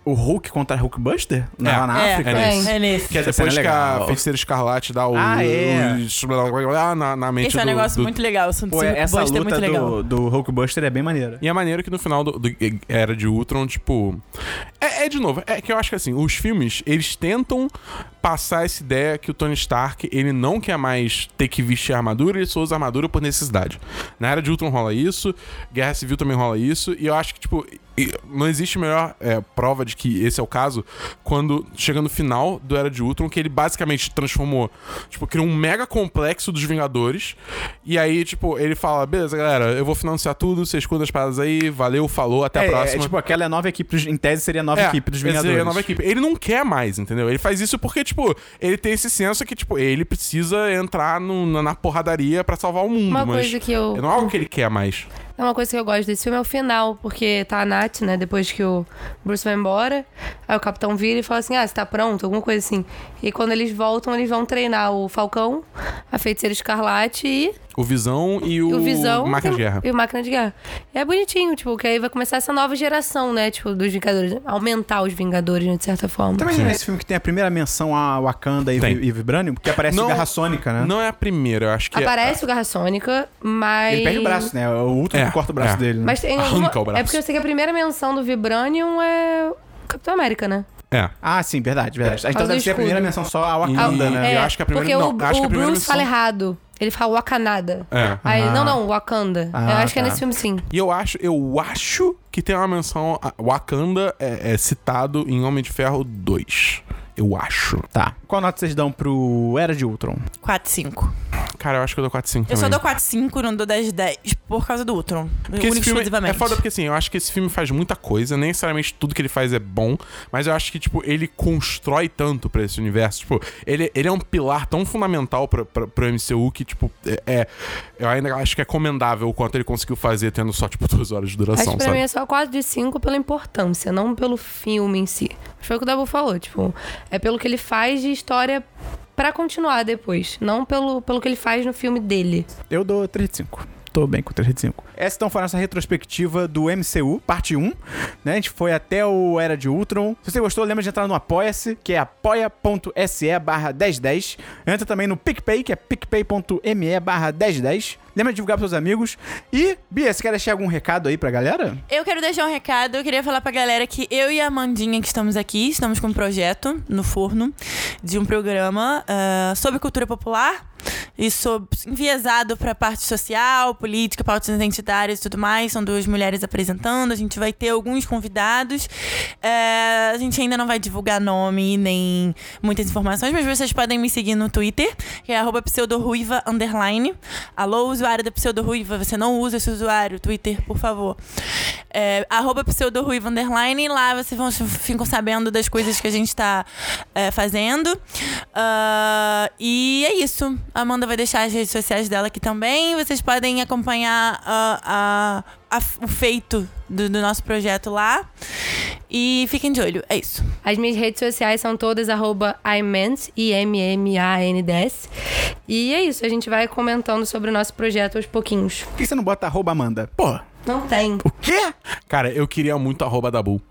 O Hulk contra Hulkbuster? É. Lá na É, África? é nesse. é nesse. Que é depois é que a feiticeira escarlate dá o, Ah, é. blá, na, na mente Esse é um do- negócio do- muito legal. O Pô, essa Buster é luta muito legal. do, do Hulkbuster é bem maneira. E é maneiro que no final do, do Era de Ultron, tipo. É, é, de novo, é que eu acho que assim, os filmes, eles tentam passar essa ideia que o Tony Stark, ele não quer mais ter que vestir armadura, ele só usa armadura por necessidade. Na Era de Ultron rola isso, Guerra Civil também rola isso, e eu acho que, tipo, e- não existe melhor é, prova de que esse é o caso quando chega no final do Era de Ultron, que ele basicamente transformou, tipo, criou um mega complexo dos Vingadores, e aí, tipo, ele fala, beleza, galera, eu vou financiar tudo, vocês cuidam das paradas aí, valeu, falou, até a é, próxima. é tipo, aquela é a nova equipe, em tese seria a nova É, equipe dos essa seria Vingadores. a nova equipe. Ele não quer mais, entendeu? Ele faz isso porque, tipo, ele tem esse senso que, tipo, ele precisa entrar no- na, na porradaria pra salvar o mundo. Uma mas coisa que eu- Não é algo que ele quer mais. É uma coisa que eu gosto desse filme é o final, porque tá a Nath, né, depois que o Bruce vai embora, aí o capitão vira e fala assim, ah, você tá pronto? Alguma coisa assim. E quando eles voltam, eles vão treinar o Falcão, a Feiticeira Escarlate e O Visão e o, o Visão Máquina e, de Guerra. E o Máquina de Guerra. E é bonitinho, tipo, que aí vai começar essa nova geração, né, tipo, dos Vingadores. Aumentar os Vingadores, né, de certa forma. Também nesse filme que tem a primeira menção a Wakanda e, Tem. E Vibranium, porque aparece Não- o Garra Sônica, né? Não é a primeira, eu acho que é- Aparece o Garra Sônica, mas... Ele perde o braço, né? O Ultron É, que corta o braço é. dele, né? Mas tem Arranca alguma... o braço. É porque eu sei que a primeira menção do Vibranium é Capitão América, né? É. Ah, sim, verdade, verdade. Então deve ser a primeira menção só a Wakanda, E- né? eu acho que a primeira- Porque não, o, acho que o a primeira Bruce menção- fala errado. Ele fala Wakanada. É. Aí, Ah. não, não, Wakanda. Ah, eu acho que é tá. nesse filme sim. E eu acho, eu acho que tem uma menção. a- Wakanda é, é citado em Homem de Ferro 2. Eu acho. Tá. Qual nota vocês dão pro Era de Ultron? 4, 5. Cara, eu acho que eu dou 4 5 Eu só dou 4, 5, não dou 10, 10 por causa do Ultron. Porque esse filme é foda porque assim, eu acho que esse filme faz muita coisa, nem necessariamente tudo que ele faz é bom, mas eu acho que, tipo, ele constrói tanto pra esse universo. Tipo, ele, ele é um pilar tão fundamental pra, pra, pro MCU que, tipo, é, é- Eu ainda acho que é comendável o quanto ele conseguiu fazer tendo só, tipo, duas horas de Acho duração, que pra sabe? mim é só 4 de 5 pela importância, não pelo filme em si. Foi o que o Dabu falou, tipo, é pelo que ele faz de história pra continuar depois, não pelo, pelo que ele faz no filme dele. Eu dou 3 de 5. Tô bem com 3 de 5. Essa então foi a nossa retrospectiva do MCU, parte 1. Né? A gente foi até o Era de Ultron. Se você gostou, lembra de entrar no Apoia-se, que é apoia.se barra 1010. Entra também no PicPay, que é picpay.me barra 1010. Lembra de divulgar pros seus amigos. E, Bia, você quer deixar algum recado aí pra galera? Eu quero deixar um recado. Eu queria falar pra galera que eu e a Amandinha, que estamos aqui, estamos com um projeto no forno de um programa ah, sobre cultura popular e sobre enviesado pra parte social, política, pautas identitárias e tudo mais. São duas mulheres apresentando. A gente vai ter alguns convidados. É, a gente ainda não vai divulgar nome nem muitas informações, mas vocês podem me seguir no Twitter, que é pseudoruiva underline. Alô, usuário da pseudoruiva, você não usa esse usuário, Twitter, por favor. É, pseudoruiva underline, lá vocês vão, ficam sabendo das coisas que a gente tá é, fazendo. Ah, e é isso. A Amanda vai deixar as redes sociais dela aqui também. Vocês podem acompanhar ah, a- a- o feito do, do nosso projeto lá. E fiquem de olho. É isso. As minhas redes sociais são todas arroba imans, I-M-M-A-N-D-S. E é isso, a gente vai comentando sobre o nosso projeto aos pouquinhos. Por que você não bota arroba Amanda? Pô, Não tem. o quê? Cara, eu queria muito arroba da Bull.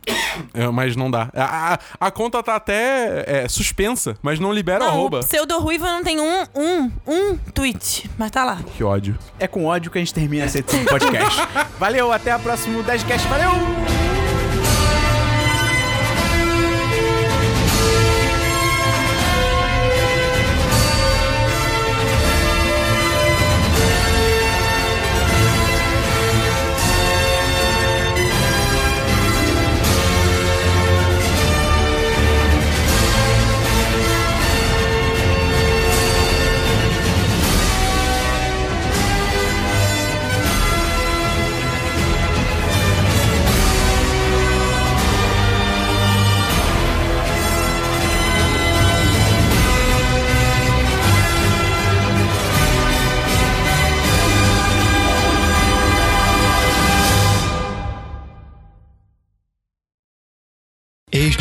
É, mas não dá. A, a- a conta tá até é, suspensa, mas não libera Não, arroba. o pseudo ruiva não tem um, um, um tweet, mas tá lá. Que ódio. É com ódio que a gente termina essa edição do podcast. Valeu, até o próximo 10cast. Valeu!